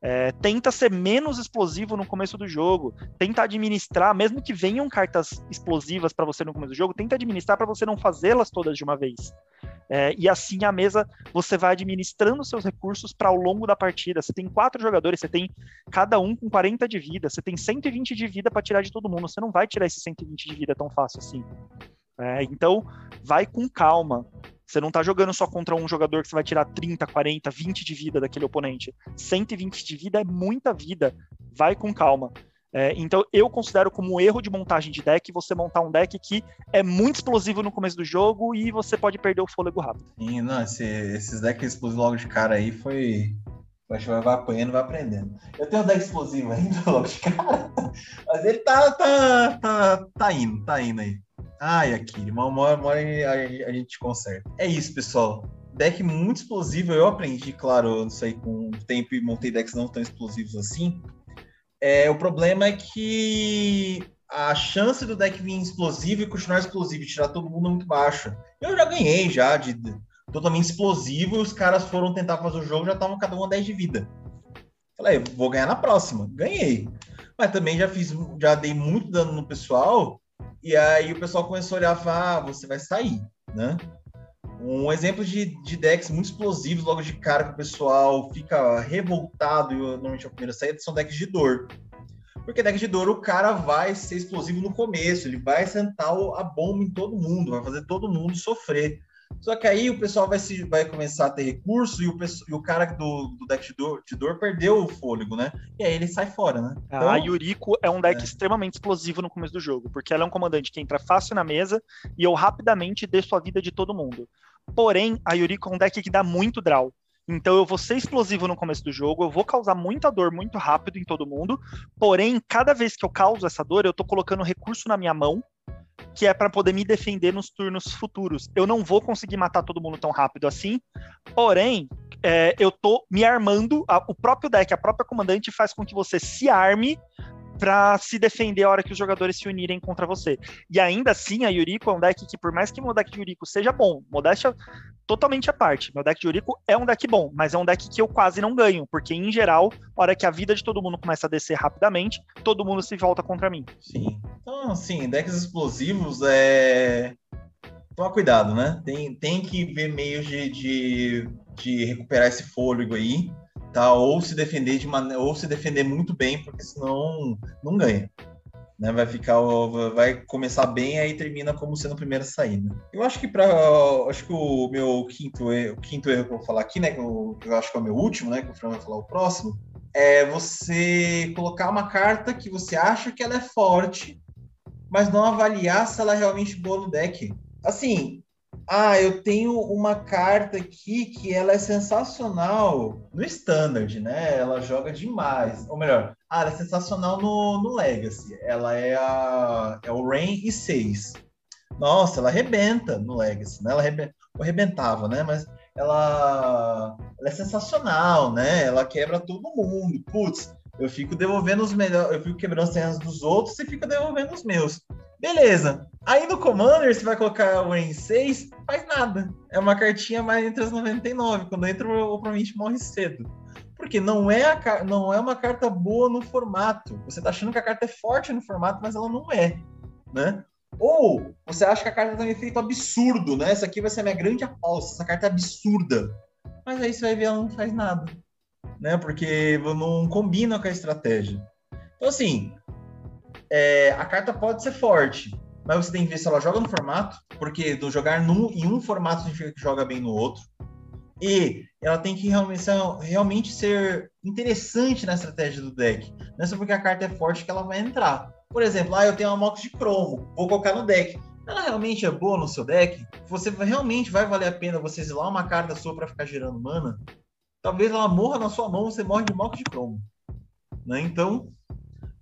É, tenta ser menos explosivo no começo do jogo, tenta administrar, mesmo que venham cartas explosivas para você no começo do jogo, tenta administrar para você não fazê-las todas de uma vez. É, e assim a mesa você vai administrando seus recursos para ao longo da partida. Você tem quatro jogadores, você tem cada um com 40 de vida, você tem 120 de vida para tirar de todo mundo. Você não vai tirar esse 120 de vida tão fácil assim. É, então, vai com calma. Você não está jogando só contra um jogador que você vai tirar 30, 40, 20 de vida daquele oponente. 120 de vida é muita vida. Vai com calma. É, então, eu considero como um erro de montagem de deck você montar um deck que é muito explosivo no começo do jogo e você pode perder o fôlego rápido. Sim, não, esse, esses decks explosivos logo de cara aí foi. Acho que vai apanhando vai aprendendo. Eu tenho um deck explosivo ainda logo de cara, mas ele tá, tá, tá, tá indo, tá indo aí. Ai, Akiri, uma hora, uma hora a, a gente conserta. É isso, pessoal. Deck muito explosivo. Eu aprendi, claro, isso aí com o tempo e montei decks não tão explosivos assim. É, o problema é que a chance do deck vir explosivo e continuar explosivo e tirar todo mundo é muito baixa. Eu já ganhei já de, de totalmente explosivo e os caras foram tentar fazer o jogo já estavam cada um a 10 de vida. Falei, vou ganhar na próxima. Ganhei. Mas também já fiz, já dei muito dano no pessoal e aí o pessoal começou a olhar ah, você vai sair, né? Um exemplo de, de decks muito explosivos logo de cara que o pessoal fica revoltado e normalmente é a primeira saída são decks de dor. Porque deck de dor o cara vai ser explosivo no começo, ele vai sentar a bomba em todo mundo, vai fazer todo mundo sofrer. Só que aí o pessoal vai, se, vai começar a ter recurso e o, e o cara do, do deck de dor, de dor, perdeu o fôlego, né? E aí ele sai fora, né? Então, a Yuriko é um deck é. extremamente explosivo no começo do jogo, porque ela é um comandante que entra fácil na mesa e eu rapidamente desço a vida de todo mundo. Porém, a Yuriko é um deck que dá muito draw. Então eu vou ser explosivo no começo do jogo, eu vou causar muita dor muito rápido em todo mundo. Porém, cada vez que eu causo essa dor, eu tô colocando recurso na minha mão que é para poder me defender nos turnos futuros. Eu não vou conseguir matar todo mundo tão rápido assim, porém, é, eu tô me armando, a, o próprio deck, a própria comandante faz com que você se arme para se defender a hora que os jogadores se unirem contra você. E ainda assim, a Yuriko é um deck que, por mais que meu deck de Yuriko seja bom, modéstia totalmente à parte, meu deck de Yuriko é um deck bom, mas é um deck que eu quase não ganho, porque em geral, a hora que a vida de todo mundo começa a descer rapidamente, todo mundo se volta contra mim. Sim. Então, assim, decks explosivos é. Toma cuidado, né? Tem, tem que ver meios de, de, de recuperar esse fôlego aí tá? Ou se defender de maneira, ou se defender muito bem, porque senão não ganha. Né, vai ficar, vai começar bem, aí termina como sendo a primeira saída. Eu acho que para, acho que o meu quinto erro, o quinto erro que eu vou falar aqui, né, que eu, eu acho que é o meu último, né, que o Fran vai falar o próximo, é você colocar uma carta que você acha que ela é forte, mas não avaliar se ela é realmente boa no deck. Assim, ah, eu tenho uma carta aqui que ela é sensacional no Standard, né? Ela joga demais. Ou melhor, ah, ela é sensacional no, no Legacy. Ela é, a, é o Rain e 6. Nossa, ela arrebenta no Legacy, né? Ela arrebentava, né? Mas ela, ela é sensacional, né? Ela quebra todo mundo. Putz, eu fico devolvendo os melhores, eu fico quebrando as terras dos outros e fico devolvendo os meus. Beleza. Aí no Commander, você vai colocar o em 6, faz nada. É uma cartinha mais entre as 99. Quando entra, o provavelmente morre cedo. Porque não é, a, não é uma carta boa no formato. Você tá achando que a carta é forte no formato, mas ela não é. Né? Ou você acha que a carta tem um efeito absurdo, né? Essa aqui vai ser a minha grande aposta, essa carta é absurda. Mas aí você vai ver, ela não faz nada, né? Porque não combina com a estratégia. Então, assim, é, a carta pode ser forte, mas você tem que ver se ela joga no formato, porque do jogar num, em um formato significa que joga bem no outro. E ela tem que realmente realmente ser interessante na estratégia do deck. Não é só porque a carta é forte que ela vai entrar. Por exemplo, ah, eu tenho uma Mox de cromo, vou colocar no deck. Ela realmente é boa no seu deck? Você realmente vai valer a pena você exilar uma carta sua para ficar gerando mana? Talvez ela morra na sua mão, você morre de Mox de cromo. Né? Então,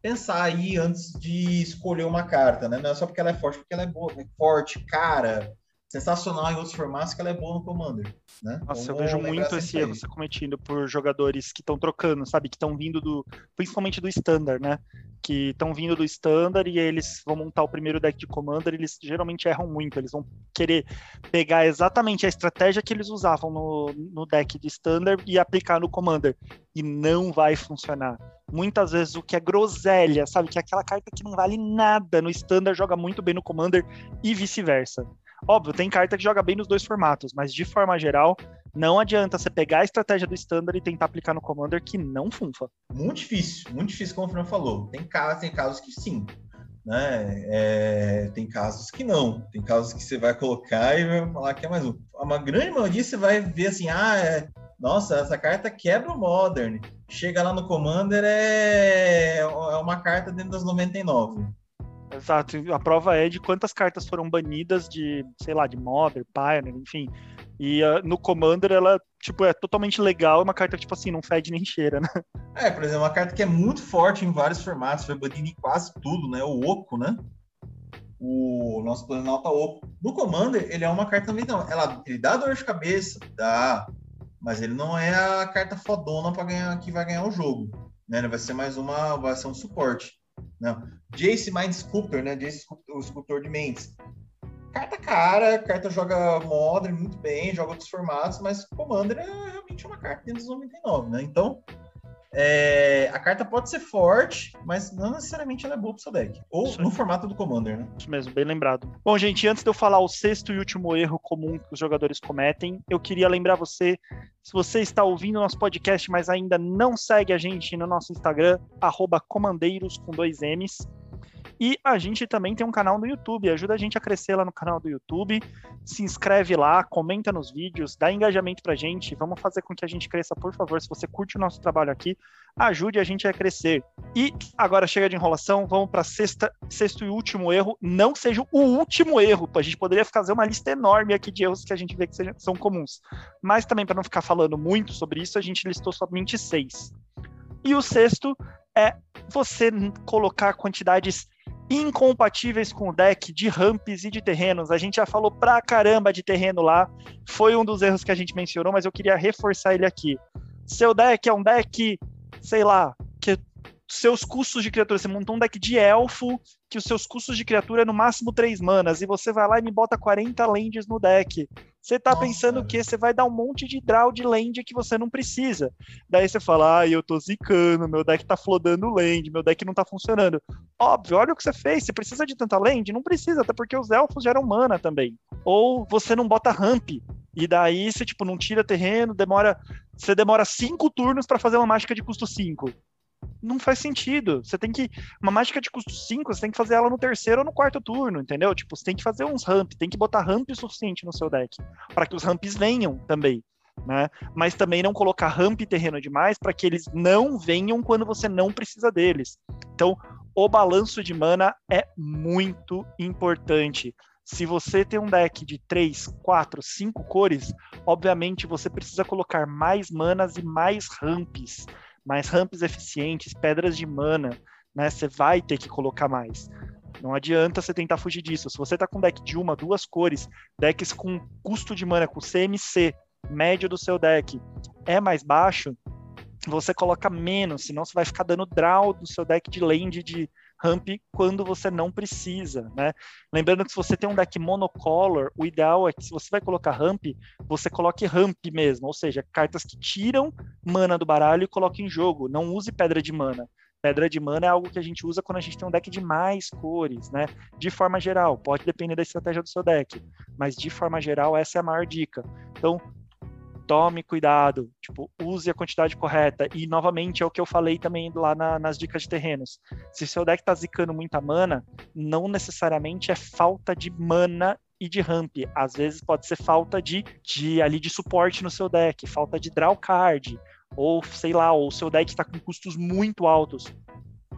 pensar aí antes de escolher uma carta, né? Não é só porque ela é forte, porque ela é boa, é forte, cara, sensacional em outros formatos que ela é boa no Commander, né? Nossa, então, eu vejo muito esse erro ser cometido por jogadores que estão trocando, sabe? Que estão vindo do, principalmente do Standard, né? Que estão vindo do Standard e eles vão montar o primeiro deck de Commander, eles geralmente erram muito, eles vão querer pegar exatamente a estratégia que eles usavam no, no deck de Standard e aplicar no Commander, e não vai funcionar. Muitas vezes o que é groselha, sabe? Que é aquela carta que não vale nada no Standard joga muito bem no Commander e vice-versa. Óbvio, tem carta que joga bem nos dois formatos, mas de forma geral, não adianta você pegar a estratégia do Standard e tentar aplicar no Commander que não funfa. Muito difícil, muito difícil, como o Fernando falou. Tem casos, tem casos que sim. Né? É, tem casos que não. Tem casos que você vai colocar e vai falar que é mais um. Uma grande maioria você vai ver assim, ah, é, nossa, essa carta quebra o Modern. Chega lá no Commander, é, é uma carta dentro das 99. Exato, a prova é de quantas cartas foram banidas de, sei lá, de Modern, Pioneer, enfim. E uh, no Commander ela, tipo, é totalmente legal, é uma carta que, tipo assim, não fede nem cheira, né? É, por exemplo, uma carta que é muito forte em vários formatos, foi banida em quase tudo, né? O Oco, né? O nosso Planalta Oco. No Commander, ele é uma carta também, não. Ela, ele dá dor de cabeça, dá, mas ele não é a carta fodona para ganhar que vai ganhar o jogo. Né? Ele vai ser mais uma, vai ser um suporte. Não. Jace Mind Sculptor, né? Jace, o escultor de mentes. Carta cara, carta joga Modern muito bem, joga outros formatos, mas Commander é realmente uma carta dentro dos 99, né? Então, é, a carta pode ser forte, mas não necessariamente ela é boa pro seu deck. Ou no formato do Commander, né? Isso mesmo, bem lembrado. Bom, gente, antes de eu falar o sexto e último erro comum que os jogadores cometem, eu queria lembrar você, se você está ouvindo nosso podcast, mas ainda não segue a gente no nosso Instagram, arroba comandeiros com dois M's. E a gente também tem um canal no YouTube. Ajuda a gente a crescer lá no canal do YouTube. Se inscreve lá, comenta nos vídeos, dá engajamento pra gente. Vamos fazer com que a gente cresça, por favor. Se você curte o nosso trabalho aqui, ajude a gente a crescer. E agora chega de enrolação, vamos para sexta, sexto e último erro. Não seja o último erro. A gente poderia fazer uma lista enorme aqui de erros que a gente vê que são comuns. Mas também, para não ficar falando muito sobre isso, a gente listou somente seis. E o sexto é você colocar quantidades incompatíveis com o deck de ramps e de terrenos. A gente já falou pra caramba de terreno lá. Foi um dos erros que a gente mencionou, mas eu queria reforçar ele aqui. Seu deck é um deck, sei lá, que seus custos de criatura, você montou um deck de elfo, que os seus custos de criatura é no máximo 3 manas, e você vai lá e me bota 40 lands no deck. Você tá pensando que você vai dar um monte de draw de land que você não precisa. Daí você fala, ah, eu tô zicando, meu deck tá flodando land, meu deck não tá funcionando. Óbvio, olha o que você fez, você precisa de tanta land? Não precisa, até porque os elfos geram mana também. Ou você não bota ramp, e daí você, tipo, não tira terreno, demora... Você demora 5 turnos para fazer uma mágica de custo 5 não faz sentido. Você tem que. Uma mágica de custo 5, você tem que fazer ela no terceiro ou no quarto turno, entendeu? Tipo, você tem que fazer uns ramp, tem que botar ramp o suficiente no seu deck. para que os ramps venham também. Né? Mas também não colocar ramp terreno demais para que eles não venham quando você não precisa deles. Então, o balanço de mana é muito importante. Se você tem um deck de 3, 4, 5 cores, obviamente você precisa colocar mais manas e mais ramps mais ramps eficientes, pedras de mana, né? Você vai ter que colocar mais. Não adianta você tentar fugir disso. Se você tá com deck de uma, duas cores, decks com custo de mana, com CMC médio do seu deck é mais baixo, você coloca menos, senão você vai ficar dando draw do seu deck de land de ramp quando você não precisa, né? Lembrando que se você tem um deck monocolor, o ideal é que se você vai colocar ramp, você coloque ramp mesmo, ou seja, cartas que tiram mana do baralho e coloquem em jogo, não use pedra de mana. Pedra de mana é algo que a gente usa quando a gente tem um deck de mais cores, né? De forma geral, pode depender da estratégia do seu deck, mas de forma geral essa é a maior dica. Então, tome cuidado, tipo, use a quantidade correta. E novamente é o que eu falei também lá na, nas dicas de terrenos. Se seu deck tá zicando muita mana, não necessariamente é falta de mana e de ramp. Às vezes pode ser falta de, de ali de suporte no seu deck, falta de draw card, ou sei lá, ou seu deck está com custos muito altos.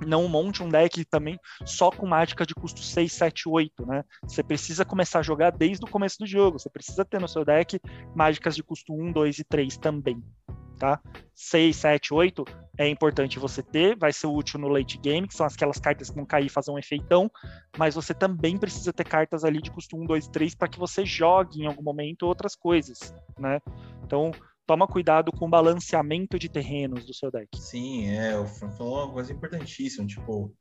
Não monte um deck também só com mágica de custo 6, 7, 8, né? Você precisa começar a jogar desde o começo do jogo. Você precisa ter no seu deck mágicas de custo 1, 2 e 3 também tá? 6, 7, 8 é importante você ter, vai ser útil no late game, que são aquelas cartas que vão cair e fazer um efeitão, mas você também precisa ter cartas ali de custo 1, 2, 3 para que você jogue em algum momento outras coisas, né? Então, toma cuidado com o balanceamento de terrenos do seu deck. Sim, é, o Fran falou uma coisa importantíssima, tipo,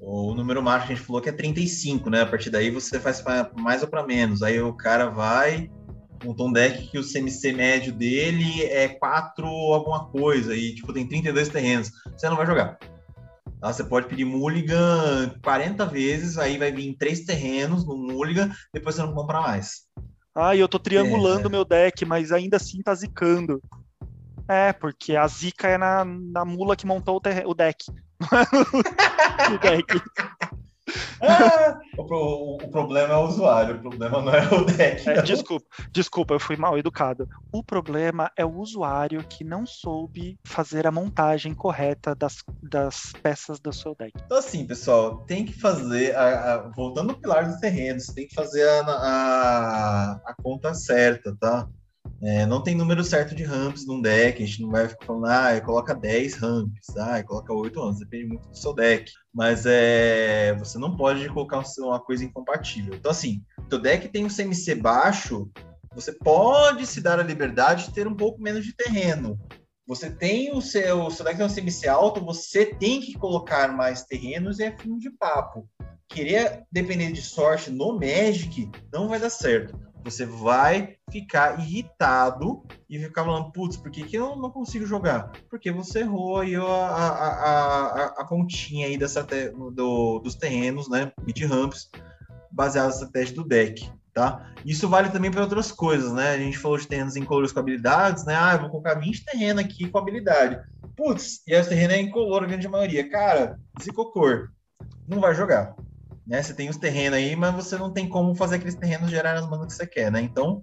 o número mágico que a gente falou que é 35, né? A partir daí você faz pra mais ou para menos. Aí o cara vai montou um deck que o CMC médio dele é 4 alguma coisa, e tipo, tem 32 terrenos. Você não vai jogar. Tá? Você pode pedir Mulligan 40 vezes, aí vai vir três terrenos no Mulligan, depois você não compra mais. Ah, eu tô triangulando é, meu deck, mas ainda assim tá zicando. É, porque a zica é na, na mula que montou o, o deck. o deck. Ah, o, o, problema é o usuário, o problema não é o deck. É, desculpa, desculpa, eu fui mal educado. O problema é o usuário que não soube fazer a montagem correta das, das peças do seu deck. Então, assim, pessoal, tem que fazer, a, a, voltando ao pilar dos terrenos, tem que fazer a, a, a conta certa, tá? É, não tem número certo de ramps num deck, a gente não vai ficar falando, ah, coloca 10 ramps, ah, coloca 8 ramps, depende muito do seu deck. Mas é, você não pode colocar uma coisa incompatível. Então, assim, teu deck tem um CMC baixo, você pode se dar a liberdade de ter um pouco menos de terreno. Você tem o seu, seu deck tem um CMC alto, você tem que colocar mais terrenos e é fim de papo. Querer depender de sorte no Magic não vai dar certo você vai ficar irritado e ficar falando, putz, por que, que eu não consigo jogar? Porque você errou aí a, a, a, a continha aí dessa do, dos terrenos, né? E de ramps, baseado na estratégia do deck. Tá? Isso vale também para outras coisas, né? A gente falou de terrenos incolores com habilidades, né? Ah, eu vou colocar 20 terrenos aqui com habilidade. Putz, e esse terreno é incolor, a grande maioria. Cara, zicocor. Não vai jogar né? Você tem os terrenos aí, mas você não tem como fazer aqueles terrenos gerar as manas que você quer, né? Então,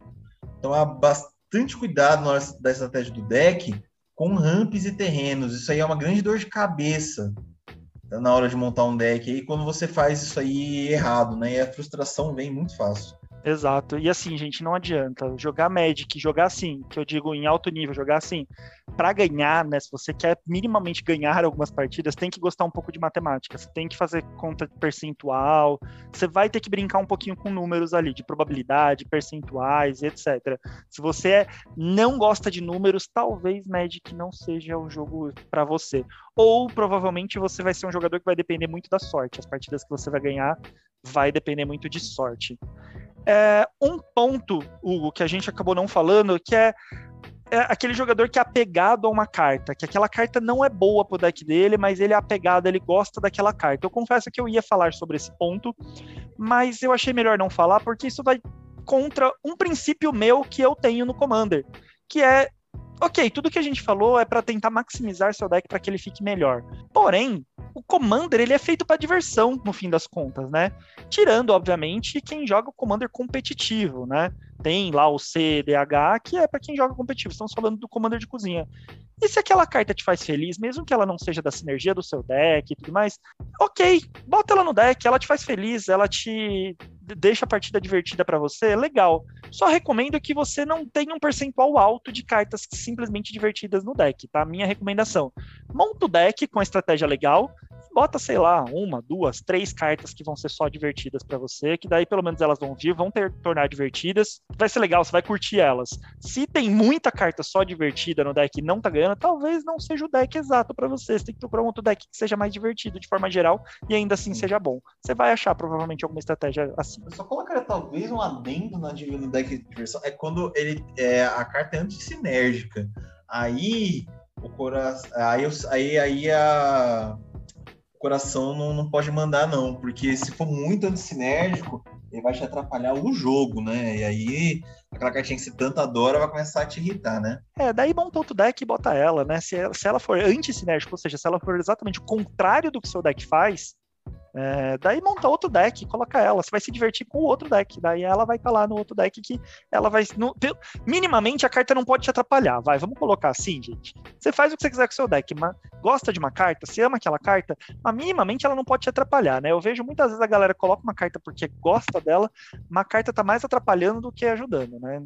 tomar bastante cuidado na hora da estratégia do deck com ramps e terrenos. Isso aí é uma grande dor de cabeça tá? na hora de montar um deck aí, quando você faz isso aí errado, né? E a frustração vem muito fácil. Exato. E assim, gente, não adianta jogar Magic, jogar assim, que eu digo em alto nível, jogar assim, para ganhar, né? Se você quer minimamente ganhar algumas partidas, tem que gostar um pouco de matemática. Você tem que fazer conta percentual. Você vai ter que brincar um pouquinho com números ali, de probabilidade, percentuais, etc. Se você não gosta de números, talvez Magic não seja o jogo para você. Ou provavelmente você vai ser um jogador que vai depender muito da sorte. As partidas que você vai ganhar vai depender muito de sorte. É, um ponto, Hugo, que a gente acabou não falando, que é, é, aquele jogador que é apegado a uma carta, que aquela carta não é boa pro deck dele, mas ele é apegado, ele gosta daquela carta. Eu confesso que eu ia falar sobre esse ponto, mas eu achei melhor não falar, porque isso vai contra um princípio meu que eu tenho no Commander, que é ok, tudo que a gente falou é para tentar maximizar seu deck para que ele fique melhor. Porém, o Commander ele é feito para diversão, no fim das contas, né? Tirando, obviamente, quem joga o Commander competitivo, né? Tem lá o CDH, que é para quem joga competitivo. Estamos falando do Commander de cozinha. E se aquela carta te faz feliz, mesmo que ela não seja da sinergia do seu deck e tudo mais, ok, bota ela no deck, ela te faz feliz, ela te deixa a partida divertida para você, legal. Só recomendo que você não tenha um percentual alto de cartas simplesmente divertidas no deck, tá? Minha recomendação. Monta o deck com a estratégia legal, bota, sei lá, uma, duas, três cartas que vão ser só divertidas para você, que daí pelo menos elas vão vir, vão ter, tornar divertidas. Vai ser legal, você vai curtir elas. Se tem muita carta só divertida no deck e não tá ganhando, talvez não seja o deck exato para você. Você tem que procurar um outro deck que seja mais divertido de forma geral e ainda assim seja bom. Você vai achar provavelmente alguma estratégia assim. Eu só colocaria talvez um adendo na no deck de diversão, é quando ele é, a carta é antissinérgica. Aí o coração. Aí, aí, aí a coração não, não pode mandar, não, porque se for muito antissinérgico, ele vai te atrapalhar o jogo, né? E aí aquela cartinha que você tanto adora vai começar a te irritar, né? É, daí monta outro deck e bota ela, né? Se, se ela for anti-sinérgico, ou seja, se ela for exatamente o contrário do que seu deck faz, é, daí monta outro deck, coloca ela. Você vai se divertir com o outro deck. Daí ela vai estar tá lá no outro deck que ela vai. No, minimamente a carta não pode te atrapalhar. Vai, vamos colocar assim, gente. Você faz o que você quiser com o seu deck, mas gosta de uma carta, você ama aquela carta, mas minimamente ela não pode te atrapalhar, né? Eu vejo muitas vezes a galera coloca uma carta porque gosta dela, uma carta tá mais atrapalhando do que ajudando, né?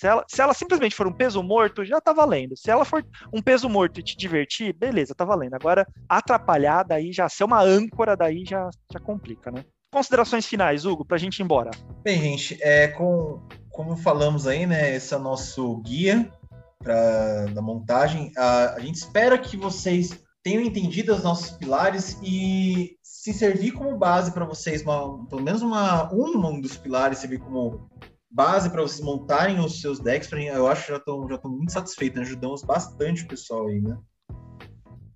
Se ela, se ela simplesmente for um peso morto, já tá valendo. Se ela for um peso morto e te divertir, beleza, tá valendo. Agora, atrapalhar, daí já ser uma âncora, daí já, já complica, né? Considerações finais, Hugo, pra gente ir embora. Bem, gente, é, com, como falamos aí, né? Esse é o nosso guia pra, da montagem. A, a gente espera que vocês tenham entendido os nossos pilares e se servir como base para vocês, uma, pelo menos uma, um dos pilares servir como base para vocês montarem os seus decks, pra, eu acho que já estou já muito satisfeito, né? ajudamos bastante o pessoal aí, né?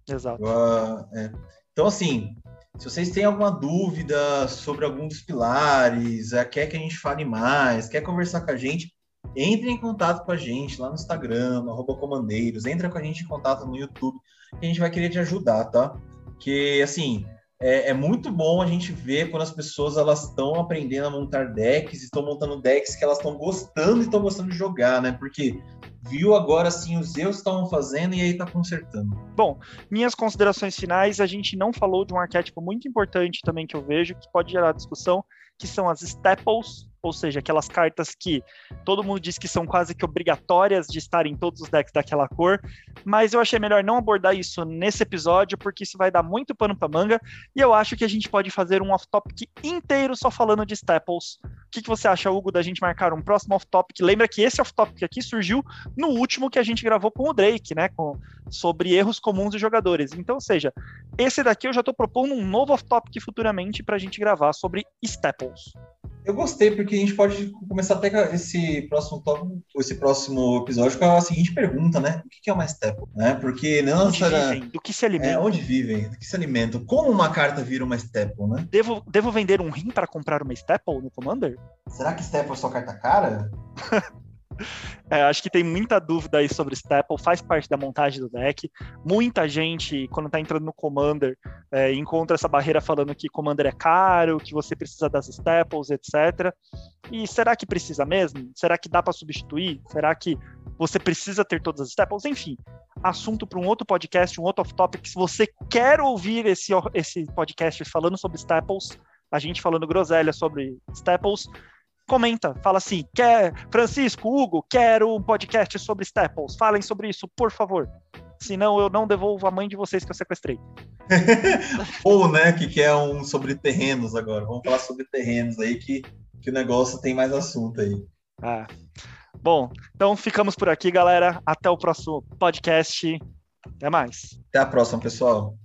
Exato. Uh, é. Então, assim, se vocês têm alguma dúvida sobre algum dos pilares, uh, quer que a gente fale mais, quer conversar com a gente, entre em contato com a gente lá no Instagram, no arroba comandeiros, entra com a gente em contato no YouTube, que a gente vai querer te ajudar, tá? Que, assim, é, é, muito bom a gente ver quando as pessoas elas estão aprendendo a montar decks, estão montando decks que elas estão gostando e estão gostando de jogar, né? Porque viu agora assim os erros estavam fazendo e aí tá consertando. Bom, minhas considerações finais, a gente não falou de um arquétipo muito importante também que eu vejo que pode gerar discussão, que são as staples, ou seja, aquelas cartas que todo mundo diz que são quase que obrigatórias de estar em todos os decks daquela cor, mas eu achei melhor não abordar isso nesse episódio, porque isso vai dar muito pano para manga, e eu acho que a gente pode fazer um off-topic inteiro só falando de staples. O que, que você acha, Hugo, da gente marcar um próximo off-topic? Lembra que esse off-topic aqui surgiu no último que a gente gravou com o Drake, né, com, sobre erros comuns de jogadores. Então, seja, esse daqui eu já estou propondo um novo off-topic futuramente para a gente gravar sobre staples. Eu gostei, porque a gente pode começar até esse próximo tópico, esse próximo episódio com a seguinte pergunta, né? O que é uma staple? Né? Porque não onde vivem, do que se alimentam. É, onde vivem, do que se alimentam. Como uma carta vira uma staple, né? Devo, devo vender um rim para comprar uma staple no Commander? Será que staple é só carta cara? É, acho que tem muita dúvida aí sobre Staple, faz parte da montagem do deck. Muita gente, quando tá entrando no Commander, é, encontra essa barreira falando que Commander é caro, que você precisa das Staples, etc. E será que precisa mesmo? Será que dá para substituir? Será que você precisa ter todas as Staples? Enfim, assunto para um outro podcast, um outro off-topic. Se você quer ouvir esse, esse podcast falando sobre Staples, a gente falando groselha sobre Staples, comenta, fala assim, quer, Francisco, Hugo, quero um podcast sobre Staples, falem sobre isso, por favor. Senão eu não devolvo a mãe de vocês que eu sequestrei. Ou, né, que quer um sobre terrenos agora. Vamos falar sobre terrenos aí, que, que o negócio tem mais assunto aí. Ah. Bom, então ficamos por aqui, galera. Até o próximo podcast. Até mais. Até a próxima, pessoal.